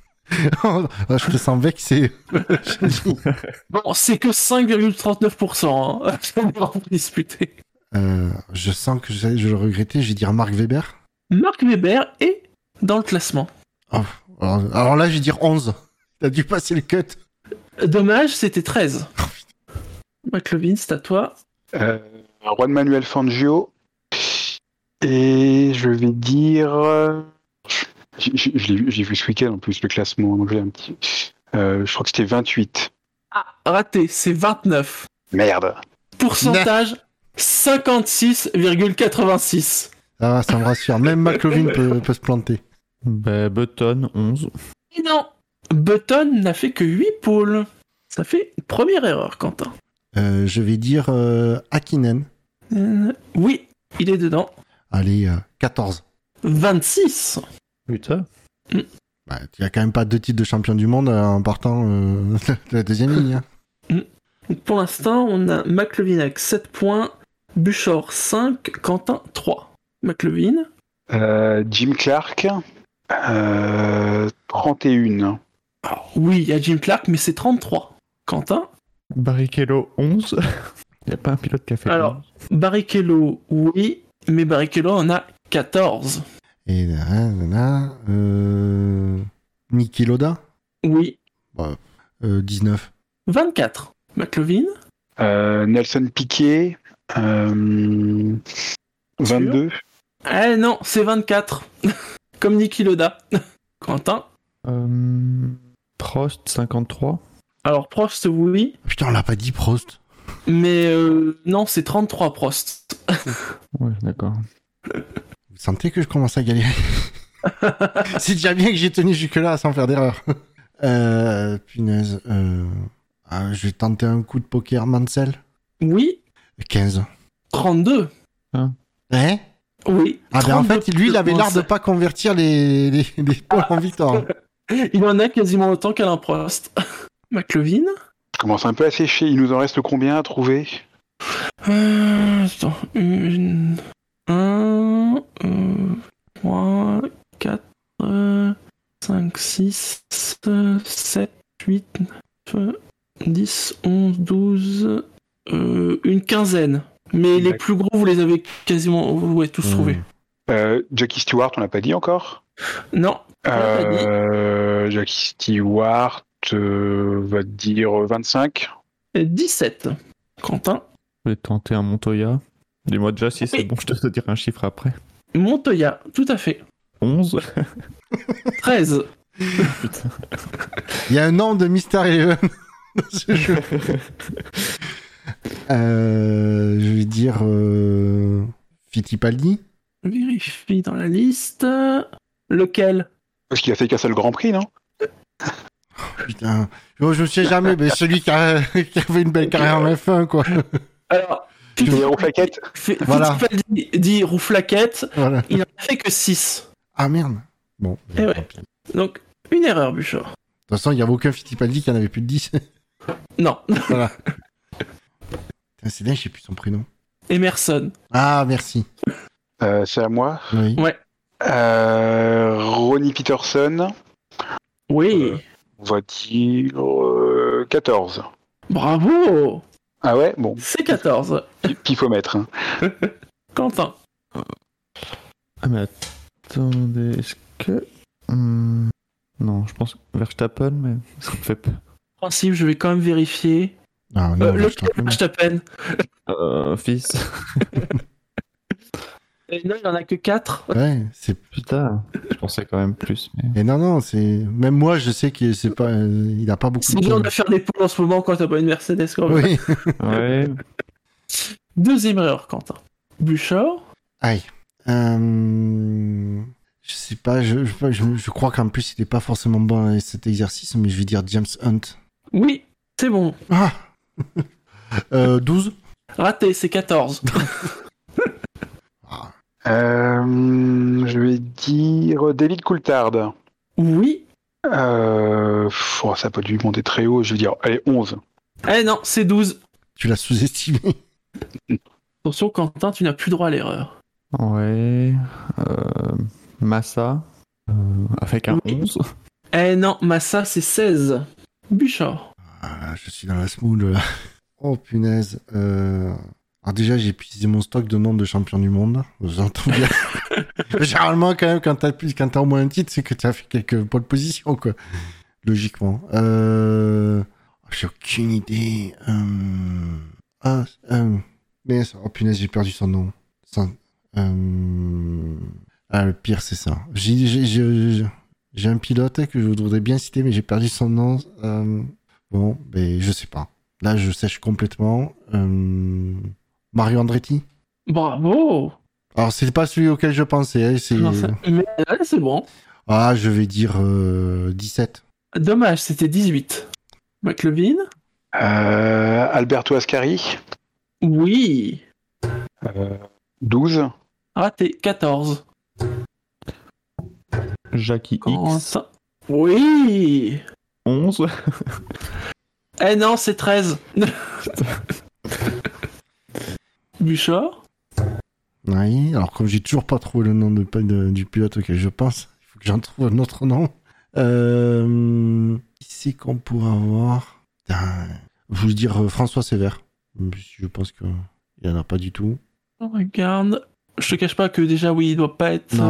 Ah, je te sens vexé. Bon, c'est que 5,39% hein, les Grands Prix disputés. Euh, je sens que je, je le regrettais, je vais dire Marc Weber. Marc Weber est dans le classement. Alors, alors là, je vais dire 11. T'as dû passer le cut. Dommage, c'était 13. McLovin, c'est à toi. Euh, Juan Manuel Fangio. Et je vais dire. euh, je je- je l'ai vu, j'ai vu ce week-end en plus le classement, donc j'ai un petit. euh, je crois que c'était 28. Ah, raté, c'est 29. Merde. Pourcentage 56,86. Ça va, ça me rassure. Même McLovin peut, peut se planter. Bah, Button. 11. Et non, Button n'a fait que 8 pôles. Ça fait une première erreur, Quentin. Euh, je vais dire euh, Hakkinen. Euh, oui, il est dedans. Allez, euh, 14. 26. Putain. Bah, il y a quand même pas deux titres de champion du monde euh, en partant euh, de la deuxième ligne. hein. Donc, pour l'instant, on a McLevin avec 7 points, Buchor 5, Quentin 3. McLevin. Euh, Jim Clark, euh, 31. Alors, oui, il y a Jim Clark, mais c'est 33. Quentin. Barrichello 11. Il n'y a pas un pilote qui a fait Alors, Barrichello, oui, mais Barrichello en a 14. Et là, là, là, euh... Niki Loda Oui, euh, 19. 24. McLevin. Euh, Nelson Piquet, euh, 22. Eh non, c'est 24. Comme Niki Loda. Quentin. Prost 53. Alors, Prost, oui, Putain, on l'a pas dit Prost. mais euh, non, c'est 33 Prost. Ouais, d'accord. Vous sentez que je commence à galérer? C'est déjà bien que j'ai tenu jusque-là sans faire d'erreur. Euh, punaise. Euh... ah, je vais tenter un coup de poker Mansell. Oui, 15. 32. Hein? Oui. Ah ben en 32 fait, lui, il avait l'air de pas convertir les, les, les points en victoire. Il en a quasiment autant qu'Alain Prost. McLevin. Je commence un peu à sécher. Il nous en reste combien à trouver? Euh, attends, une, un, euh, trois, quatre, euh, cinq, six, sept, huit, neuf, dix, onze, douze, euh, une quinzaine. Mais les plus gros, vous les avez quasiment, ouais, tous Hmm. trouvés. euh, Jackie Stewart, on l'a pas dit encore? Non, On l'a pas dit. euh, Jackie Stewart euh, va dire 25. et 17. Quentin. Je vais tenter un Montoya. Dis-moi déjà si c'est Oui. bon, je te dire un chiffre après. Montoya, tout à fait. 11. 13. Putain. Il y a un nom de Mister Eleven dans ce jeu. Euh, je vais dire euh, Fittipaldi. Vérifie dans la liste. Lequel? Parce qu'il a fait qu'un seul Grand Prix, non? Putain, je, je sais jamais, mais celui qui, a- qui avait une belle carrière en F1, quoi. Alors, plaquettes Fi- Voilà. Fittipaldi dit rouflaquette, Voilà. il en a fait que 6. Ah merde. Bon. Eh ouais. De Donc, une erreur, Bouchard. toute façon, il n'y avait aucun Fittipaldi qui en avait plus de 10. Non, voilà. C'est bien, je sais plus son prénom. Emerson. Ah, merci. Euh, C'est à moi? Oui. Euh, Ronnie Peterson, Oui, on va dire euh, 14. bravo Ah ouais Bon, C'est 14. qu'il faut mettre. hein. Quentin. Ah mais attendez, est-ce que... Hmm, Non, je pense Verstappen, mais ça me fait peur. Principe, je vais quand même vérifier. Ah, non, Euh, rappelle. Verstappen. Euh, fils. Et non, il en a que 4. Ouais, c'est. Putain, je pensais quand même plus, mais... Et non, non, c'est. Même moi, je sais que c'est pas. euh, Il a pas beaucoup C'est de. dur points. de faire des poules en ce moment quand t'as pas une Mercedes. Quand même. Oui. Ouais, Deuxième erreur, Quentin. Bouchard. Aïe. Euh... Je sais pas, je, je, je, je crois qu'en plus, il est pas forcément bon à cet exercice, mais je vais dire James Hunt. Oui, c'est bon. Ah euh, 12 Raté, c'est 14. Euh, je vais dire David Coulthard. oui. Euh, oh, ça n'a pas dû monter très haut. Je vais dire, allez, 11. Eh non, c'est 12. Tu l'as sous-estimé. Attention, Quentin, tu n'as plus droit à l'erreur. ouais... Euh, Massa, euh, avec un Oui. 11. Eh non, Massa, c'est 16. Bouchard. Ah, je suis dans la smooth là. Oh punaise. Euh... Alors déjà, j'ai épuisé mon stock de noms de champions du monde. J'entends bien. Généralement, quand même, quand t'as plus, quand t'as au moins un titre, c'est que t'as fait quelques pole positions, quoi. Logiquement. Euh... J'ai aucune idée. Euh... Ah, euh... Mais, oh punaise, j'ai perdu son nom. Son- Euh... Ah, le pire, c'est ça. J'ai, un pilote que je voudrais bien citer, mais j'ai perdu son nom. Bon, ben, je sais pas. Là, je sèche complètement. Euh... Mario Andretti Bravo. Alors, c'est pas celui auquel je pensais. hein, c'est... Non, ça- Mais ouais, c'est bon. Ah, je vais dire euh, 17. Dommage, c'était 18. McLevin. Euh, Alberto Ascari. Oui. Euh, 12. Raté, 14. Jackie X. Oui. 11. Eh non, c'est 13. Bouchard. Oui, alors comme j'ai toujours pas trouvé le nom de, de- du pilote auquel je pense, il faut que j'en trouve un autre nom. Euh, qui c'est qu'on pourrait avoir? Putain, Je veux dire euh, François Sévère. Je pense qu'il n'y en a pas du tout. On regarde. Je te cache pas que déjà, oui, il doit pas être Non,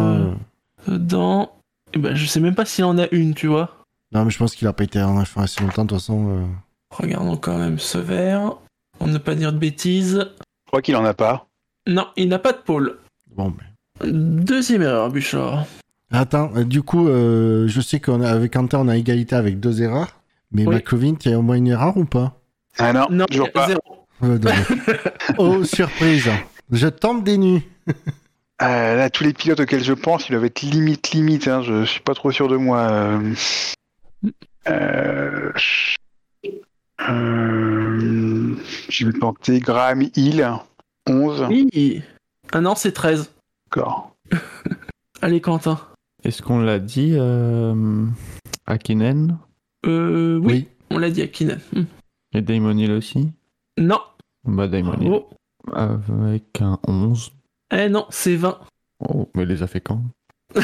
euh, dedans. Et ben, je sais même pas s'il en a une, tu vois. non, mais je pense qu'il a pas été en F1 assez longtemps, de toute façon. euh. Regardons quand même verre. On ne pas dire de bêtises. Je crois qu'il en a pas. Non, il n'a pas de pôle. Bon, mais... Deuxième erreur, Bouchard. Attends, euh, du coup, euh, je sais qu'avec Quentin, on a égalité avec deux erreurs. Mais Oui. McLovin, il y a au moins une erreur ou pas? Ah non, Non, toujours pas. zéro. Euh, non. Oh, surprise Je tombe des nues Euh, là, tous les pilotes auxquels je pense, ils doivent être limite, limite. Hein, je suis pas trop sûr de moi. Euh... Euh... Je vais tenter Graham Hill, 11. Oui. Ah non, c'est 13. D'accord. Allez, Quentin. Est-ce qu'on l'a dit euh, Akinen Euh, oui, Oui. on l'a dit à Kinan. Hmm. et Damon Hill aussi Non. Bah Damon Hill. Oh. Avec un 11. Eh non, c'est 20. Oh, mais il les a fait quand Tu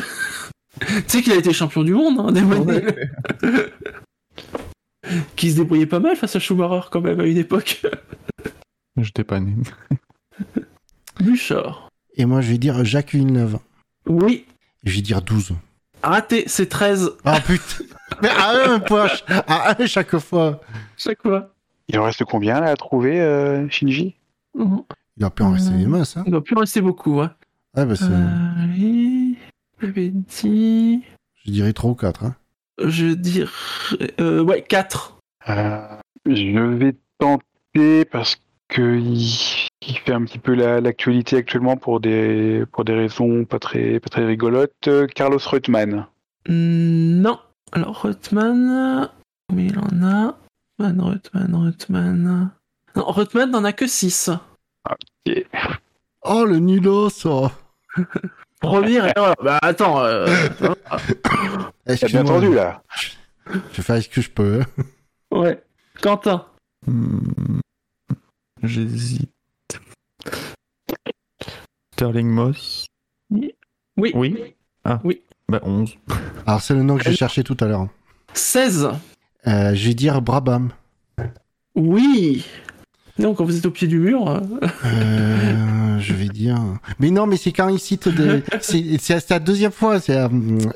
sais qu'il a été champion du monde, hein, Damon Hill. Qui se débrouillait pas mal face à Schumacher quand même à une époque. J'étais pas né. Bouchard. Et moi, je vais dire Jacques Villeneuve. Oui. Je vais dire 12. Raté, c'est 13. Ah putain Mais à un point À un chaque fois Chaque fois. Il en reste combien là à trouver, euh, Shinji? Mhm. Il a pu en rester Euh, des masses, hein Il doit plus en rester beaucoup. Hein. Ah bah c'est... Allez. J'avais dit. Je dirais 3 ou 4, hein Je dirais. Euh, ouais, 4. Euh, Je vais tenter parce que il, il fait un petit peu la- l'actualité actuellement pour des pour des raisons pas très pas très rigolotes. Carlos Reutemann. Non. Alors, Reutemann. Combien il en a? Reutemann, Reutemann, Reutemann. Non, Reutemann n'en a que 6. Oh, le nulos oh. Première erreur. Bah attends. euh, T'as bien entendu là. Je fais ce que je peux. ouais. Quentin. Hmm, J'hésite. Sterling Moss Oui. Oui. Ah. Oui. Bah 11. Alors, c'est le nom que j'ai cherché tout à l'heure. 16. Euh, je vais dire Brabham. Oui. Non, quand vous êtes au pied du mur. euh, Euh, je vais dire... Mais non, mais c'est quand il cite des... C'est la deuxième fois. C'est euh,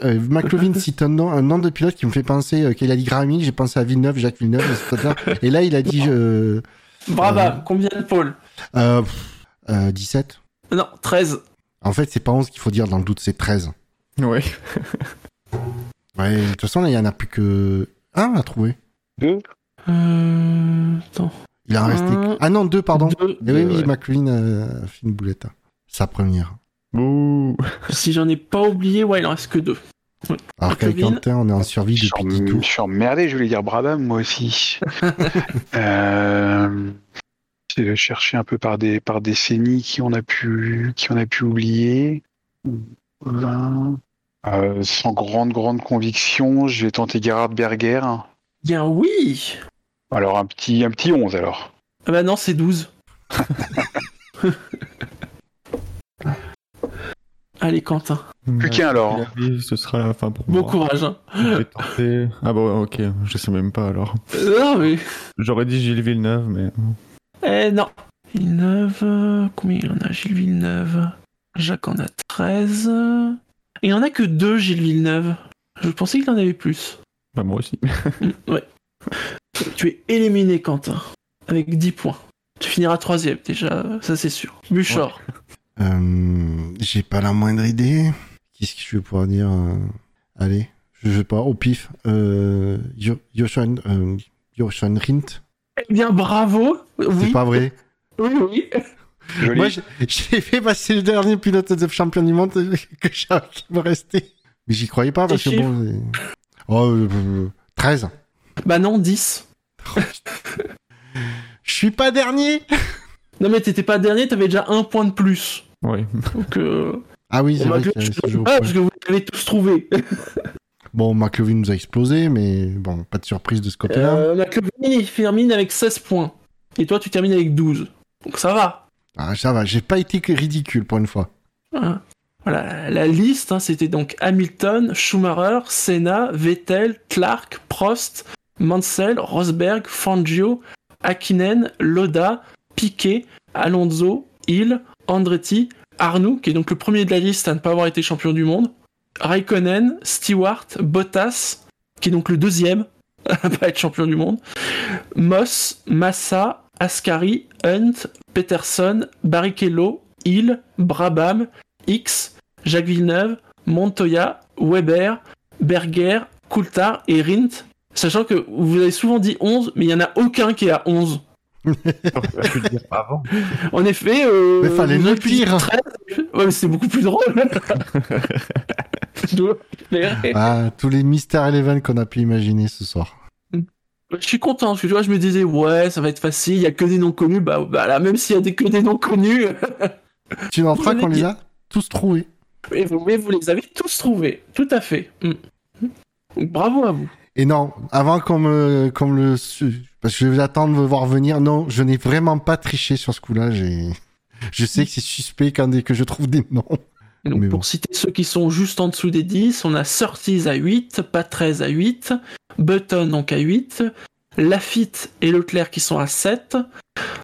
euh, McLovin cite un nom, un nom de pilote qui me fait penser... euh, qu'il a dit Graham Hill, j'ai pensé à Villeneuve, Jacques Villeneuve, etc. Et là, il a dit... Euh, Brava. Combien de pôles? Euh, pff, euh, 17 Non, 13. En fait, c'est pas 11 qu'il faut dire dans le doute, c'est 13. Ouais. Ouais, de toute façon, là, il y en a plus que un à trouver. Deux? Euh... Attends. Il en restait. Ah non, deux, pardon. Deux. Eh oui, oui, ouais. McLean a fait une boulette. hein. Sa première. Si j'en ai pas oublié, ouais, il en reste que deux. Alors qu'avec. Quentin, on est en survie Je suis, depuis 10 em- tours. je suis emmerdé, je voulais dire Brabham moi aussi. euh, J'essaie de chercher un peu par des par décennies qui on a pu qui on a pu oublier. 20. Euh, sans grande grande conviction, je vais tenter Gerhard Berger. Bien oui. Alors un petit un petit 11 alors. Ah bah non, c'est 12. Allez, Quentin. Plus qu'un alors. Ce sera la fin pour Bon moi. courage. Hein. Je vais tenter- Ah bon, ok, je sais même pas alors. Euh, non, mais. J'aurais dit Gilles Villeneuve, mais. Eh non. Villeneuve. euh, Combien il en a, Gilles Villeneuve? Jacques en a 13. Il en a que deux, Gilles Villeneuve. Je pensais qu'il en avait plus. Bah, moi aussi. Mm, ouais. Tu es éliminé, Quentin. Avec 10 points. Tu finiras troisième, déjà, ça c'est sûr. Bouchard. Euh, J'ai pas la moindre idée. Qu'est-ce que je vais pouvoir dire euh, Allez, je sais pas, au pif. Euh, Joshua, euh, Joshua Rint. Eh bien, bravo. C'est pas vrai. oui, oui. Joli. Moi, j'ai- fait passer le dernier pilote de champion du monde que j'avais qui me restait. Mais j'y croyais pas parce que bon. Oh, euh, euh, 13. Bah non, 10. Je suis pas dernier Non mais t'étais pas dernier, t'avais déjà un point de plus. Oui. Donc, euh... Ah oui, c'est bon, vrai ce ah, parce que vous l'avez tous trouvé. Bon, McLovin nous a explosé, mais bon, pas de surprise de ce côté-là. Euh, McLovin, il termine avec 16 points. Et toi, tu termines avec 12. Donc ça va. Ah, ça va, j'ai pas été que ridicule pour une fois. Hein. Voilà, la liste, hein, c'était donc Hamilton, Schumacher, Senna, Vettel, Clark, Prost, Mansell, Rosberg, Fangio, Hakkinen, Loda, Piquet, Alonso, Hill, Andretti, Arnoux, qui est donc le premier de la liste à ne pas avoir été champion du monde, Raikkonen, Stewart, Bottas, qui est donc le deuxième à ne pas être champion du monde, Moss, Massa, Ascari, Hunt, Peterson, Barrichello, Hill, Brabham, X, Jacques Villeneuve, Montoya, Weber, Berger, Coulthard et Rindt. Sachant que vous avez souvent dit 11, mais il n'y en a aucun qui est à 11. J'aurais pu le dire avant. En effet, euh, Mais fallait le auriez pu dire dire. 13. Ouais, mais c'est beaucoup plus drôle. Ah, tous les Mister Eleven qu'on a pu imaginer ce soir. Je suis content, parce que tu vois, je me disais, ouais, ça va être facile, il y a que des noms connus, bah, bah là, même s'il y a des, que des noms connus, Tu n'en feras qu'on les a tous trouvés. mais vous, mais vous les avez tous trouvés, tout à fait. Mm. Donc, bravo à vous. Et non, avant qu'on me, qu'on me le, parce que je vais attendre de me voir venir. Non, je n'ai vraiment pas triché sur ce coup-là. J'ai, je sais que c'est suspect quand dès que je trouve des noms. Et donc, Mais pour bon. citer ceux qui sont juste en dessous des 10, on a Surtees à 8, Patrese à 8, Button donc à 8, Lafitte et Leclerc qui sont à 7,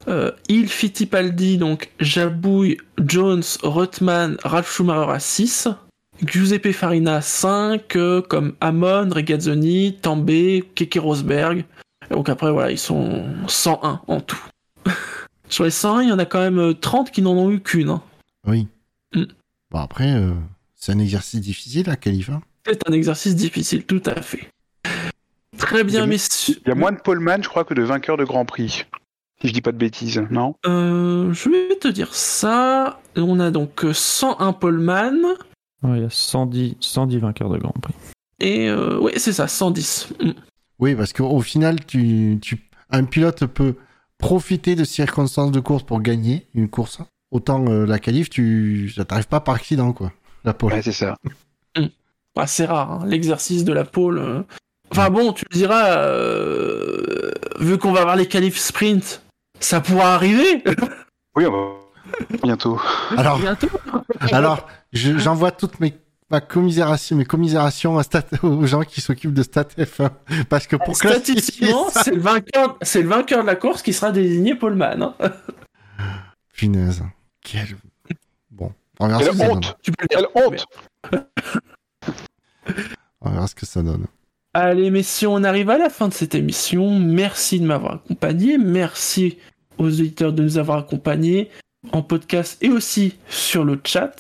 euh, Hill, Fittipaldi, donc Jabouille, Jones, Rothman, Ralph Schumacher à 6, Giuseppe Farina à 5, euh, comme Amon, Regazzoni, Tambay, Keke Rosberg. Et donc après, voilà, ils sont 101 en tout. Sur les 101, il y en a quand même euh, 30 qui n'en ont eu qu'une. hein. Oui. Mm. Bon après, euh, c'est un exercice difficile à qualif. hein. C'est un exercice difficile, tout à fait. Très bien, Il y a- messieurs. Il y a moins de poleman, je crois, que de vainqueurs de Grand Prix. Si je dis pas de bêtises, non? Euh, je vais te dire ça. On a donc euh, 101 poleman. Ouais, il y a 110, 110 vainqueurs de Grand Prix. Et euh, oui, c'est ça, 110. Mm. Oui, parce qu'au final, tu, tu, un pilote peut profiter de circonstances de course pour gagner une course. Autant euh, la qualif, tu, ça t'arrive pas par accident, quoi. La pole. Ouais, c'est ça. Ah, c'est rare, hein, l'exercice de la pole. euh. Enfin bon, tu le diras, euh, vu qu'on va avoir les qualifs sprint, ça pourra arriver Oui, on va bientôt. Alors, bientôt. alors, je- j'envoie toute mes ma commisération, mes commisérations à stat, aux gens qui s'occupent de Stat F1. Parce que pour Statistiquement, ça- c'est le vainqueur, c'est le vainqueur de la course qui sera désigné poleman. hein. Punaise. Quel... Bon, on verra, ce Quelle que ça donne. honte Tu peux dire. Quelle honte on verra ce que ça donne. Allez, messieurs, on arrive à la fin de cette émission. Merci de m'avoir accompagné. Merci aux auditeurs de nous avoir accompagnés en podcast et aussi sur le chat.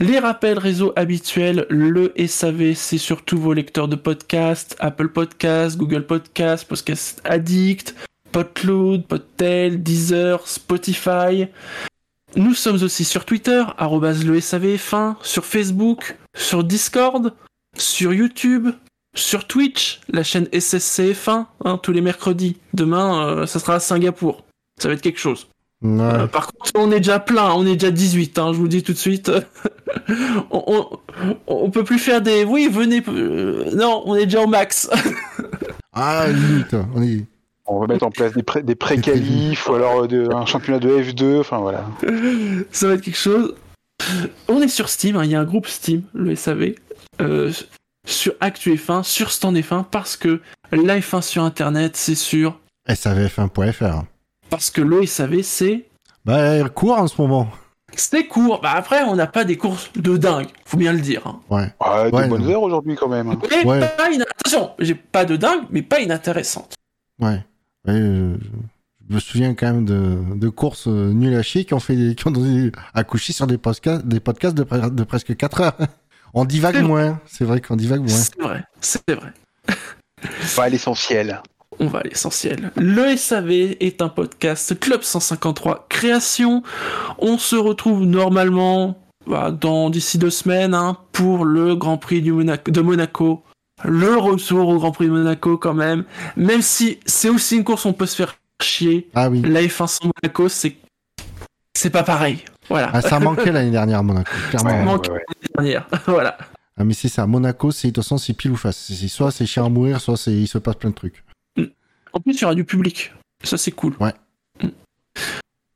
Les rappels réseaux habituels, le SAV, c'est sur tous vos lecteurs de podcast, Apple Podcast, Google Podcast, Podcast Addict, Podcloud, Podtail, Deezer, Spotify. Nous sommes aussi sur Twitter, le SAVF1, sur Facebook, sur Discord, sur YouTube, sur Twitch, la chaîne SSCF1, hein, tous les mercredis. Demain, euh, ça sera à Singapour. Ça va être quelque chose. Ouais. Euh, par contre, on est déjà plein, on est déjà 18, hein, je vous le dis tout de suite. on, on, on peut plus faire des... Oui, venez... euh, non, on est déjà au max. Ah, limite. On est... On va mettre en place des, pré- des pré-qualifs ou alors euh, de- un championnat de F2, enfin voilà. ça va être quelque chose. On est sur Steam, hein, il y a un groupe Steam, le SAV, euh, sur Actu F1, sur Stand F1, parce que la F1 sur Internet, c'est sûr, SAVF1.fr. parce que le SAV, c'est Bah, court en ce moment. C'est court. Bah après, on n'a pas des courses de dingue, faut bien le dire. hein. Ouais. Ah, des Ouais, bonnes non. heures aujourd'hui quand même. Mais Ouais. pas Attention, j'ai pas de dingue, mais pas inintéressante. Ouais. Ouais, euh, je me souviens quand même de, de courses euh, nulles à chier qui ont fait des- qui ont donné- accouché sur des podcasts, des podcasts de, pre- de presque 4 heures. On divague moins. C'est vrai qu'on divague moins. C'est vrai, c'est vrai. Pas l'essentiel. On va à l'essentiel. Le SAV est un podcast Club 153 création. On se retrouve normalement bah, dans d'ici deux semaines hein, pour le Grand Prix du Monaco, de Monaco. Le retour au Grand Prix de Monaco quand même. Même si c'est aussi une course où on peut se faire chier. Ah oui. La F1 sans Monaco, c'est c'est pas pareil. Voilà. Ah, ça manquait l'année dernière à Monaco, clairement. Ouais, manque- ouais, ouais. Dernière. voilà. Ah, mais c'est ça. Monaco, c'est de toute façon, c'est pile ou face. Soit c'est chiant à mourir, soit c'est il se passe plein de trucs. En plus, il y aura du public. Ça, c'est cool. Ouais. Mm.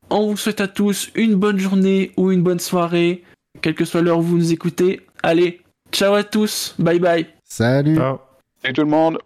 On vous souhaite à tous une bonne journée ou une bonne soirée, quelle que soit l'heure où vous nous écoutez. Allez, ciao à tous, bye bye. Salut. Ciao. Salut tout le monde